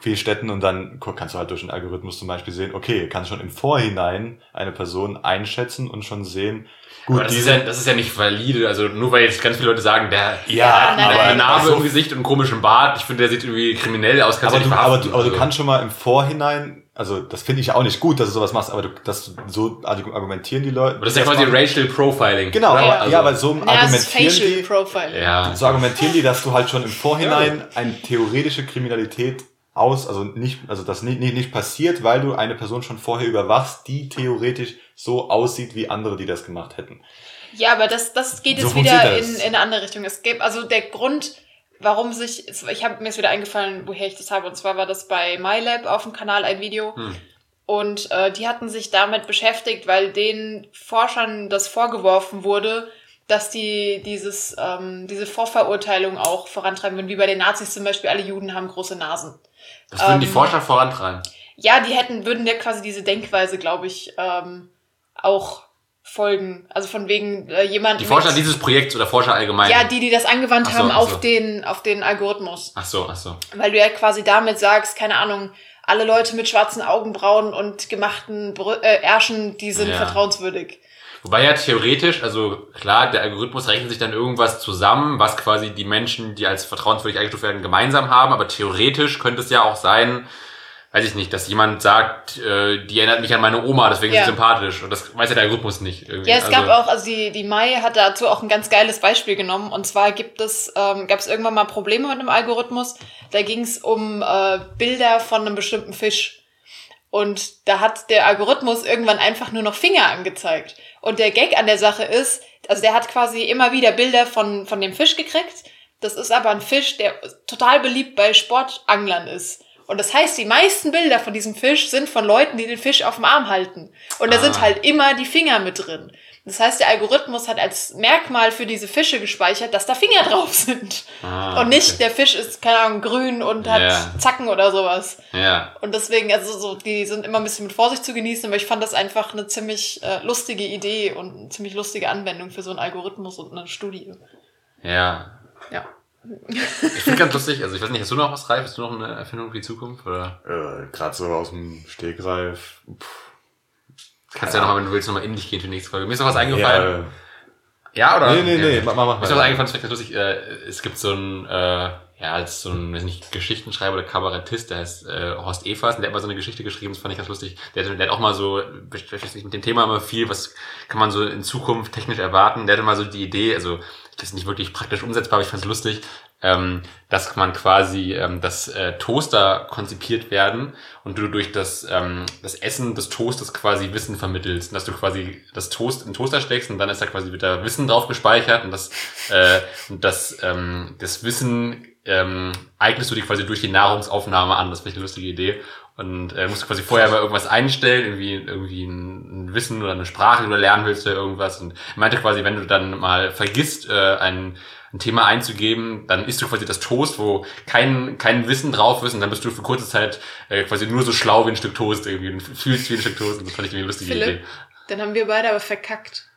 Vielen Städten und dann gu- kannst du halt durch den Algorithmus zum Beispiel sehen, okay, kannst schon im Vorhinein eine Person einschätzen und schon sehen, Aber gut, das, ist ja, das ist ja nicht valide. Also nur weil jetzt ganz viele Leute sagen, der ja, Ja, hat eine Narbe so im Gesicht und einen komischen Bart. Ich finde, der sieht irgendwie kriminell aus. Kannst aber, du du, aber, du, aber du Also- kannst schon mal im Vorhinein, also das finde ich ja auch nicht gut, dass du sowas machst, aber du, das, so argumentieren die Leute. Aber das ist ja quasi erstmal- Racial Profiling. Genau? Ja. Also, ja, aber so Ja, argumentieren Facial die, Profiling. ja. so argumentieren die, dass du halt schon im Vorhinein eine theoretische Kriminalität aus, also nicht, also das nicht, nicht, nicht passiert, weil du eine Person schon vorher überwachst, die theoretisch so aussieht wie andere, die das gemacht hätten. Ja, aber das, das geht So jetzt wieder in, in eine andere Richtung. Es gibt, also der Grund, warum sich, ich habe mir ist wieder eingefallen, woher ich das habe. Und zwar war das bei MyLab auf dem Kanal ein Video. Hm. Und äh, die hatten sich damit beschäftigt, weil den Forschern das vorgeworfen wurde, dass die dieses, ähm, diese Vorverurteilung auch vorantreiben würden, wie bei den Nazis zum Beispiel, alle Juden haben große Nasen. Das würden die Ähm, Forscher vorantreiben. Ja, die hätten, würden ja quasi diese Denkweise, glaube ich, ähm, auch folgen. Also von wegen äh, jemand. Die Forscher mit- dieses Projekts oder Forscher allgemein. Ja, die, die das angewandt so, haben auf so. den, auf den Algorithmus. Ach so, ach so. Weil du ja quasi damit sagst, keine Ahnung, alle Leute mit schwarzen Augenbrauen und gemachten Brü äh, Ärschen, die sind Ja. vertrauenswürdig. Wobei ja theoretisch, also klar, der Algorithmus rechnet sich dann irgendwas zusammen, was quasi die Menschen, die als vertrauenswürdig eingestuft werden, gemeinsam haben. Aber theoretisch könnte es ja auch sein, weiß ich nicht, dass jemand sagt, äh, die erinnert mich an meine Oma, deswegen Ja. ist sie sympathisch. Und das weiß ja der Algorithmus nicht. Irgendwie. Ja, es also, gab auch, also die, die Mai hat dazu auch ein ganz geiles Beispiel genommen. Und zwar gibt es, ähm, gab es irgendwann mal Probleme mit einem Algorithmus. Da ging es um äh, Bilder von einem bestimmten Fisch. Und da hat der Algorithmus irgendwann einfach nur noch Finger angezeigt. Und der Gag an der Sache ist, also der hat quasi immer wieder Bilder von, von dem Fisch gekriegt. Das ist aber ein Fisch, der total beliebt bei Sportanglern ist. Und das heißt, die meisten Bilder von diesem Fisch sind von Leuten, die den Fisch auf dem Arm halten. Und da Ah. sind halt immer die Finger mit drin. Das heißt, der Algorithmus hat als Merkmal für diese Fische gespeichert, dass da Finger [LAUGHS] drauf sind. Ah, und nicht, okay. der Fisch ist, keine Ahnung, grün und hat Ja. Zacken oder sowas. Ja. Und deswegen, also so, die sind immer ein bisschen mit Vorsicht zu genießen, aber ich fand das einfach eine ziemlich äh, lustige Idee und eine ziemlich lustige Anwendung für so einen Algorithmus und eine Studie. Ja. Ja. Ich finde ganz lustig, also ich weiß nicht, hast du noch was reif? Hast du noch eine Erfindung für die Zukunft? Oder Äh, Gerade so aus dem Stegreif. Puh. kannst du ja nochmal, wenn du willst, nochmal in dich gehen für die nächste Folge. Mir ist noch was eingefallen. Ja, Ja, oder? nee, nee, nee, Ja. mach, mach, mach. Mir ist noch was eingefallen, das ist ganz lustig. Äh, es gibt so ein, äh, ja, als so ein, weiß nicht, Geschichtenschreiber oder Kabarettist, der heißt äh, Horst Evers, und der hat mal so eine Geschichte geschrieben, das fand ich ganz lustig. Der, hat- der hat auch mal so, beschäftigt sich mit dem Thema immer viel, was kann man so in Zukunft technisch erwarten. Der hatte mal so die Idee, also das ist nicht wirklich praktisch umsetzbar, aber ich fand es lustig, ähm, dass man quasi, ähm, dass äh, Toaster konzipiert werden und du durch das, ähm, das Essen des Toasters quasi Wissen vermittelst. Und dass du quasi das Toast in Toaster steckst und dann ist da quasi wieder Wissen drauf gespeichert und das, äh, und das, ähm, das Wissen ähm, eignest du dir quasi durch die Nahrungsaufnahme an. Das ich eine lustige Idee. Und äh, musst du quasi vorher mal irgendwas einstellen, irgendwie, irgendwie ein, ein Wissen oder eine Sprache, die du lernen willst oder irgendwas. Und meinte quasi, wenn du dann mal vergisst, äh, ein, ein Thema einzugeben, dann isst du quasi das Toast, wo kein, kein Wissen drauf ist und dann bist du für kurze Zeit äh, quasi nur so schlau wie ein Stück Toast irgendwie und fühlst wie ein Stück Toast und das fand ich irgendwie eine lustige Philipp, Idee. dann haben wir beide aber verkackt.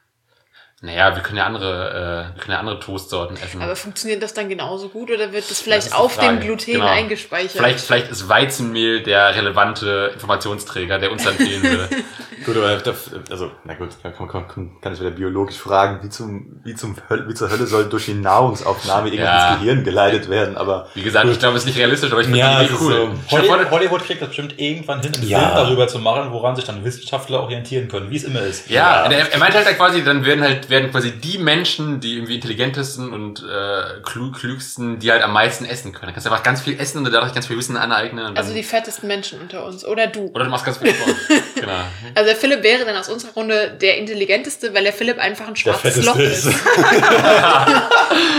Naja, wir können ja andere, äh, wir können ja andere Toastsorten essen. Aber funktioniert das dann genauso gut oder wird das vielleicht Das auf dem Gluten Genau. eingespeichert? Vielleicht, vielleicht ist Weizenmehl der relevante Informationsträger, der uns dann fehlen würde. [LAUGHS] Gut, aber das, also, na gut, kann, kann, kann, kann ich wieder biologisch fragen, wie zum, wie zum Hölle, wie zur Hölle soll durch die Nahrungsaufnahme irgendwas Ja. ins Gehirn geleitet werden, aber. Wie gesagt, ich glaube, es ist nicht realistisch, aber ich finde Ja, die cool. so. Hollywood, Hollywood kriegt das bestimmt irgendwann hin, einen Ja. Film darüber zu machen, woran sich dann Wissenschaftler orientieren können, wie es immer ist. Ja, Ja. Er, er meint halt quasi, dann werden halt werden quasi die Menschen, die irgendwie intelligentesten und äh, klug, klügsten, die halt am meisten essen können. Dann kannst du einfach ganz viel essen und dadurch ganz viel Wissen aneignen. Also die fettesten Menschen unter uns. Oder du. oder du machst ganz viel Sport. [LAUGHS] genau. Also der Philipp wäre dann aus unserer Runde der intelligenteste, weil der Philipp einfach ein schwarzes Loch ist. ist. [LAUGHS]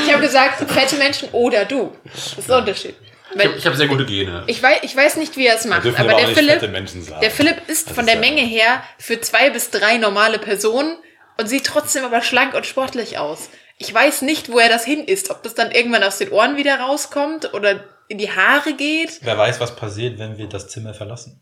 Ich habe gesagt, fette Menschen oder du. Das ist der Unterschied. Ich Weil habe ich hab sehr gute Gene. ich, weiß, ich weiß nicht, wie er es macht, aber aber der Philipp, der Philipp ist Das von ist der Menge her für zwei bis drei normale Personen und sieht trotzdem aber schlank und sportlich aus. Ich weiß nicht, wo er das hin ist. Ob das dann irgendwann aus den Ohren wieder rauskommt oder in die Haare geht. Wer weiß, was passiert, wenn wir das Zimmer verlassen.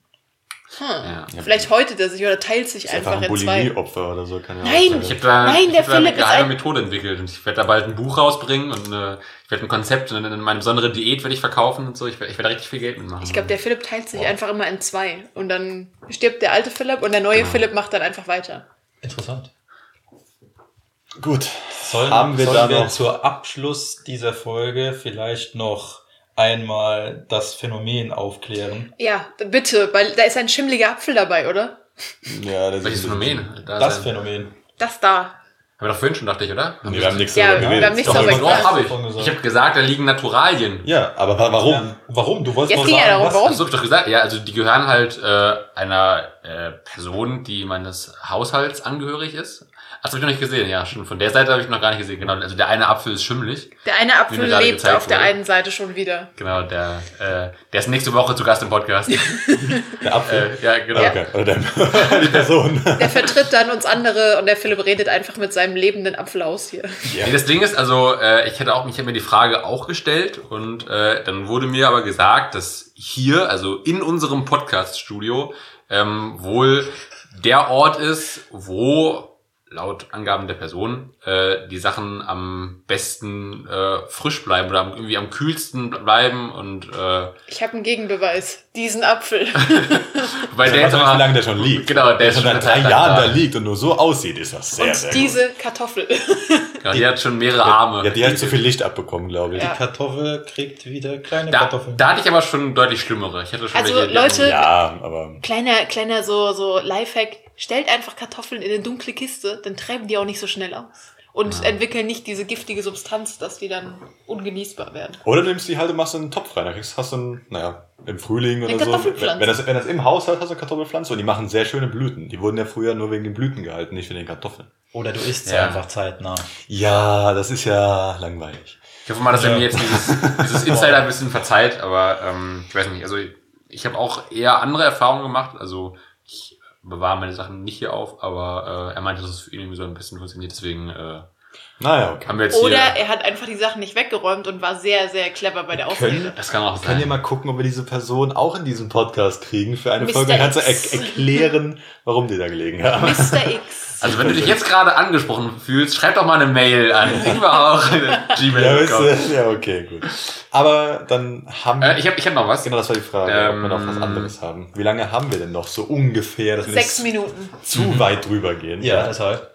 Hm. Ja. Vielleicht häutet er sich oder teilt sich ist einfach einfach ein in zwei. Bulimie-Opfer oder so, kann ja Nein! Ich habe da, Nein, ich der hab da eine geheime Methode entwickelt und ich werde da bald ein Buch rausbringen und äh, ich werde ein Konzept und eine besondere Diät werde ich verkaufen und so. Ich werde ich werd da richtig viel Geld mitmachen. Ich glaube, der Philipp teilt sich einfach immer in zwei. Und dann stirbt der alte Philipp und der neue Philipp macht dann einfach weiter. Interessant. Gut. Sollen, Haben wir sollen da wir noch- zur Abschluss dieser Folge vielleicht noch einmal das Phänomen aufklären? Ja, bitte, weil da ist ein schimmliger Apfel dabei, oder? Ja, das Welches ist Phänomen? Da Das ein- Phänomen. Das da. Haben wir doch vorhin schon, dachte ich, oder? Nee, wir haben nichts Ja, darüber wir geredet. haben nichts Doch, darüber wir- habe davon ich. gesagt. Ich habe gesagt, da liegen Naturalien. Ja, aber wa- warum? Ja, warum? Du wolltest Jetzt ging ja sagen, darum, was- warum? Das habe ich doch gesagt. Ja, also die gehören halt äh, einer äh, Person, die meines Haushalts angehörig ist. Habe ich noch nicht gesehen, ja, schon. Von der Seite habe ich noch gar nicht gesehen. Genau, also der eine Apfel ist schimmelig. Der eine Apfel lebt auf der wurde. einen Seite schon wieder. Genau, der, äh, der ist nächste Woche zu Gast im Podcast. [LAUGHS] Der Apfel? äh, ja, genau. Ja. Okay. Oder der, [LAUGHS] die Person. Der vertritt dann uns andere und der Philipp redet einfach mit seinem lebenden Apfel aus hier. Nee, das Ding ist, also äh, ich hätte auch, ich habe mir die Frage auch gestellt und äh, dann wurde mir aber gesagt, dass hier, also in unserem Podcast-Studio, ähm, wohl der Ort ist, wo laut Angaben der Person äh, die Sachen am besten äh, frisch bleiben oder am, irgendwie am kühlsten bleiben und äh, Ich habe einen Gegenbeweis. Diesen Apfel. [LAUGHS] weil der jetzt aber, wie lange der schon liegt. Genau, der der ist schon seit drei Jahren da. liegt und nur so aussieht, ist das sehr, Und sehr diese Kartoffel. [LAUGHS] genau, die hat schon mehrere Arme. Ja, die hat zu viel Licht abbekommen, glaube ich. Ja. Die Kartoffel kriegt wieder kleine da, Kartoffeln. da hatte ich aber schon deutlich schlimmere. Ich hatte schon Also, welche, die Leute- Ja, aber Kleiner, kleiner so, so Lifehack. Stellt einfach Kartoffeln in eine dunkle Kiste, dann treiben die auch nicht so schnell aus. Und entwickeln nicht diese giftige Substanz, dass die dann ungenießbar werden. Oder du nimmst die halt und machst in einen Topf rein. Da kriegst, hast du einen, naja, im Frühling Eine oder so. Wenn, wenn, das, wenn das im Haus hat, hast du eine Kartoffelpflanze und die machen sehr schöne Blüten. Die wurden ja früher nur wegen den Blüten gehalten, nicht wegen den Kartoffeln. Oder du isst sie Ja. einfach zeitnah. Ja, das ist ja langweilig. Ich hoffe mal, dass er Ja. mir jetzt dieses, [LAUGHS] dieses Insider ein bisschen verzeiht, aber ähm, ich weiß nicht, also ich habe auch eher andere Erfahrungen gemacht. Also ich bewahre meine Sachen nicht hier auf, aber äh, er meinte, dass es für ihn irgendwie so ein bisschen funktioniert, deswegen äh, Naja, okay. Haben wir jetzt Oder hier. er hat einfach die Sachen nicht weggeräumt und war sehr, sehr clever bei der Können, Ausrede. Das kann auch sein. können wir mal gucken, ob wir diese Person auch in diesem Podcast kriegen für eine Mr. Folge. Kannst du er erklären, warum die da gelegen haben? Mr. X. [LAUGHS] Also wenn du dich jetzt gerade angesprochen fühlst, schreib doch mal eine Mail an [LAUGHS] Ja, weißt gmail.com. du? ja, okay, gut. Aber dann haben Äh, ich habe ich hab noch was. Genau, das war die Frage, ob wir noch was Ähm, anderes haben. Wie lange haben wir denn noch so ungefähr, dass wir Sechs Minuten. zu weit drüber gehen? Ja, deshalb.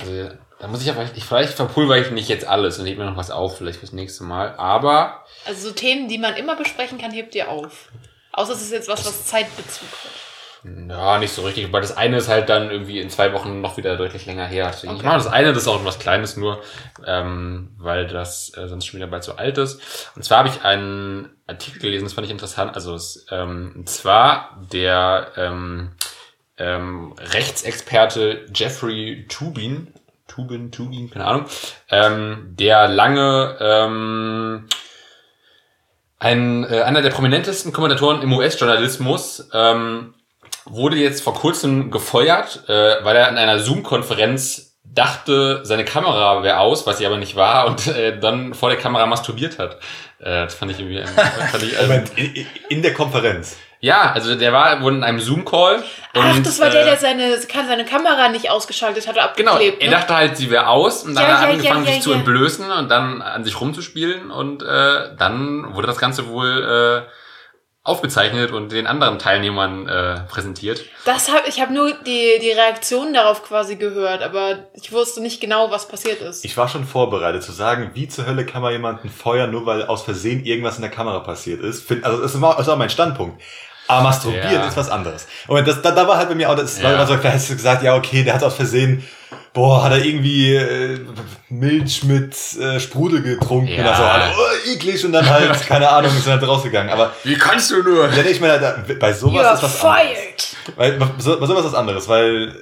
Also, da muss ich aber, ich, vielleicht verpulver ich nicht jetzt alles und heb mir noch was auf, vielleicht fürs nächste Mal. Aber Also so Themen, die man immer besprechen kann, hebt ihr auf. Außer es ist jetzt was, was Zeitbezug hat. ja, nicht so richtig. Weil das eine ist halt dann irgendwie in zwei Wochen noch wieder deutlich länger her. Deswegen, Ich mache das eine, das ist auch was Kleines nur, ähm, weil das äh, sonst schon wieder bald so alt ist. Und zwar habe ich einen Artikel gelesen, das fand ich interessant. Also es, ähm, und zwar der ähm, ähm, Rechtsexperte Jeffrey Tubin, Tubin, Tubin, keine Ahnung, ähm, der lange ähm, ein, äh, einer der prominentesten Kommentatoren im US-Journalismus ähm, wurde jetzt vor kurzem gefeuert, äh, weil er in einer Zoom-Konferenz dachte, seine Kamera wäre aus, was sie aber nicht war, und äh, dann vor der Kamera masturbiert hat. Äh, das fand ich irgendwie... Fand ich, Moment, in, in der Konferenz. Ja, also der war wohl in einem Zoom-Call. Ach, das war der, äh, der seine, kann seine Kamera nicht ausgeschaltet hat oder Genau, abgeklebt. er ne? dachte halt, sie wäre aus und dann Ja, hat er ja, angefangen, ja, sich ja, zu ja. entblößen und dann an sich rumzuspielen und äh, dann wurde das Ganze wohl äh, aufgezeichnet und den anderen Teilnehmern äh, präsentiert. Das hab, ich habe nur die, die Reaktion darauf quasi gehört, aber ich wusste nicht genau, was passiert ist. Ich war schon vorbereitet zu sagen, wie zur Hölle kann man jemanden feuern, nur weil aus Versehen irgendwas in der Kamera passiert ist. Find, also das war, das war mein Standpunkt. Aber masturbieren Ja. ist was anderes. Und das, da, da war halt bei mir auch, das war Ja. immer so, da hast du gesagt, ja, okay, der hat aus Versehen, boah, hat er irgendwie äh, Milch mit äh, Sprudel getrunken Ja. oder so. Alle, oh, eklig und dann halt, [LAUGHS] keine Ahnung, ist dann halt rausgegangen. Aber Wie kannst du nur? ja, ich meine, da, bei sowas You're ist was anderes. fired! Weil, bei so- bei sowas ist was anderes, weil,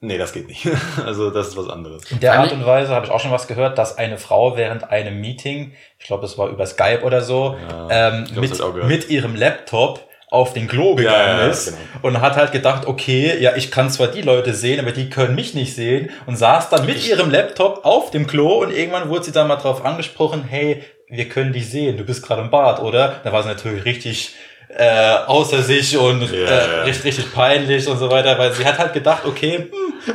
nee, das geht nicht. [LAUGHS] Also, das ist was anderes. In der Art und Weise habe ich auch schon was gehört, dass eine Frau während einem Meeting, ich glaube, es war über Skype oder so, Ja, ähm, mit, gehört. mit ihrem Laptop auf den Klo gegangen Ja, ja, ist genau. und hat halt gedacht, okay, ja, ich kann zwar die Leute sehen, aber die können mich nicht sehen und saß dann mit ihrem Laptop auf dem Klo und irgendwann wurde sie dann mal drauf angesprochen, hey, wir können dich sehen, du bist gerade im Bad, oder? Da war sie natürlich richtig äh, außer sich und Ja, äh, richtig, richtig peinlich und so weiter, weil sie hat halt gedacht, okay, hm,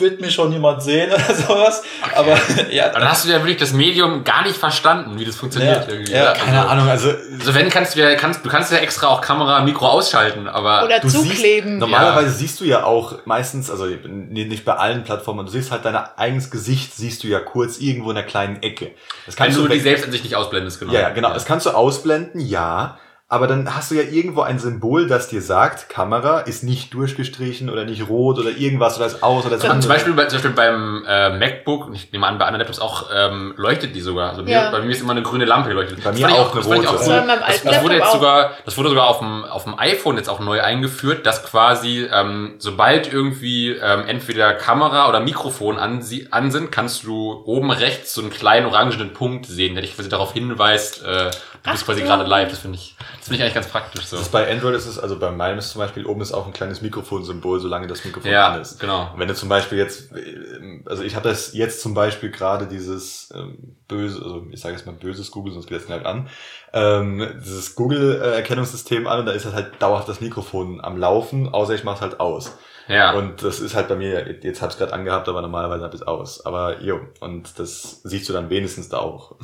wird mich schon jemand sehen oder [LAUGHS] sowas, aber [LAUGHS] ja, Aber dann hast du ja wirklich das Medium gar nicht verstanden, wie das funktioniert Ja, irgendwie. ja, Also- Keine Ahnung, also, Also wenn kannst du ja, kannst, du kannst ja extra auch Kamera, Mikro ausschalten, aber Oder du zukleben. Siehst, normalerweise siehst du ja auch meistens, also nee, nicht bei allen Plattformen, du siehst halt dein eigenes Gesicht, siehst du ja kurz irgendwo in einer kleinen Ecke. Das wenn kannst du die weg- selbst an sich nicht ausblendest, genau. Ja, ja, genau. Das kannst du ausblenden, ja. Aber dann hast du ja irgendwo ein Symbol, das dir sagt, Kamera ist nicht durchgestrichen oder nicht rot oder irgendwas oder ist aus oder ist Zum, zum. Beispiel, bei, zum Beispiel beim äh, MacBook, und ich nehme an, bei anderen Laptops auch, ähm, leuchtet die sogar. Also Ja. mir, bei mir ist immer eine grüne Lampe geleuchtet. Bei Das mir auch eine rote. auch cool. meinem Das, das wurde jetzt auch. sogar, das wurde sogar auf dem, auf dem iPhone jetzt auch neu eingeführt, dass quasi, ähm, sobald irgendwie ähm, entweder Kamera oder Mikrofon an, sie, an sind, kannst du oben rechts so einen kleinen orangenen Punkt sehen, der dich quasi darauf hinweist, äh, du bist quasi Achtung. gerade live. Das finde ich, das finde ich eigentlich ganz praktisch so. Das ist bei Android ist es, also bei meinem ist zum Beispiel, oben ist auch ein kleines Mikrofonsymbol, solange das Mikrofon Ja, an ist. genau. Und wenn du zum Beispiel jetzt, ähm, also ich habe das jetzt zum Beispiel gerade dieses ähm, böse, also ich sage jetzt mal böses Google, sonst geht das nicht an, ähm, dieses Google-Erkennungssystem an und da ist halt, halt dauerhaft das Mikrofon am Laufen, außer ich mache es halt aus. Ja. Und das ist halt bei mir, jetzt habe ich gerade angehabt, aber normalerweise habe ich es aus. Aber jo, und das siehst du dann wenigstens da auch.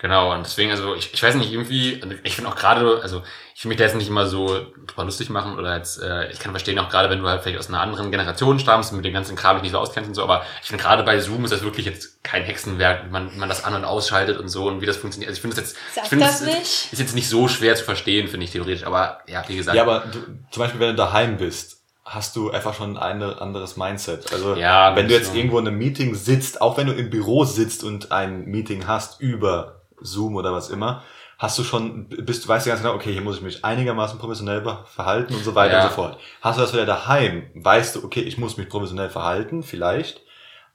Genau, und deswegen, also ich, ich weiß nicht, irgendwie, ich finde auch gerade, also ich will mich da jetzt nicht immer so drüber lustig machen oder jetzt, äh, ich kann verstehen auch gerade, wenn du halt vielleicht aus einer anderen Generation stammst und mit dem ganzen Kram dich nicht so auskennst und so, aber ich finde gerade bei Zoom ist das wirklich jetzt kein Hexenwerk, wie man, wie man das an- und ausschaltet und so und wie das funktioniert. Also ich finde das jetzt, Sag ich finde das es nicht. ist, ist jetzt nicht so schwer zu verstehen, finde ich theoretisch, aber ja, wie gesagt. Ja, aber du, zum Beispiel, wenn du daheim bist, hast du einfach schon ein anderes Mindset. Also Ja, wenn du das jetzt schon. irgendwo in einem Meeting sitzt, auch wenn du im Büro sitzt und ein Meeting hast über Zoom oder was immer, hast du schon, bist du weißt ja ganz genau, okay, hier muss ich mich einigermaßen professionell verhalten und so weiter Ja. und so fort. Hast du das wieder daheim, weißt du, okay, ich muss mich professionell verhalten, vielleicht,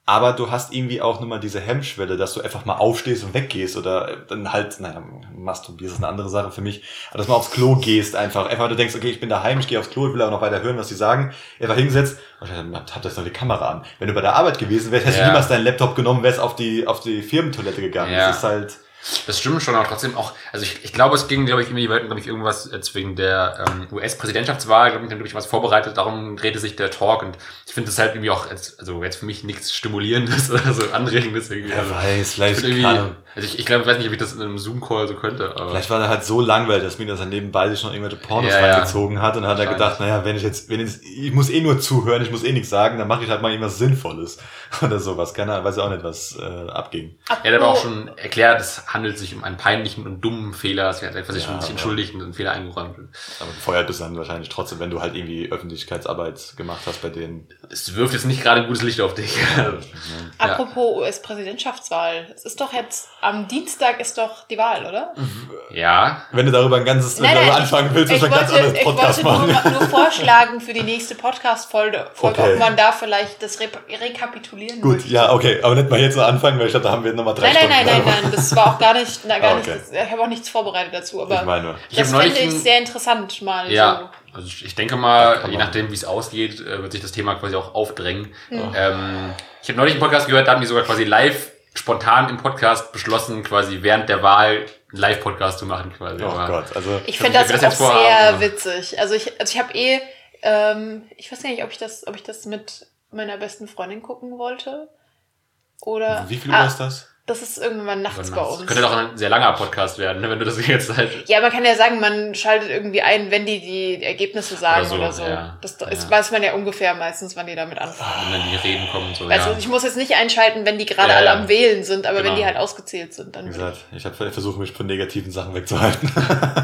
Aber du hast irgendwie auch nochmal diese Hemmschwelle, dass du einfach mal aufstehst und weggehst oder dann halt, naja, masturbierst ist eine andere Sache für mich, aber dass du mal aufs Klo gehst einfach. Einfach du denkst, okay, ich bin daheim, ich gehe aufs Klo, ich will aber noch weiter hören, was die sagen. Einfach hingesetzt und dann hat das noch die Kamera an. Wenn du bei der Arbeit gewesen wärst, hättest Ja. du niemals deinen Laptop genommen, wärst auf die, auf die Firmentoilette gegangen. Ja. Das ist halt, Das stimmt schon, aber trotzdem auch, also ich, ich glaube, es ging, glaube ich, irgendwie, glaube ich, irgendwas jetzt wegen der ähm, US-Präsidentschaftswahl, glaube ich, haben, glaube ich, was vorbereitet, darum drehte sich der Talk und ich finde das halt irgendwie auch, als, also jetzt für mich nichts Stimulierendes [LAUGHS] oder so Anregendes irgendwie. wer Also, weiß, ich vielleicht, keine. Also ich, ich glaube, ich weiß nicht, ob ich das in einem Zoom-Call so könnte, aber. Vielleicht war er halt so langweilig, dass mir das dann nebenbei sich noch irgendwelche Pornos Ja, ja. reingezogen hat und hat er gedacht, naja, wenn ich jetzt, wenn ich, ich muss eh nur zuhören, ich muss eh nichts sagen, dann mache ich halt mal irgendwas Sinnvolles [LAUGHS] oder sowas. Keine Ahnung, weiß ja auch nicht, was äh, abging. Er hat aber auch schon erklärt, es handelt sich um einen peinlichen und dummen Fehler. Es wird einfach sich Ja, schon sich entschuldigt und einen Fehler eingeräumt. Aber gefeuert bist du dann wahrscheinlich trotzdem, wenn du halt irgendwie Öffentlichkeitsarbeit gemacht hast bei denen. Es wirft jetzt nicht gerade ein gutes Licht auf dich. Ja. Apropos US-Präsidentschaftswahl. Es ist doch jetzt, am Dienstag ist doch die Wahl, oder? ja. Wenn du darüber ein ganzes, wenn du darüber anfangen willst, ich, musst du ein ganz wollte, anderes ich Podcast wollte machen. nur, nur vorschlagen für die nächste Podcast-Folge, Folge, Okay. ob man da vielleicht das Rep rekapitulieren Gut, möchte. ja, okay, aber nicht mal jetzt noch anfangen, weil ich glaube, da haben wir nochmal drei Nein, nein, Stunden. nein, nein, nein, das war auch gar nicht, na, gar Ah, okay. nicht ich habe auch nichts vorbereitet dazu, aber Ich meine. Ich das fände ich sehr interessant mal Ja, also ich ich denke mal, je nachdem, wie es ausgeht, äh, wird sich das Thema quasi auch aufdrängen. Hm. Ähm, ich habe neulich einen Podcast gehört, da haben die sogar quasi live, spontan im Podcast beschlossen, quasi während der Wahl einen Live-Podcast zu machen quasi. Oh Aber- Gott, also. Ich Ich finde das, das auch sehr witzig. Also ich, also ich habe eh, ähm, ich weiß gar nicht, ob ich das, ob ich das mit meiner besten Freundin gucken wollte. Oder. Wie viel ah, ist das? Das ist irgendwann nachts bei Das uns. könnte doch ein sehr langer Podcast werden, ne, wenn du das jetzt halt. Ja, man kann ja sagen, man schaltet irgendwie ein, wenn die die Ergebnisse sagen Oder oder so, so. ja. Das ist, Ja. weiß man ja ungefähr meistens, wann die damit anfangen. Wenn dann die Reden kommen und so. Also ja. ich muss jetzt nicht einschalten, wenn die gerade Ja, alle ja. am Wählen sind, aber wenn Genau. die halt ausgezählt sind, dann. Wie gesagt, ich habe versucht, mich von negativen Sachen wegzuhalten.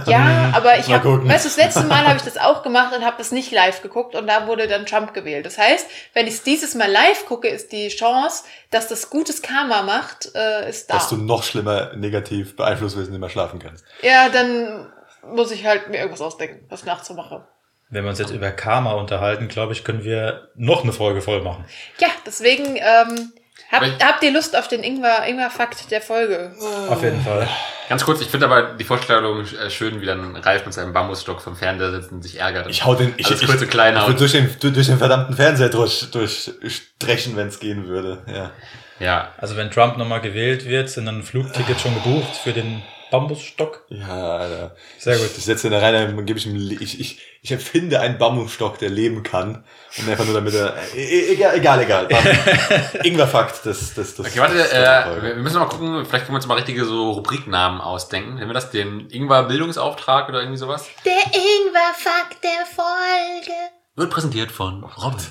Ja, [LAUGHS] aber ich habe, weißt du, das letzte Mal habe ich [LAUGHS] das auch gemacht und habe das nicht live geguckt und da wurde dann Trump gewählt. Das heißt, wenn ich es dieses Mal live gucke, ist die Chance, dass das gutes Karma macht, äh, ist da. Dass du noch schlimmer negativ beeinflusst wirst nicht mehr schlafen kannst. Ja, dann muss ich halt mir irgendwas ausdenken, was mache. Wenn wir uns jetzt über Karma unterhalten, glaube ich, können wir noch eine Folge voll machen. Ja, deswegen ähm, ich- habt ihr Lust auf den Ingwer, Ingwer-Fakt der Folge? Auf jeden Fall. Ganz kurz, ich finde aber die Vorstellung äh, schön, wie dann Ralf mit seinem Bambusstock vom Fernseher sitzt und sich ärgert. Ich hau den, ich, ich, kurz und klein ich würde durch den, durch den verdammten Fernseher durch, durchstrechen, wenn es gehen würde. Ja. Ja. Also wenn Trump nochmal gewählt wird, sind dann Flugtickets schon gebucht für den Bambusstock. Ja, Alter. Sehr gut. Ich setze ihn da rein, dann gebe ich ihm, ich, ich, ich erfinde einen Bambusstock, der leben kann. Und einfach nur damit er, e- e- egal, egal, egal. [LAUGHS] Ingwer-Fakt, das, das, das. Okay, warte, das- äh, wir wir müssen mal gucken, vielleicht können wir uns mal richtige so Rubriknamen ausdenken. Nennen wir das den Ingwer Bildungsauftrag oder irgendwie sowas? Der Ingwer-Fakt der Folge. Wird präsentiert von Robin.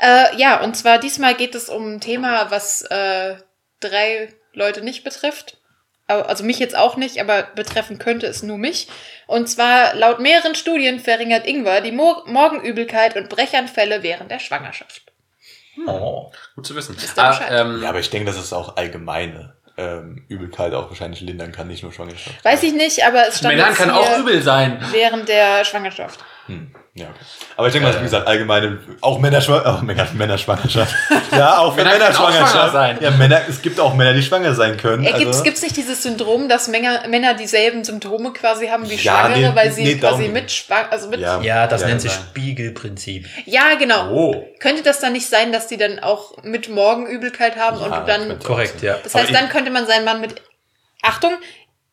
Äh, ja, und zwar diesmal geht es um ein Thema, was äh, drei Leute nicht betrifft. Also mich jetzt auch nicht, aber betreffen könnte es nur mich. Und zwar laut mehreren Studien verringert Ingwer die Mo Morgenübelkeit und Brechanfälle während der Schwangerschaft. Oh. Gut zu wissen. Ah, ähm, Ja, aber ich denke, dass es auch allgemeine ähm, Übelkeit auch wahrscheinlich lindern kann, nicht nur Schwangerschaft. Weiß ich nicht, aber es stand Männern kann auch übel sein. während der Schwangerschaft. Hm. Ja. Aber ich denke mal, Äh. wie gesagt, allgemeine, auch Männer, auch Männer, Männerschwangerschaft. [LAUGHS] Ja, auch für Männer Männer können auch schwanger Schwangerschaft. sein. Ja, Männer, es gibt auch Männer, die schwanger sein können. Äh, also, gibt's nicht dieses Syndrom, dass Männer, Männer dieselben Symptome quasi haben wie Ja, Schwangere, nee, weil sie nee, quasi mit Schwang, also mit, ja, Ja. Ja, das Ja, nennt sich. Spiegelprinzip. genau. Oh. Könnte das dann nicht sein, dass die dann auch mit Morgenübelkeit haben Ja, und dann. Korrekt, ja. das heißt, Aber dann könnte man seinen Mann mit, Achtung,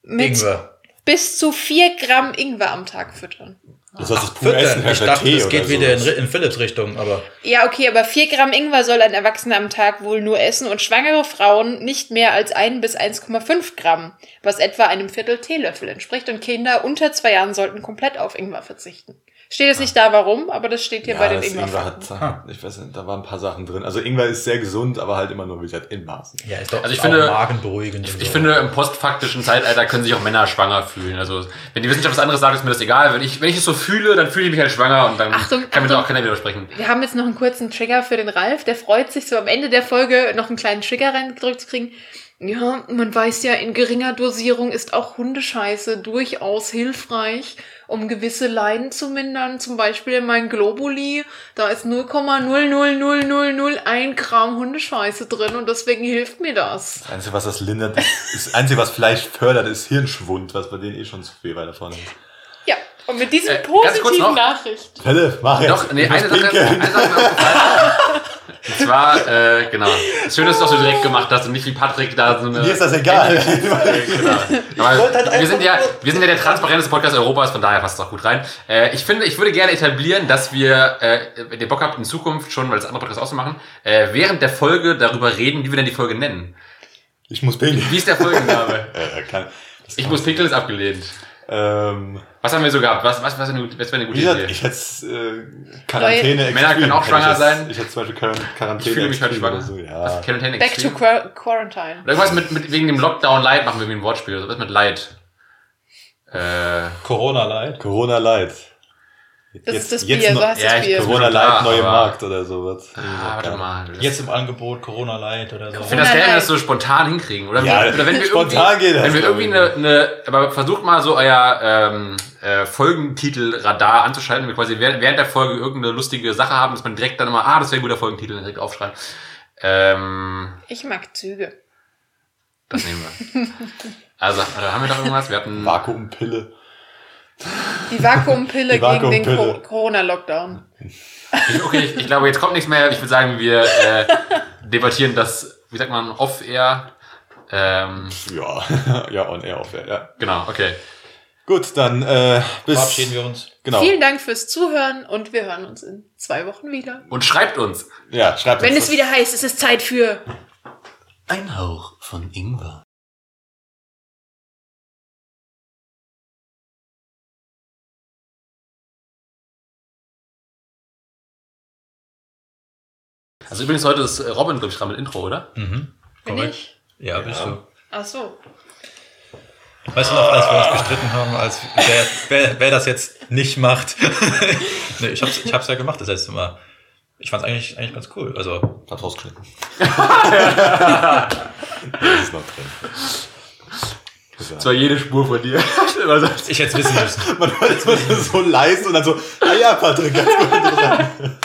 mit Ingwer. bis zu vier Gramm Ingwer am Tag füttern. Du sollst es pur Füttern. essen, Ich dachte, Tee das geht wieder in, in Philips Richtung, aber Ja, okay, aber vier Gramm Ingwer soll ein Erwachsener am Tag wohl nur essen und schwangere Frauen nicht mehr als ein bis 1,5 Gramm, was etwa einem Viertel Teelöffel entspricht und Kinder unter zwei Jahren sollten komplett auf Ingwer verzichten. Steht jetzt nicht da, warum, aber das steht hier bei den Ingwer hat, ich weiß nicht, da waren ein paar Sachen drin. Also Ingwer ist sehr gesund, aber halt immer nur, wie gesagt, in Maßen. ja, ist doch Also ich auch finde- magenberuhigend. und Ich so. finde, im postfaktischen Zeitalter können sich auch Männer schwanger fühlen. Also, wenn die Wissenschaft was anderes sagt, ist mir das egal. Wenn ich, wenn ich es so fühle, dann fühle ich mich halt schwanger und dann Achtung, kann mir da auch keiner widersprechen. Wir haben jetzt noch einen kurzen Trigger für den Ralf. Der freut sich so am Ende der Folge noch einen kleinen Trigger reingedrückt zu kriegen. Ja, man weiß ja, in geringer Dosierung ist auch Hundescheiße durchaus hilfreich, um gewisse Leiden zu mindern. Zum Beispiel in meinem Globuli, da ist 0,00001 Gramm Hundescheiße drin und deswegen hilft mir das. Das Einzige, was das lindert, ist, das Einzige, was vielleicht fördert, ist Hirnschwund, was bei denen eh schon zu viel weiter vorne ist. Ja, und mit dieser Äh, ganz kurz positiven noch. Nachricht. Philipp, mach jetzt. Doch, nee, eine Sache, eine Sache. [LAUGHS] Und zwar, äh, genau. Schön, dass du das so direkt gemacht hast und nicht wie Patrick da so eine. Mir ist das egal. [LAUGHS] genau. Aber halt wir, sind ja, wir sind ja der transparenteste Podcast Europas, von daher passt es auch gut rein. Äh, ich finde, ich würde gerne etablieren, dass wir, äh, wenn ihr Bock habt, in Zukunft schon, weil das andere Podcasts auch so machen, äh, während der Folge darüber reden, wie wir denn die Folge nennen. Ich muss pinkeln. Wie ist der Folgenname? [LAUGHS] Äh, kann, ich muss pinkeln ist abgelehnt. Ähm, Was haben wir so gehabt? Was, was, was, wäre eine, was wäre eine gute gesagt, Idee? ich hätte äh, Quarantäne Männer können auch hätte ich schwanger jetzt- sein. Ich hätte zum Beispiel Quaran- Quarantäne Ich fühle mich heute schwanger. so. Ja. Was? Quarantäne Back to Extreme? Quar Quarantine. Oder irgendwas mit, mit, wegen dem Lockdown Light machen wir irgendwie ein Wortspiel. oder Was mit Light? Äh, Corona Light. Corona Light. Das ist das jetzt Bier, noch- so heißt Ja, das ich- Bier. Corona Light, neue aber- Markt oder sowas. ah, warte mal. Das- Jetzt im Angebot Corona Light oder so. Ich finde das gerne, dass wir so spontan hinkriegen. Oder, Ja, oder wenn wir spontan irgendwie, geht das, wenn wir irgendwie eine, eine, aber versucht mal so euer ähm, äh, Folgentitel-Radar anzuschalten, wenn wir quasi während, während der Folge irgendeine lustige Sache haben, dass man direkt dann immer, ah, das wäre ein guter Folgentitel, dann direkt aufschreiben. Ähm, Ich mag Züge. das nehmen wir. Also, haben wir doch irgendwas? Wir hatten. Vakuumpille. Die Vakuumpille [LAUGHS] Die gegen den Vakuumpille. Co Corona-Lockdown. Okay, ich, ich glaube, jetzt kommt nichts mehr. Ich würde sagen, wir äh, debattieren das, wie sagt man, off-air. Ähm, Ja, [LAUGHS] ja, on air, off air, ja. genau, okay. Gut, dann äh, bis. Verabschieden wir uns. Genau. Vielen Dank fürs Zuhören und wir hören uns in zwei Wochen wieder. Und schreibt uns. Ja, schreibt Wenn uns es wieder heißt, es ist Zeit für Ein Hauch von Ingwer. Also übrigens heute ist äh, Robin, glaube ich, dran mit Intro, oder? Mhm. Bin Korrekt. ich? Ja, bist du. Ach so. Weißt du noch, als wir uns gestritten haben, als wer, wer, wer das jetzt nicht macht? [LAUGHS] nee, ich hab's, ich hab's ja gemacht das letzte Mal. Ich fand's eigentlich, eigentlich ganz cool. Also, Hab's rausgeschnitten. [LAUGHS] das ist noch drin. Das war jede Spur von dir. Ich hätte wissen müssen. Man hört es so leise und dann so, ah ja, Patrick, ganz gut dran.